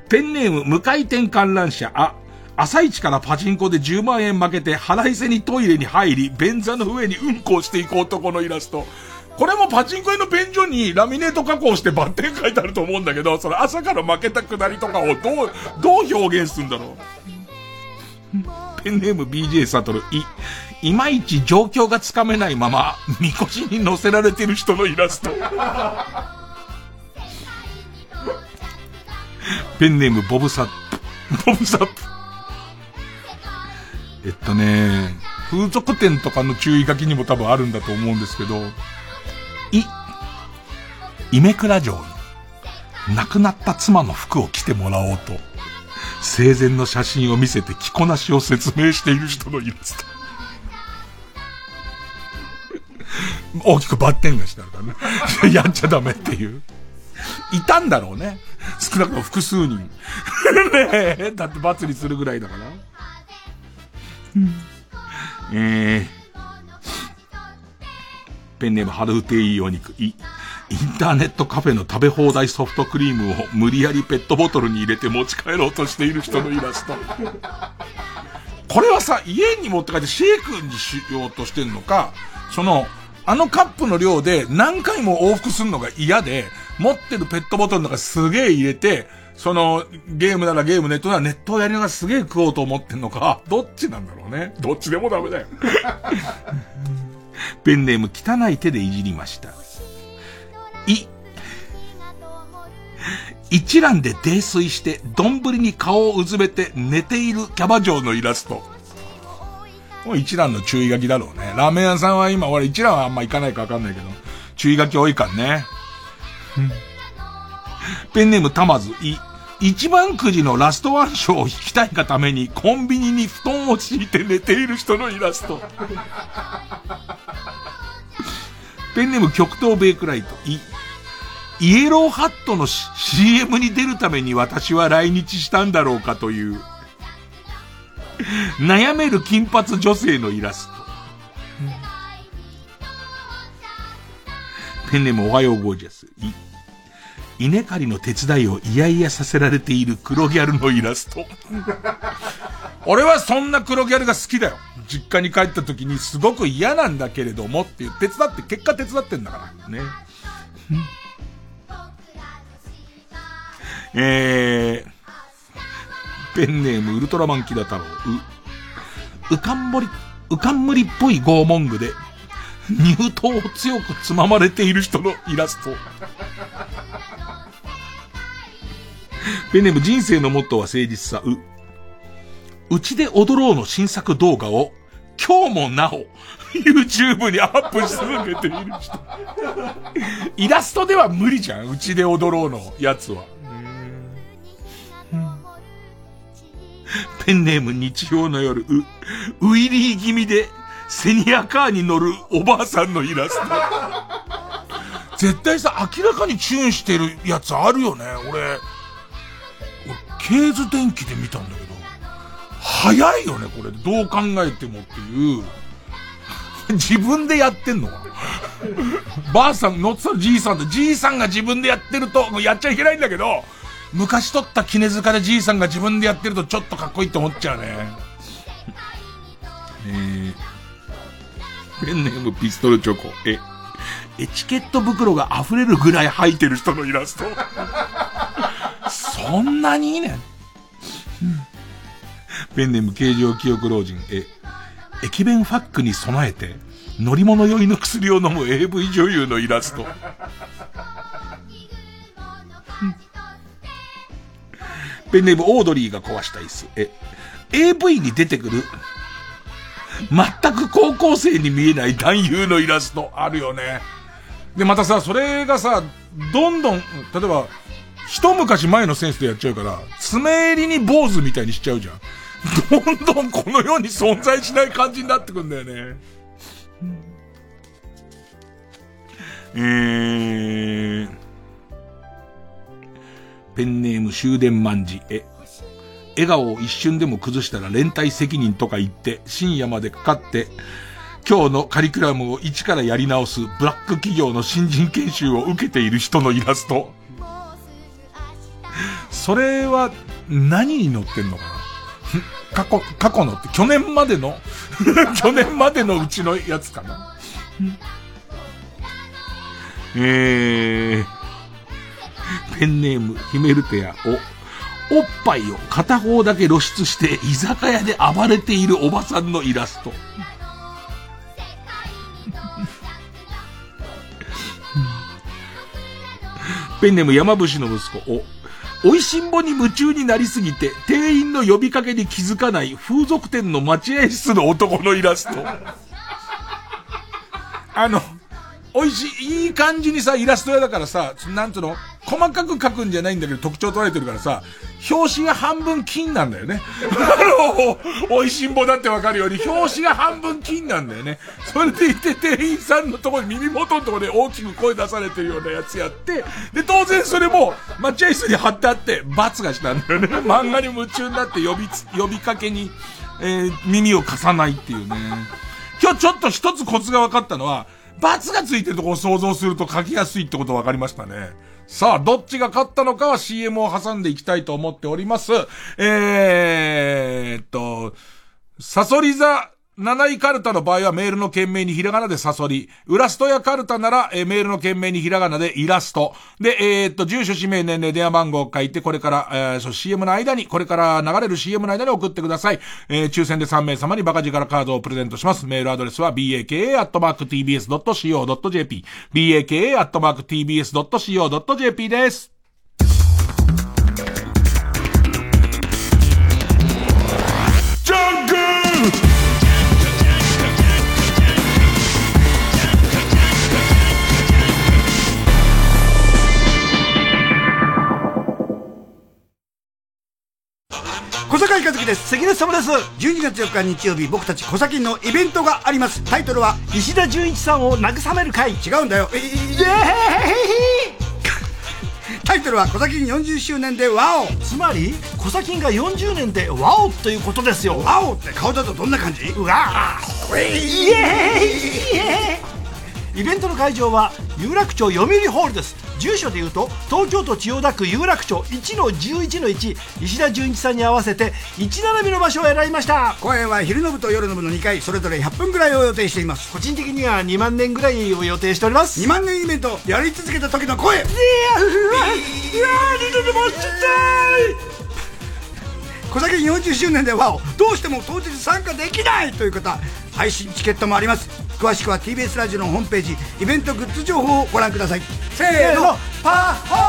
ペンネーム無回転観覧車。あ、朝一からパチンコで10万円負けて腹いせにトイレに入り、便座の上にうんこをしていく男のイラスト。これもパチンコ屋の便所にラミネート加工してバッテン書いてあると思うんだけど、その朝から負けたくだりとかをどう、どう表現するんだろう？ペンネーム BJ サトル、い、いまいち状況がつかめないまま、みこしに乗せられてる人のイラスト。ペンネームボブサップ。ボブサップ。えっとね、風俗店とかの注意書きにも多分あるんだと思うんですけど、イメクラ城に、亡くなった妻の服を着てもらおうと、生前の写真を見せて着こなしを説明している人のイラスト。[LAUGHS] 大きくバッテンがしてあるからね。[LAUGHS] やっちゃダメっていう。いたんだろうね。少なくとも複数人。[LAUGHS] ねえ、だって罰にするぐらいだから。えー、ペンネームハルウテイお肉、い、インターネットカフェの食べ放題ソフトクリームを無理やりペットボトルに入れて持ち帰ろうとしている人のイラスト。これはさ、家に持って帰ってシェイクにしようとしてんのか、その、あのカップの量で何回も往復するのが嫌で、持ってるペットボトルの中すげえ入れて、その、ゲームならゲーム、ネットならネットをやりながらすげえ食おうと思ってんのか、どっちなんだろうね。どっちでもダメだよ。ペンネーム汚い手でいじりました。い、一覧で泥酔して、丼に顔をうずめて寝ているキャバ嬢のイラスト。もう一覧の注意書きだろうね。ラーメン屋さんは今、俺一覧はあんま行かないかわかんないけど、注意書き多いからね。ペンネームたまず、い、一番くじのラストワン賞を引きたいがためにコンビニに布団を敷いて寝ている人のイラスト。[LAUGHS] ペンネーム極東ベイクライト。い、イエローハットの CM に出るために私は来日したんだろうかという、悩める金髪女性のイラスト。ペンネームおはようゴージャス。い、稲刈りの手伝いを嫌々させられている黒ギャルのイラスト。俺はそんな黒ギャルが好きだよ。実家に帰った時にすごく嫌なんだけれどもっていう、手伝って、結果手伝ってんだから。ね。えー、ペンネームウルトラマンキダ太郎。う、うかんぼり、うかんむりっぽい拷問具で、乳頭を強くつままれている人のイラスト。ペンネーム人生のモットーは誠実さ。う。うちで踊ろうの新作動画を、今日もなお、YouTube にアップし続けている人。イラストでは無理じゃん。うちで踊ろうのやつは。ペンネーム日曜の夜、ウィリー気味で、セニアカーに乗るおばあさんのイラスト。絶対さ、明らかにチューンしてるやつあるよね。俺、ケーズ電気で見たんだけど、早いよね、これ。どう考えてもっていう。自分でやってんのかばあさん、乗ってたじいさんで、じいさんが自分でやってると、やっちゃいけないんだけど、昔撮った絹塚でじいさんが自分でやってるとちょっとかっこいいって思っちゃうね。[LAUGHS] えー、ペンネームピストルチョコ。え、エチケット袋が溢れるぐらい入ってる人のイラスト。[LAUGHS] そんなにいいねん。ペンネーム形状記憶老人。え、駅弁ファックに備えて、乗り物酔いの薬を飲む AV 女優のイラスト。ペンネームオードリーが壊した椅子。え、AV に出てくる、全く高校生に見えない男優のイラストあるよね。で、またさ、それがさ、どんどん、例えば、一昔前のセンスでやっちゃうから、爪襟に坊主みたいにしちゃうじゃん。どんどんこの世に存在しない感じになってくんだよね。えー、ペンネーム終電万事。え、笑顔を一瞬でも崩したら連帯責任とか言って深夜までかかって今日のカリキュラムを一からやり直すブラック企業の新人研修を受けている人のイラスト。それは何に載ってんのかな？[LAUGHS] 過去、過去のって去年までの？[LAUGHS] 去年までのうちのやつかな？[LAUGHS] えー、[LAUGHS] ペンネームヒメルテアお、おっぱいを片方だけ露出して居酒屋で暴れているおばさんのイラスト。[LAUGHS] ペンネーム山伏の息子、お、美味しんぼに夢中になりすぎて、店員の呼びかけに気づかない風俗店の待合室の男のイラスト。あの、美味しい、いい感じにさ、イラスト屋だからさ、なんつうの？細かく描くんじゃないんだけど特徴捉えてるからさ、表紙が半分金なんだよね。[LAUGHS] あの、美味しんぼだってわかるように、表紙が半分金なんだよね。それでいて店員さんのところに耳元のところで大きく声出されてるようなやつやって、で、当然それも、待合室に貼ってあって、罰がしたんだよね。漫画に夢中になって呼びつ、呼びかけに、えー、耳を貸さないっていうね。今日ちょっと一つコツが分かったのは、がついてるとこを想像すると書きやすいってこと分かりましたね。さあ、どっちが勝ったのかは CM を挟んでいきたいと思っております。えーっと、サソリ座七位カルタの場合はメールの件名にひらがなでサソリ。ウラストやカルタなら、えー、メールの件名にひらがなでイラスト。で、えー、っと、住所、氏名、年齢、電話番号を書いて、これから、えー、そう、CM の間に、これから流れる CM の間に送ってください。えー、抽選で3名様にバカ力カードをプレゼントします。メールアドレスは baka.tbs.co.jp。baka.tbs.co.jp です。小坂井和樹です。関根様です。12月4日日曜日僕たち小崎のイベントがあります。タイトルは石田純一さんを慰める会。違うんだよ。えー、イエーイ。[LAUGHS] タイトルは小崎40周年でワオ。つまり小崎が40年でワオということですよ。ワオって顔だとどんな感じ？うわー。イエーイ。イベントの会場は有楽町読売ホールです住所でいうと東京都千代田区有楽町1の11の1石田純一さんに合わせて1並びの場所を選びました。公演は昼の部と夜の部の2回それぞれ100分ぐらいを予定しています。個人的には2万年ぐらいを予定しております。2万年イベントやり続けた時の声。いやうわうわ二度ともちたい小崎40周年ではどうしても当日参加できないという方配信チケットもあります詳しくは TBS ラジオのホームページイベントグッズ情報をご覧ください。せーの。パッホー！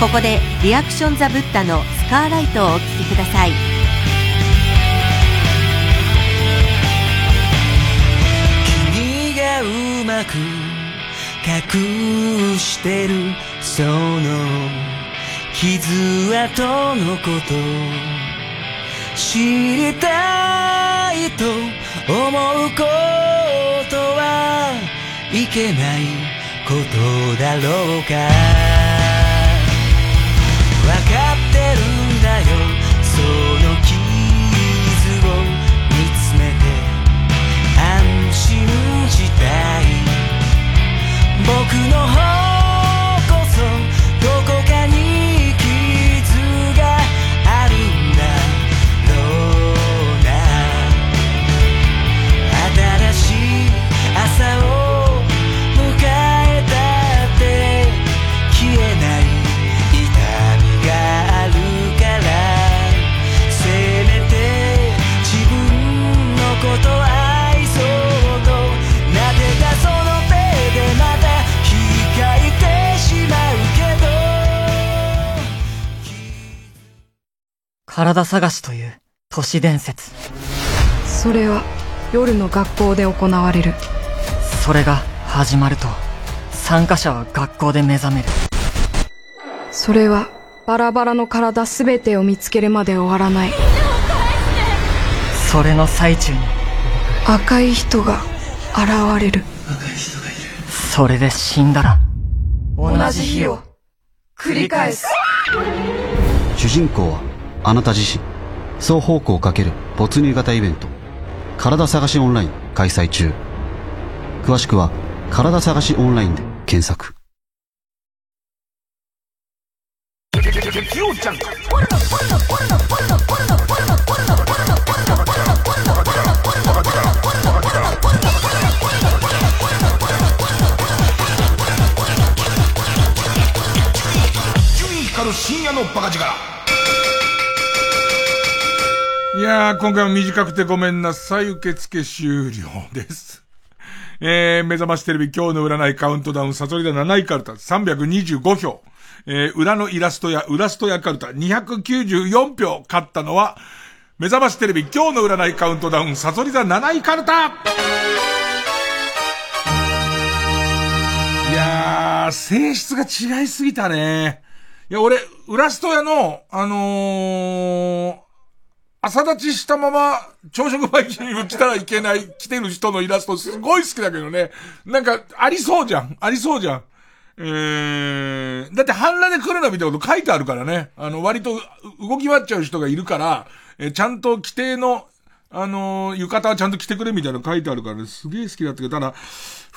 ここでリアクションザブッダのスカーライトをお聴きください。君がうまく隠してるその傷跡のこと知りたいと思うことはいけないことだろうか。わかってるんだよ。その傷を見つめて。安心したい。僕の体探しという都市伝説。それは夜の学校で行われる。それが始まると、参加者は学校で目覚める。それはバラバラの体すべてを見つけるまで終わらない。それの最中に、赤い人が現れる。それで死んだら、同じ日を繰り返す。主人公はあなた自身双方向かける没入型イベント体探しオンライン開催中。詳しくは体探しオンラインで検索。深夜のバカ力いやー、今回も短くてごめんなさい。受付終了です。[LAUGHS] えー、目覚ましテレビ今日の占いカウントダウン、サソリダ7位カルタ325票。えー、裏のイラストや裏ストやカルタ294票勝ったのは、目覚ましテレビ今日の占いカウントダウン、サソリダ7位カルタいやー、性質が違いすぎたね。いや、俺、裏スト屋の、あのー、朝立ちしたまま、朝食バイキング来たらいけない、来てる人のイラストすごい好きだけどね。なんか、ありそうじゃん。ありそうじゃん。えー、だって半裸で来るなみたいなこと書いてあるからね。あの、割と動き回っちゃう人がいるから、えーちゃんと規定の、あのー浴衣はちゃんと着てくれみたいなの書いてあるからね、すげえ好きだったけど、ただ、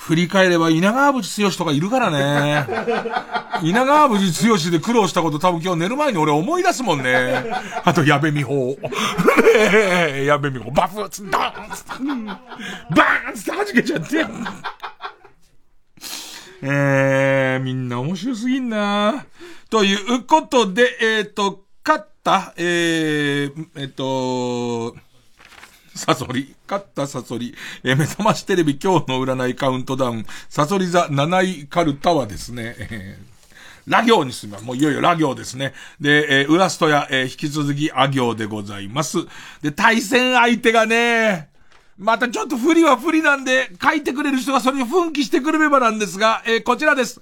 振り返れば稲川淵剛とかいるからね。[LAUGHS] 稲川淵剛で苦労したこと多分今日寝る前に俺思い出すもんね。あと、矢部美穂。矢部美穂、バフッつって、ダーンつって、うんバーンつって弾けちゃって。えー、みんな面白すぎんなということで、えっ、と、勝った、えー、えっ、と、サソリ、勝ったサソリ、えー目覚ましテレビ今日の占いカウントダウン、サソリ座7位カルタはですね、えーラ行に進みます。もういよいよラ行ですね。で、えー、ウラストや、えー引き続きア行でございます。で、対戦相手がね、またちょっと不利は不利なんで、書いてくれる人がそれに奮起してくれればなんですが、えーこちらです。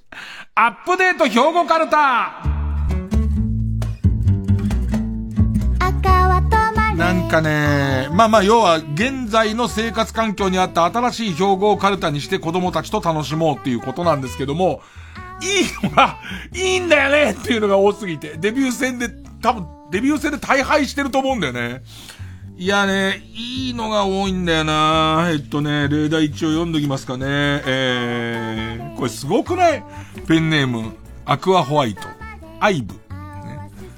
アップデート兵庫カルタなんかね、まあまあ要は現在の生活環境にあった新しい標語をカルタにして子供たちと楽しもうっていうことなんですけども、いいのが、いいんだよねっていうのが多すぎて、デビュー戦で、多分、デビュー戦で大敗してると思うんだよね。いやね、いいのが多いんだよな。えっとね、例題一応読んどきますかね。えー、これすごくない？ペンネーム、アクアホワイト、アイブ、ね、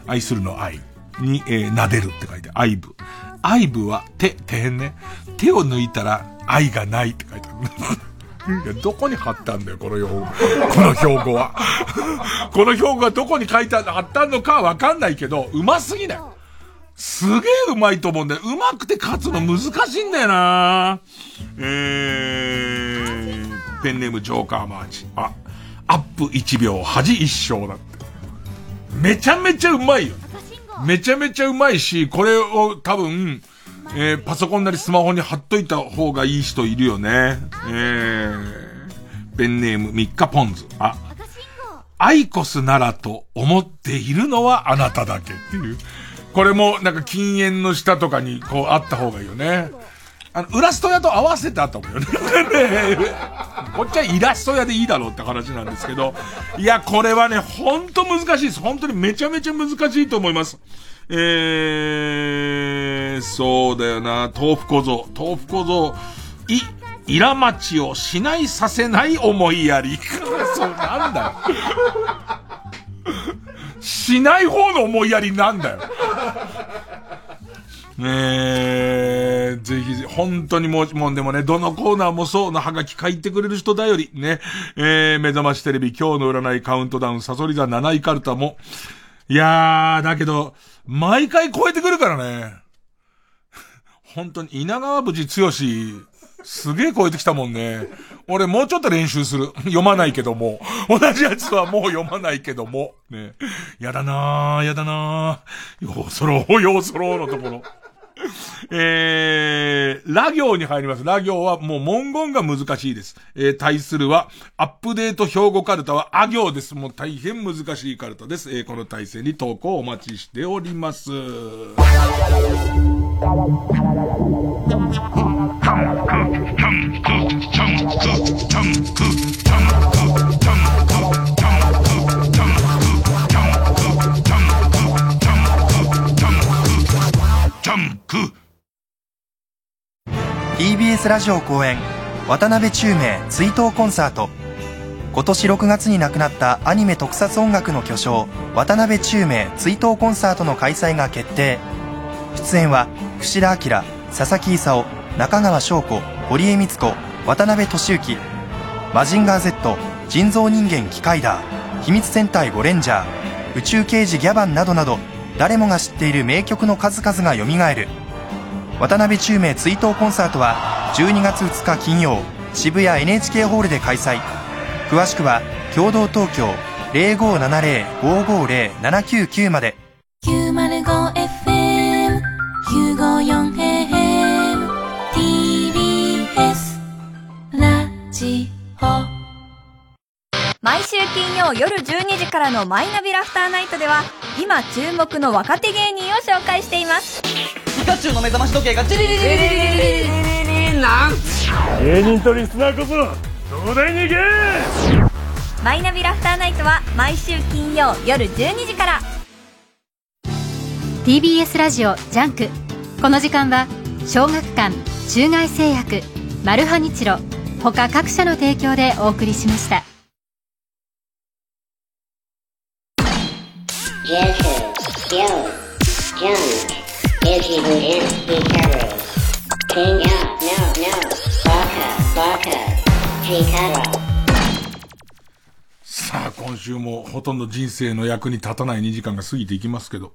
愛するの愛。に、えー、撫でるって書いて、アイブ。アイブは手、手辺ね。手を抜いたら愛がないって書いてある。[LAUGHS] いや、どこに貼ったんだよ、この標語。この標語は。[LAUGHS] この標語がどこに書いてあったのかわかんないけど、うますぎない。すげえうまいと思うんだよ。うまくて勝つの難しいんだよなえー、ペンネームジョーカーマーチ。あ、アップ1秒、恥1勝だって。めちゃめちゃうまいよ。めちゃめちゃうまいし、これを多分、えーパソコンなりスマホに貼っといた方がいい人いるよね。えー、ペンネーム3日ポンズ。あ、アイコスならと思っているのはあなただけっていう。これもなんか禁煙の下とかにこうあった方がいいよね。あの、ウラスト屋と合わせてあった方がいいよね。こっちはイラスト屋でいいだろうって話なんですけど。いや、これはね、ほんと難しいです。本当にめちゃめちゃ難しいと思います。えー、そうだよな、豆腐小僧。豆腐小僧、い、イラマチをしないさせない思いやり。[LAUGHS] そう、なんだよ。しない方の思いやりなんだよ。ねえ、ぜひぜひ、本当にもう、もうでもね、どのコーナーもそうのハガキ書いてくれる人だより、ね、えー、目覚ましテレビ今日の占いカウントダウン、サソリ座7位カルタも、いやー、だけど、毎回超えてくるからね。本当に稲川淵剛すげえ超えてきたもんね。俺もうちょっと練習する。読まないけども。同じやつはもう読まないけども。ね。やだなぁ、やだなぁ。ようそろう、ようそろうのところ。[LAUGHS] えー、ラ行に入ります。ラ行はもう文言が難しいです。えー、対するは、アップデート標語カルタはあ行です。もう大変難しいカルタです。えー、この対戦に投稿お待ちしております。[LAUGHS] TBS ラジオ公演渡辺宙明追悼コンサート。今年6月に亡くなったアニメ特撮音楽の巨匠渡辺宙明追悼コンサートの開催が決定。出演は串田明佐々木勲中川翔子堀江光子渡辺俊之マジンガー Z 人造人間機械ダー秘密戦隊ゴレンジャー宇宙刑事ギャバンなどなど誰もが知っている名曲の数々がよみがえる。渡辺宙明追悼コンサートは12月2日金曜渋谷 NHK ホールで開催。詳しくは共同東京0570-550-799まで。金曜夜12時からのマイナビラフターナイトでは今注目の若手芸人を紹介しています。ピカチュウの目覚まし時計がジリリリリリリリリリリなん芸人とリスナーこそ東大に行けマイナビラフターナイトは毎週金曜夜12時から。TBS ラジオジャンク。この時間は小学館中外製薬マルハニチロ他各社の提供でお送りしましたさあ、今週もほとんど人生の役に立たない2時間が過ぎていきますけど。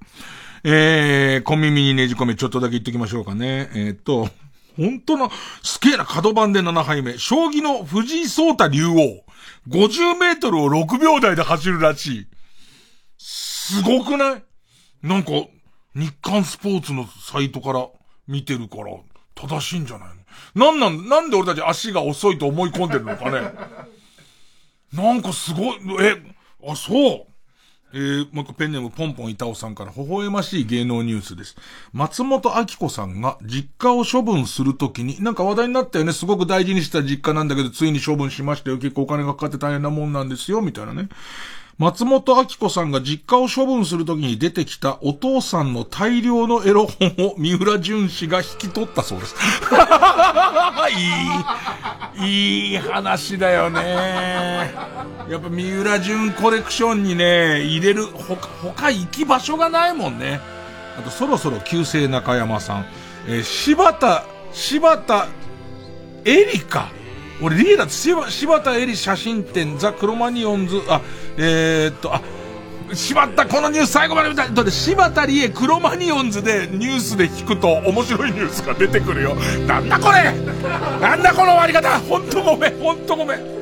えー、小耳にねじ込めちょっとだけ言っときましょうかね。えー、っと、本当の、すげえな、角番で7杯目。将棋の藤井聡太竜王。50メートルを6秒台で走るらしい。すごくない？なんか、日刊スポーツのサイトから見てるから、正しいんじゃないの？なんなん、なんで俺たち足が遅いと思い込んでるのかね？[LAUGHS] なんかすごい、え、あ、そう。えー、もう一個ペンネームポンポン板尾さんから微笑ましい芸能ニュースです。松本明子さんが実家を処分するときに、なんか話題になったよね。すごく大事にした実家なんだけど、ついに処分しましたよ。結構お金がかかって大変なもんなんですよ。みたいなね。松本明子さんが実家を処分するときに出てきたお父さんの大量のエロ本を三浦淳氏が引き取ったそうです。いい、いい話だよね。やっぱ三浦淳コレクションにね、入れる、ほか、他行き場所がないもんね。あとそろそろ旧姓中山さん。えー、柴田、柴田、エリか。俺、リーダー、柴柴田エリ写真展、ザ・クロマニオンズ、あ、えー、っと、あ、しまった、このニュース最後まで見たい。だって、柴田理恵クロマニオンズでニュースで聞くと面白いニュースが出てくるよ。なんだこれなんだこの終わり方ほんとごめん、ほんとごめん。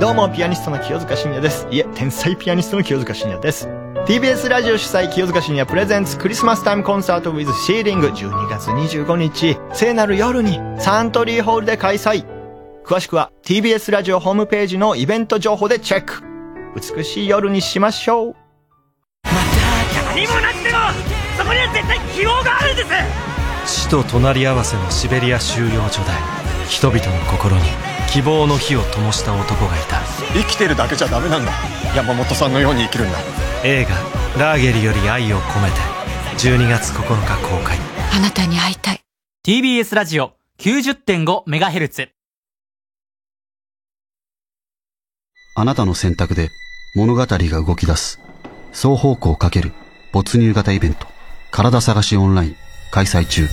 どうも、ピアニストの清塚信也です。いえ、天才ピアニストの清塚信也です。TBS ラジオ主催清塚信也プレゼンツクリスマスタイムコンサート with シーリング12月25日。聖なる夜にサントリーホールで開催。詳しくは TBS ラジオホームページのイベント情報でチェック。美しい夜にしましょう。何もなくてもそこには絶対希望があるんです。死と隣り合わせのシベリア収容所で人々の心に希望の火を灯した男がいた。生きてるだけじゃダメなんだ。山本さんのように生きるんだ映画「ラーゲリより愛を込めて」12月9日公開あなたに会いたい TBS ラジオ 90.5MHz あなたの選択で物語が動き出す。双方向かける没入型イベント。体探しオンライン開催中。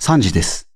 3時です。